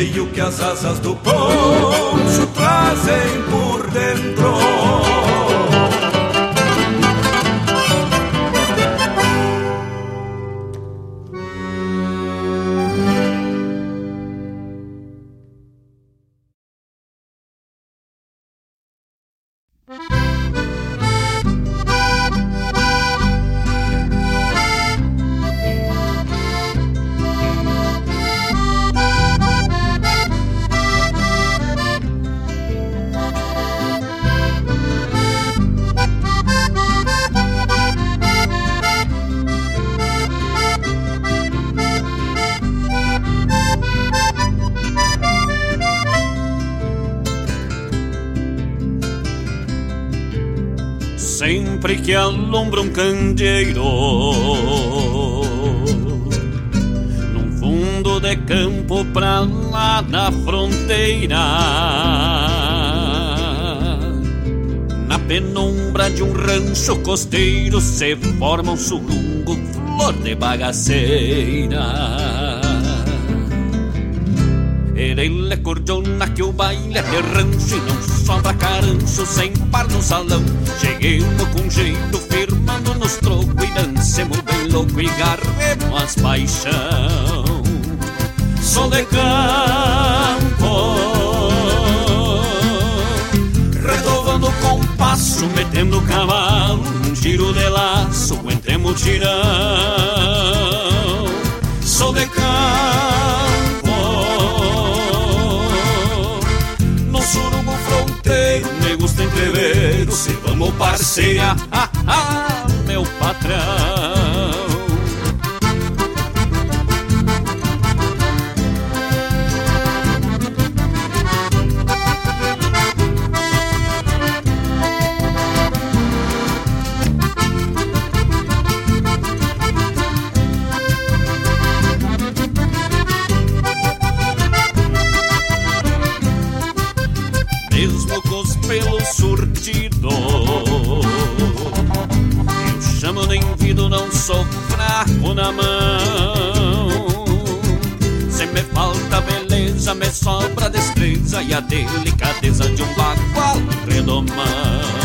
sei o que as asas do poncho trazem por dentro. Alumbra um candeeiro. Num fundo de campo pra lá na fronteira. Na penumbra de um rancho costeiro Se forma um surungo, flor de bagaceira Ele cordiona que o baile é rancho E não sobra caranço sem par no salão. Cheguemos com jeito, firmando nos trocos E dancemos bem louco e garremos as paixão. Sou de campo Retovando o compasso, metendo o cavalo Um giro de laço, entre mutirão. Sou de campo entrever Se vamos parceira, ah, ah, meu patrão sobra destreza e a delicadeza de um bagual redomão.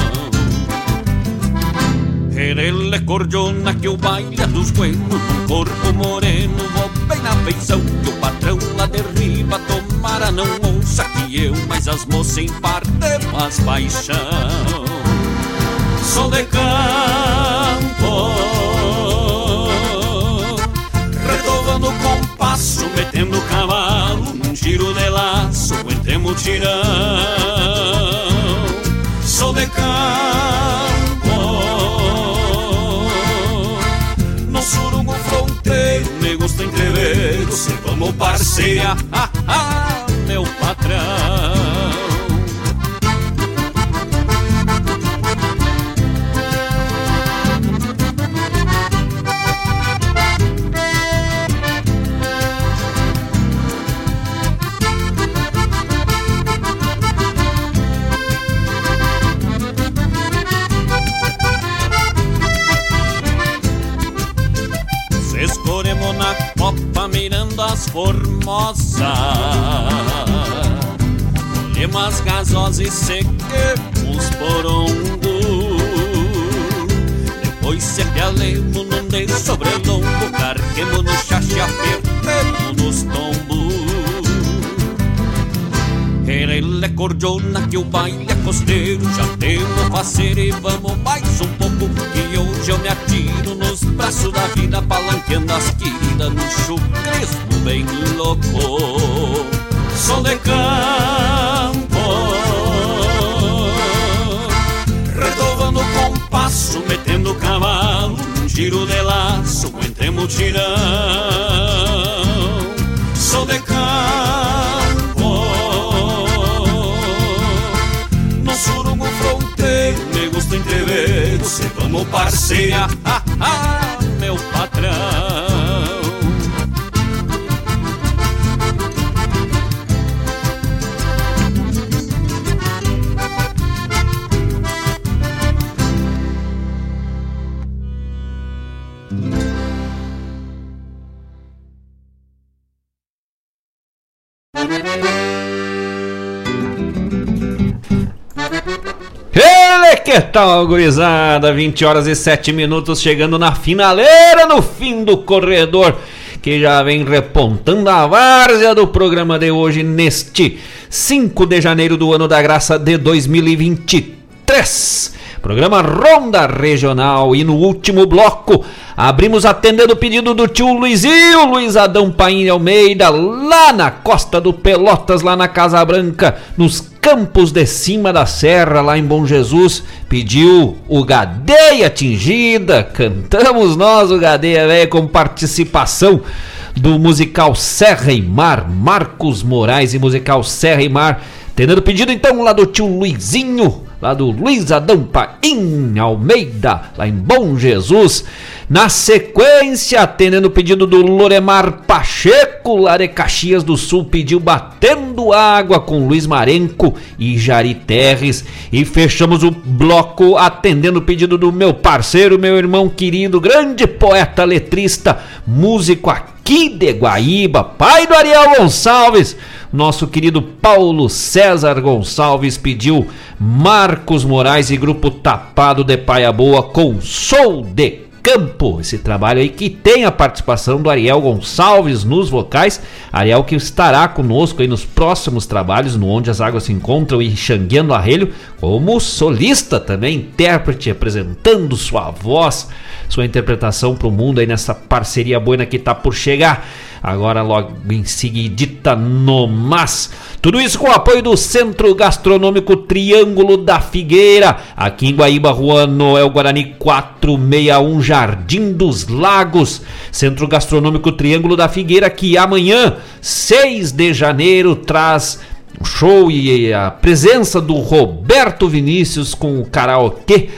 Ele cordiona que o baile é dos buenos Num corpo moreno, vou bem na feição Que o patrão lá derriba, tomara não ouça Que eu, mas as moças em parte faz paixão Sou de campo girão. Sou de campo, no surungo fronteiro me gusta entrever. Você como parceira. Ah, ah. ah. Colhemos gasosas e sequemos porongo Depois se apialemo num de sobrelongo Carquemos no chache, apertemos nos tombos. Ele cordiona que o baile é costeiro Já temos fazer e vamos mais um pouco Que hoje eu me atiro nos braços da vida Palanqueando as queridas no chucrismo bem louco. Sou de cavalo Um giro de laço, entre mutirão Sou de campo No surungo fronteiro, me gusta entrever Se vamos parceia, ah, ah, meu patrão tal, gurizada? 20 horas e 7 minutos, chegando na finaleira, no fim do corredor, que já vem repontando a várzea do programa de hoje, neste 5 de janeiro do ano da graça de 2023. Programa Ronda Regional. E no último bloco abrimos atendendo o pedido do tio Luizinho, Luiz Adão Paim Almeida, lá na costa do Pelotas, lá na Casa Branca, nos campos de cima da serra, lá em Bom Jesus, pediu o Gadeia Atingida, cantamos nós o Gadeia Velho com participação do musical Serra e Mar, Marcos Moraes e musical Serra e Mar, tendo pedido então lá do tio Luizinho, lá do Luiz Adão Paim Almeida, lá em Bom Jesus. Na sequência, atendendo o pedido do Loremar Pacheco, lá de Caxias do Sul, pediu Batendo Água com Luiz Marenco e Jari Terres. E fechamos o bloco atendendo o pedido do meu parceiro, meu irmão querido, grande poeta letrista, músico aqui de Guaíba, pai do Ariel Gonçalves. Nosso querido Paulo César Gonçalves pediu Marcos Moraes e Grupo Tapado de Paia Boa com Sou de Campo. Esse trabalho aí que tem a participação do Ariel Gonçalves nos vocais. Ariel que estará conosco aí nos próximos trabalhos, no Onde as Águas se Encontram e Xangueando Arrelho, como solista também, intérprete, apresentando sua voz, sua interpretação para o mundo aí nessa parceria boa que está por chegar agora logo em seguidita no mas. Tudo isso com o apoio do Centro Gastronômico Triângulo da Figueira, aqui em Guaíba, Rua Noel Guarani 461, Jardim dos Lagos. Centro Gastronômico Triângulo da Figueira, que amanhã, 6 de janeiro, traz um show e a presença do Roberto Vinícius com o karaokê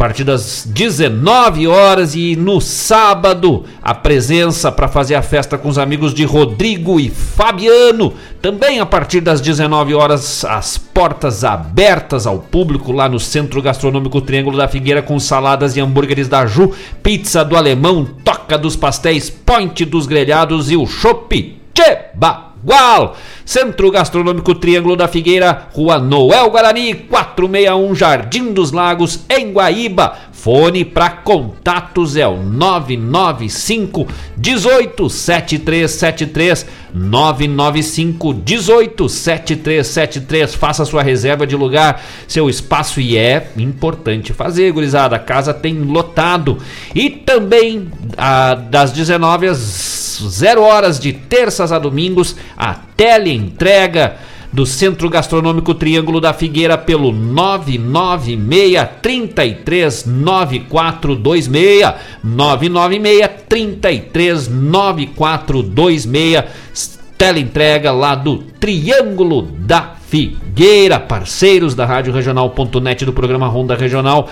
partir das 19 horas e no sábado a presença para fazer a festa com os amigos de Rodrigo e Fabiano. Também a partir das 19 horas as portas abertas ao público lá no Centro Gastronômico Triângulo da Figueira com saladas e hambúrgueres da Ju, pizza do alemão, toca dos pastéis, point dos grelhados e o chopp Cheba. Gual, Centro Gastronômico Triângulo da Figueira, Rua Noel Guarani, 461 Jardim dos Lagos, em Guaíba. Fone para contatos é o 995 187373 995 187373. Faça sua reserva de lugar, seu espaço e é importante fazer, gurizada. A casa tem lotado. E também a, das 19 às 0 horas de terças a domingos, a teleentrega do Centro Gastronômico Triângulo da Figueira pelo 996 33 9426 996 33 9426 teleentrega lá do Triângulo da Figueira, parceiros da Rádio Regional.net do programa Ronda Regional.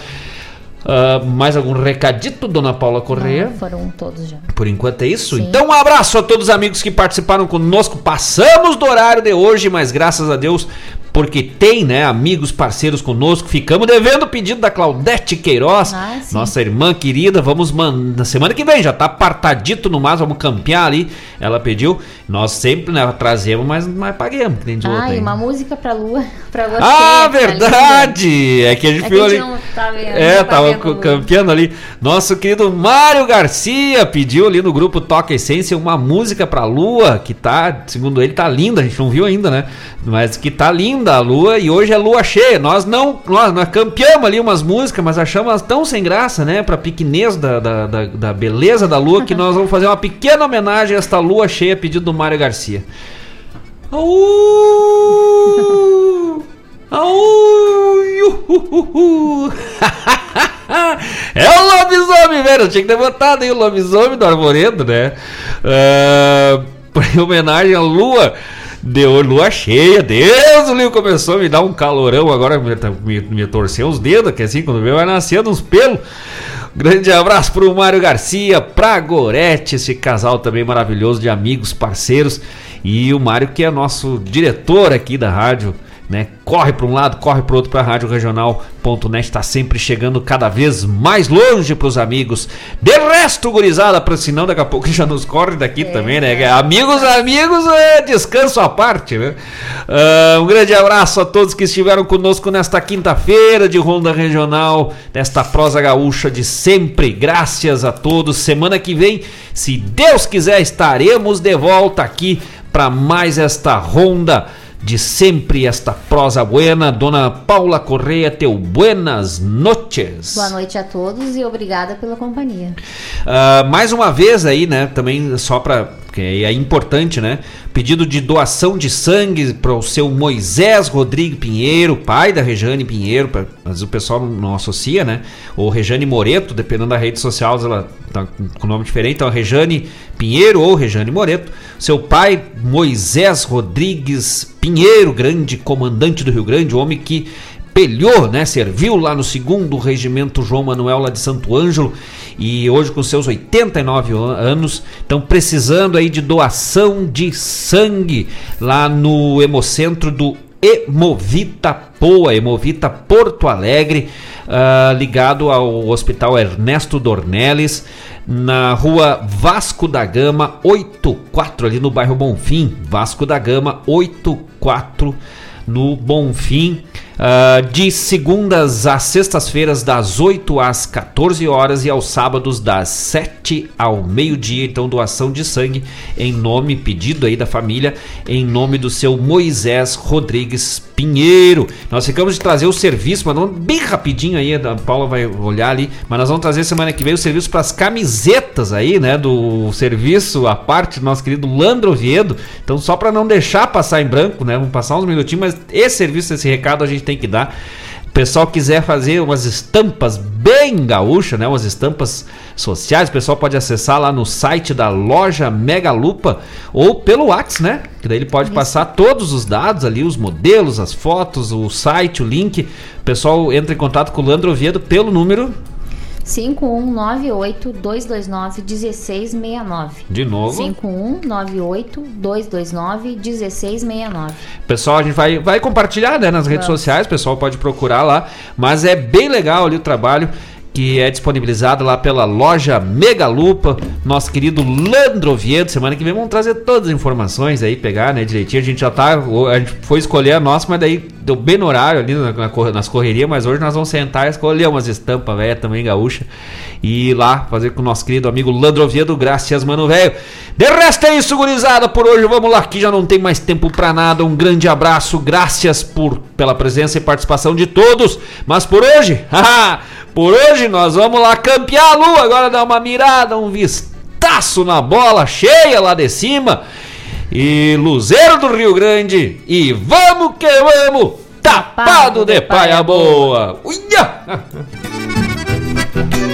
Uh, mais algum recadito, dona Paula Correia? Não, foram todos já. Por enquanto é isso? Sim. Então um abraço a todos os amigos que participaram conosco. Passamos do horário de hoje, mas graças a Deus porque tem, né, amigos, parceiros conosco. Ficamos devendo o pedido da Claudete Queiroz, ah, nossa irmã querida. Vamos na semana que vem, já tá apartadito no mas, vamos campear ali. Ela pediu. Nós sempre né, trazemos, mas, mas paguemos, de ah, outro. E uma música pra lua. Pra lua ah, verdade! É que a gente é viu ali. Tá vendo, é, tava campeando ali. Nosso querido Mário Garcia pediu ali no grupo Toca Essência uma música pra lua, que tá, segundo ele, tá linda. A gente não viu ainda, né? Mas que tá linda da lua e hoje é lua cheia. Nós não, nós, nós campeamos ali umas músicas, mas achamos elas tão sem graça, né? Pra pequenez da, da, da, da beleza da lua, que nós vamos fazer uma pequena homenagem a esta lua cheia, pedido do Mário Garcia. Au! Au! é o lobisomem, velho. Eu tinha que ter botado aí o lobisomem do Arvoredo, né? Uh, em homenagem à lua. Deu lua cheia, Deus, o livro começou a me dar um calorão, agora me, me, me torceu os dedos, que assim, quando veio vai nascendo uns pelos. Grande abraço pro Mário Garcia, pra Gorete, esse casal também maravilhoso de amigos, parceiros. E o Mário, que é nosso diretor aqui da rádio né? Corre para um lado, corre para outro para a Rádio Regional.net, está sempre chegando cada vez mais longe para os amigos. De resto, gurizada, para senão daqui a pouco já nos corre daqui é. também, né? Amigos, amigos, é descanso à parte, né? Uh, um grande abraço a todos que estiveram conosco nesta quinta-feira de Ronda Regional, nesta prosa gaúcha de sempre. Graças a todos. Semana que vem, se Deus quiser, estaremos de volta aqui para mais esta ronda de sempre esta prosa buena. Dona Paula Correia, teu buenas noches. Boa noite a todos e obrigada pela companhia. Uh, mais uma vez aí, né, também só para que é importante, né? Pedido de doação de sangue para o seu Moisés Rodrigo Pinheiro, pai da Rejane Pinheiro, pra, mas o pessoal não associa, né? Ou Rejane Moreto, dependendo da rede social, ela tá com nome diferente, então Rejane Pinheiro ou Rejane Moreto. Seu pai, Moisés Rodrigues Pinheiro, grande comandante do Rio Grande, homem que pelhou, né? Serviu lá no segundo regimento João Manuel lá de Santo Ângelo e hoje com seus 89 anos estão precisando aí de doação de sangue lá no Hemocentro do Emovita Poa, Emovita Porto Alegre, uh, ligado ao Hospital Ernesto Dornelles, na rua Vasco da Gama 84, ali no bairro Bonfim. Vasco da Gama 84, no Bonfim. Uh, de segundas às sextas-feiras, das 8 às 14 horas e aos sábados, das 7 ao meio-dia. Então, doação de sangue em nome, pedido aí da família, em nome do seu Moisés Rodrigues Pinheiro. Nós ficamos de trazer o serviço, mas bem rapidinho aí, a Paula vai olhar ali, mas nós vamos trazer semana que vem o serviço para as camisetas aí, né, do serviço, a parte do nosso querido Landro Oviedo. Então, só para não deixar passar em branco, né, vamos passar uns minutinhos, mas esse serviço, esse recado a gente tem que dar. O pessoal quiser fazer umas estampas bem gaúcha, né? Umas estampas sociais, o pessoal pode acessar lá no site da loja Megalupa ou pelo WhatsApp, né? Que daí ele pode Isso. passar todos os dados ali, os modelos, as fotos, o site, o link. O pessoal entra em contato com o Landro Oviedo pelo número 5198-229-1669. De novo? 5198-229-1669. Pessoal, a gente vai, vai compartilhar né, nas redes Vamos. sociais, o pessoal pode procurar lá. Mas é bem legal ali o trabalho que é disponibilizado lá pela loja Megalupa, nosso querido Landro Oviedo. Semana que vem vamos trazer todas as informações aí, pegar, né, direitinho. A gente já tá, a gente foi escolher a nossa, mas daí deu bem no horário ali na, na, nas correrias, mas hoje nós vamos sentar e escolher umas estampas, velho, também gaúcha, e ir lá fazer com o nosso querido amigo Landro Oviedo, graças, mano, velho. De resto é isso, gurizada, por hoje vamos lá, que já não tem mais tempo pra nada. Um grande abraço, graças por, pela presença e participação de todos, mas por hoje, haha, por hoje nós vamos lá campear a lua, agora dar uma mirada, um vistaço na bola cheia lá de cima. E Luzeiro do Rio Grande, e vamos que vamos, tapado de paia boa. Uia!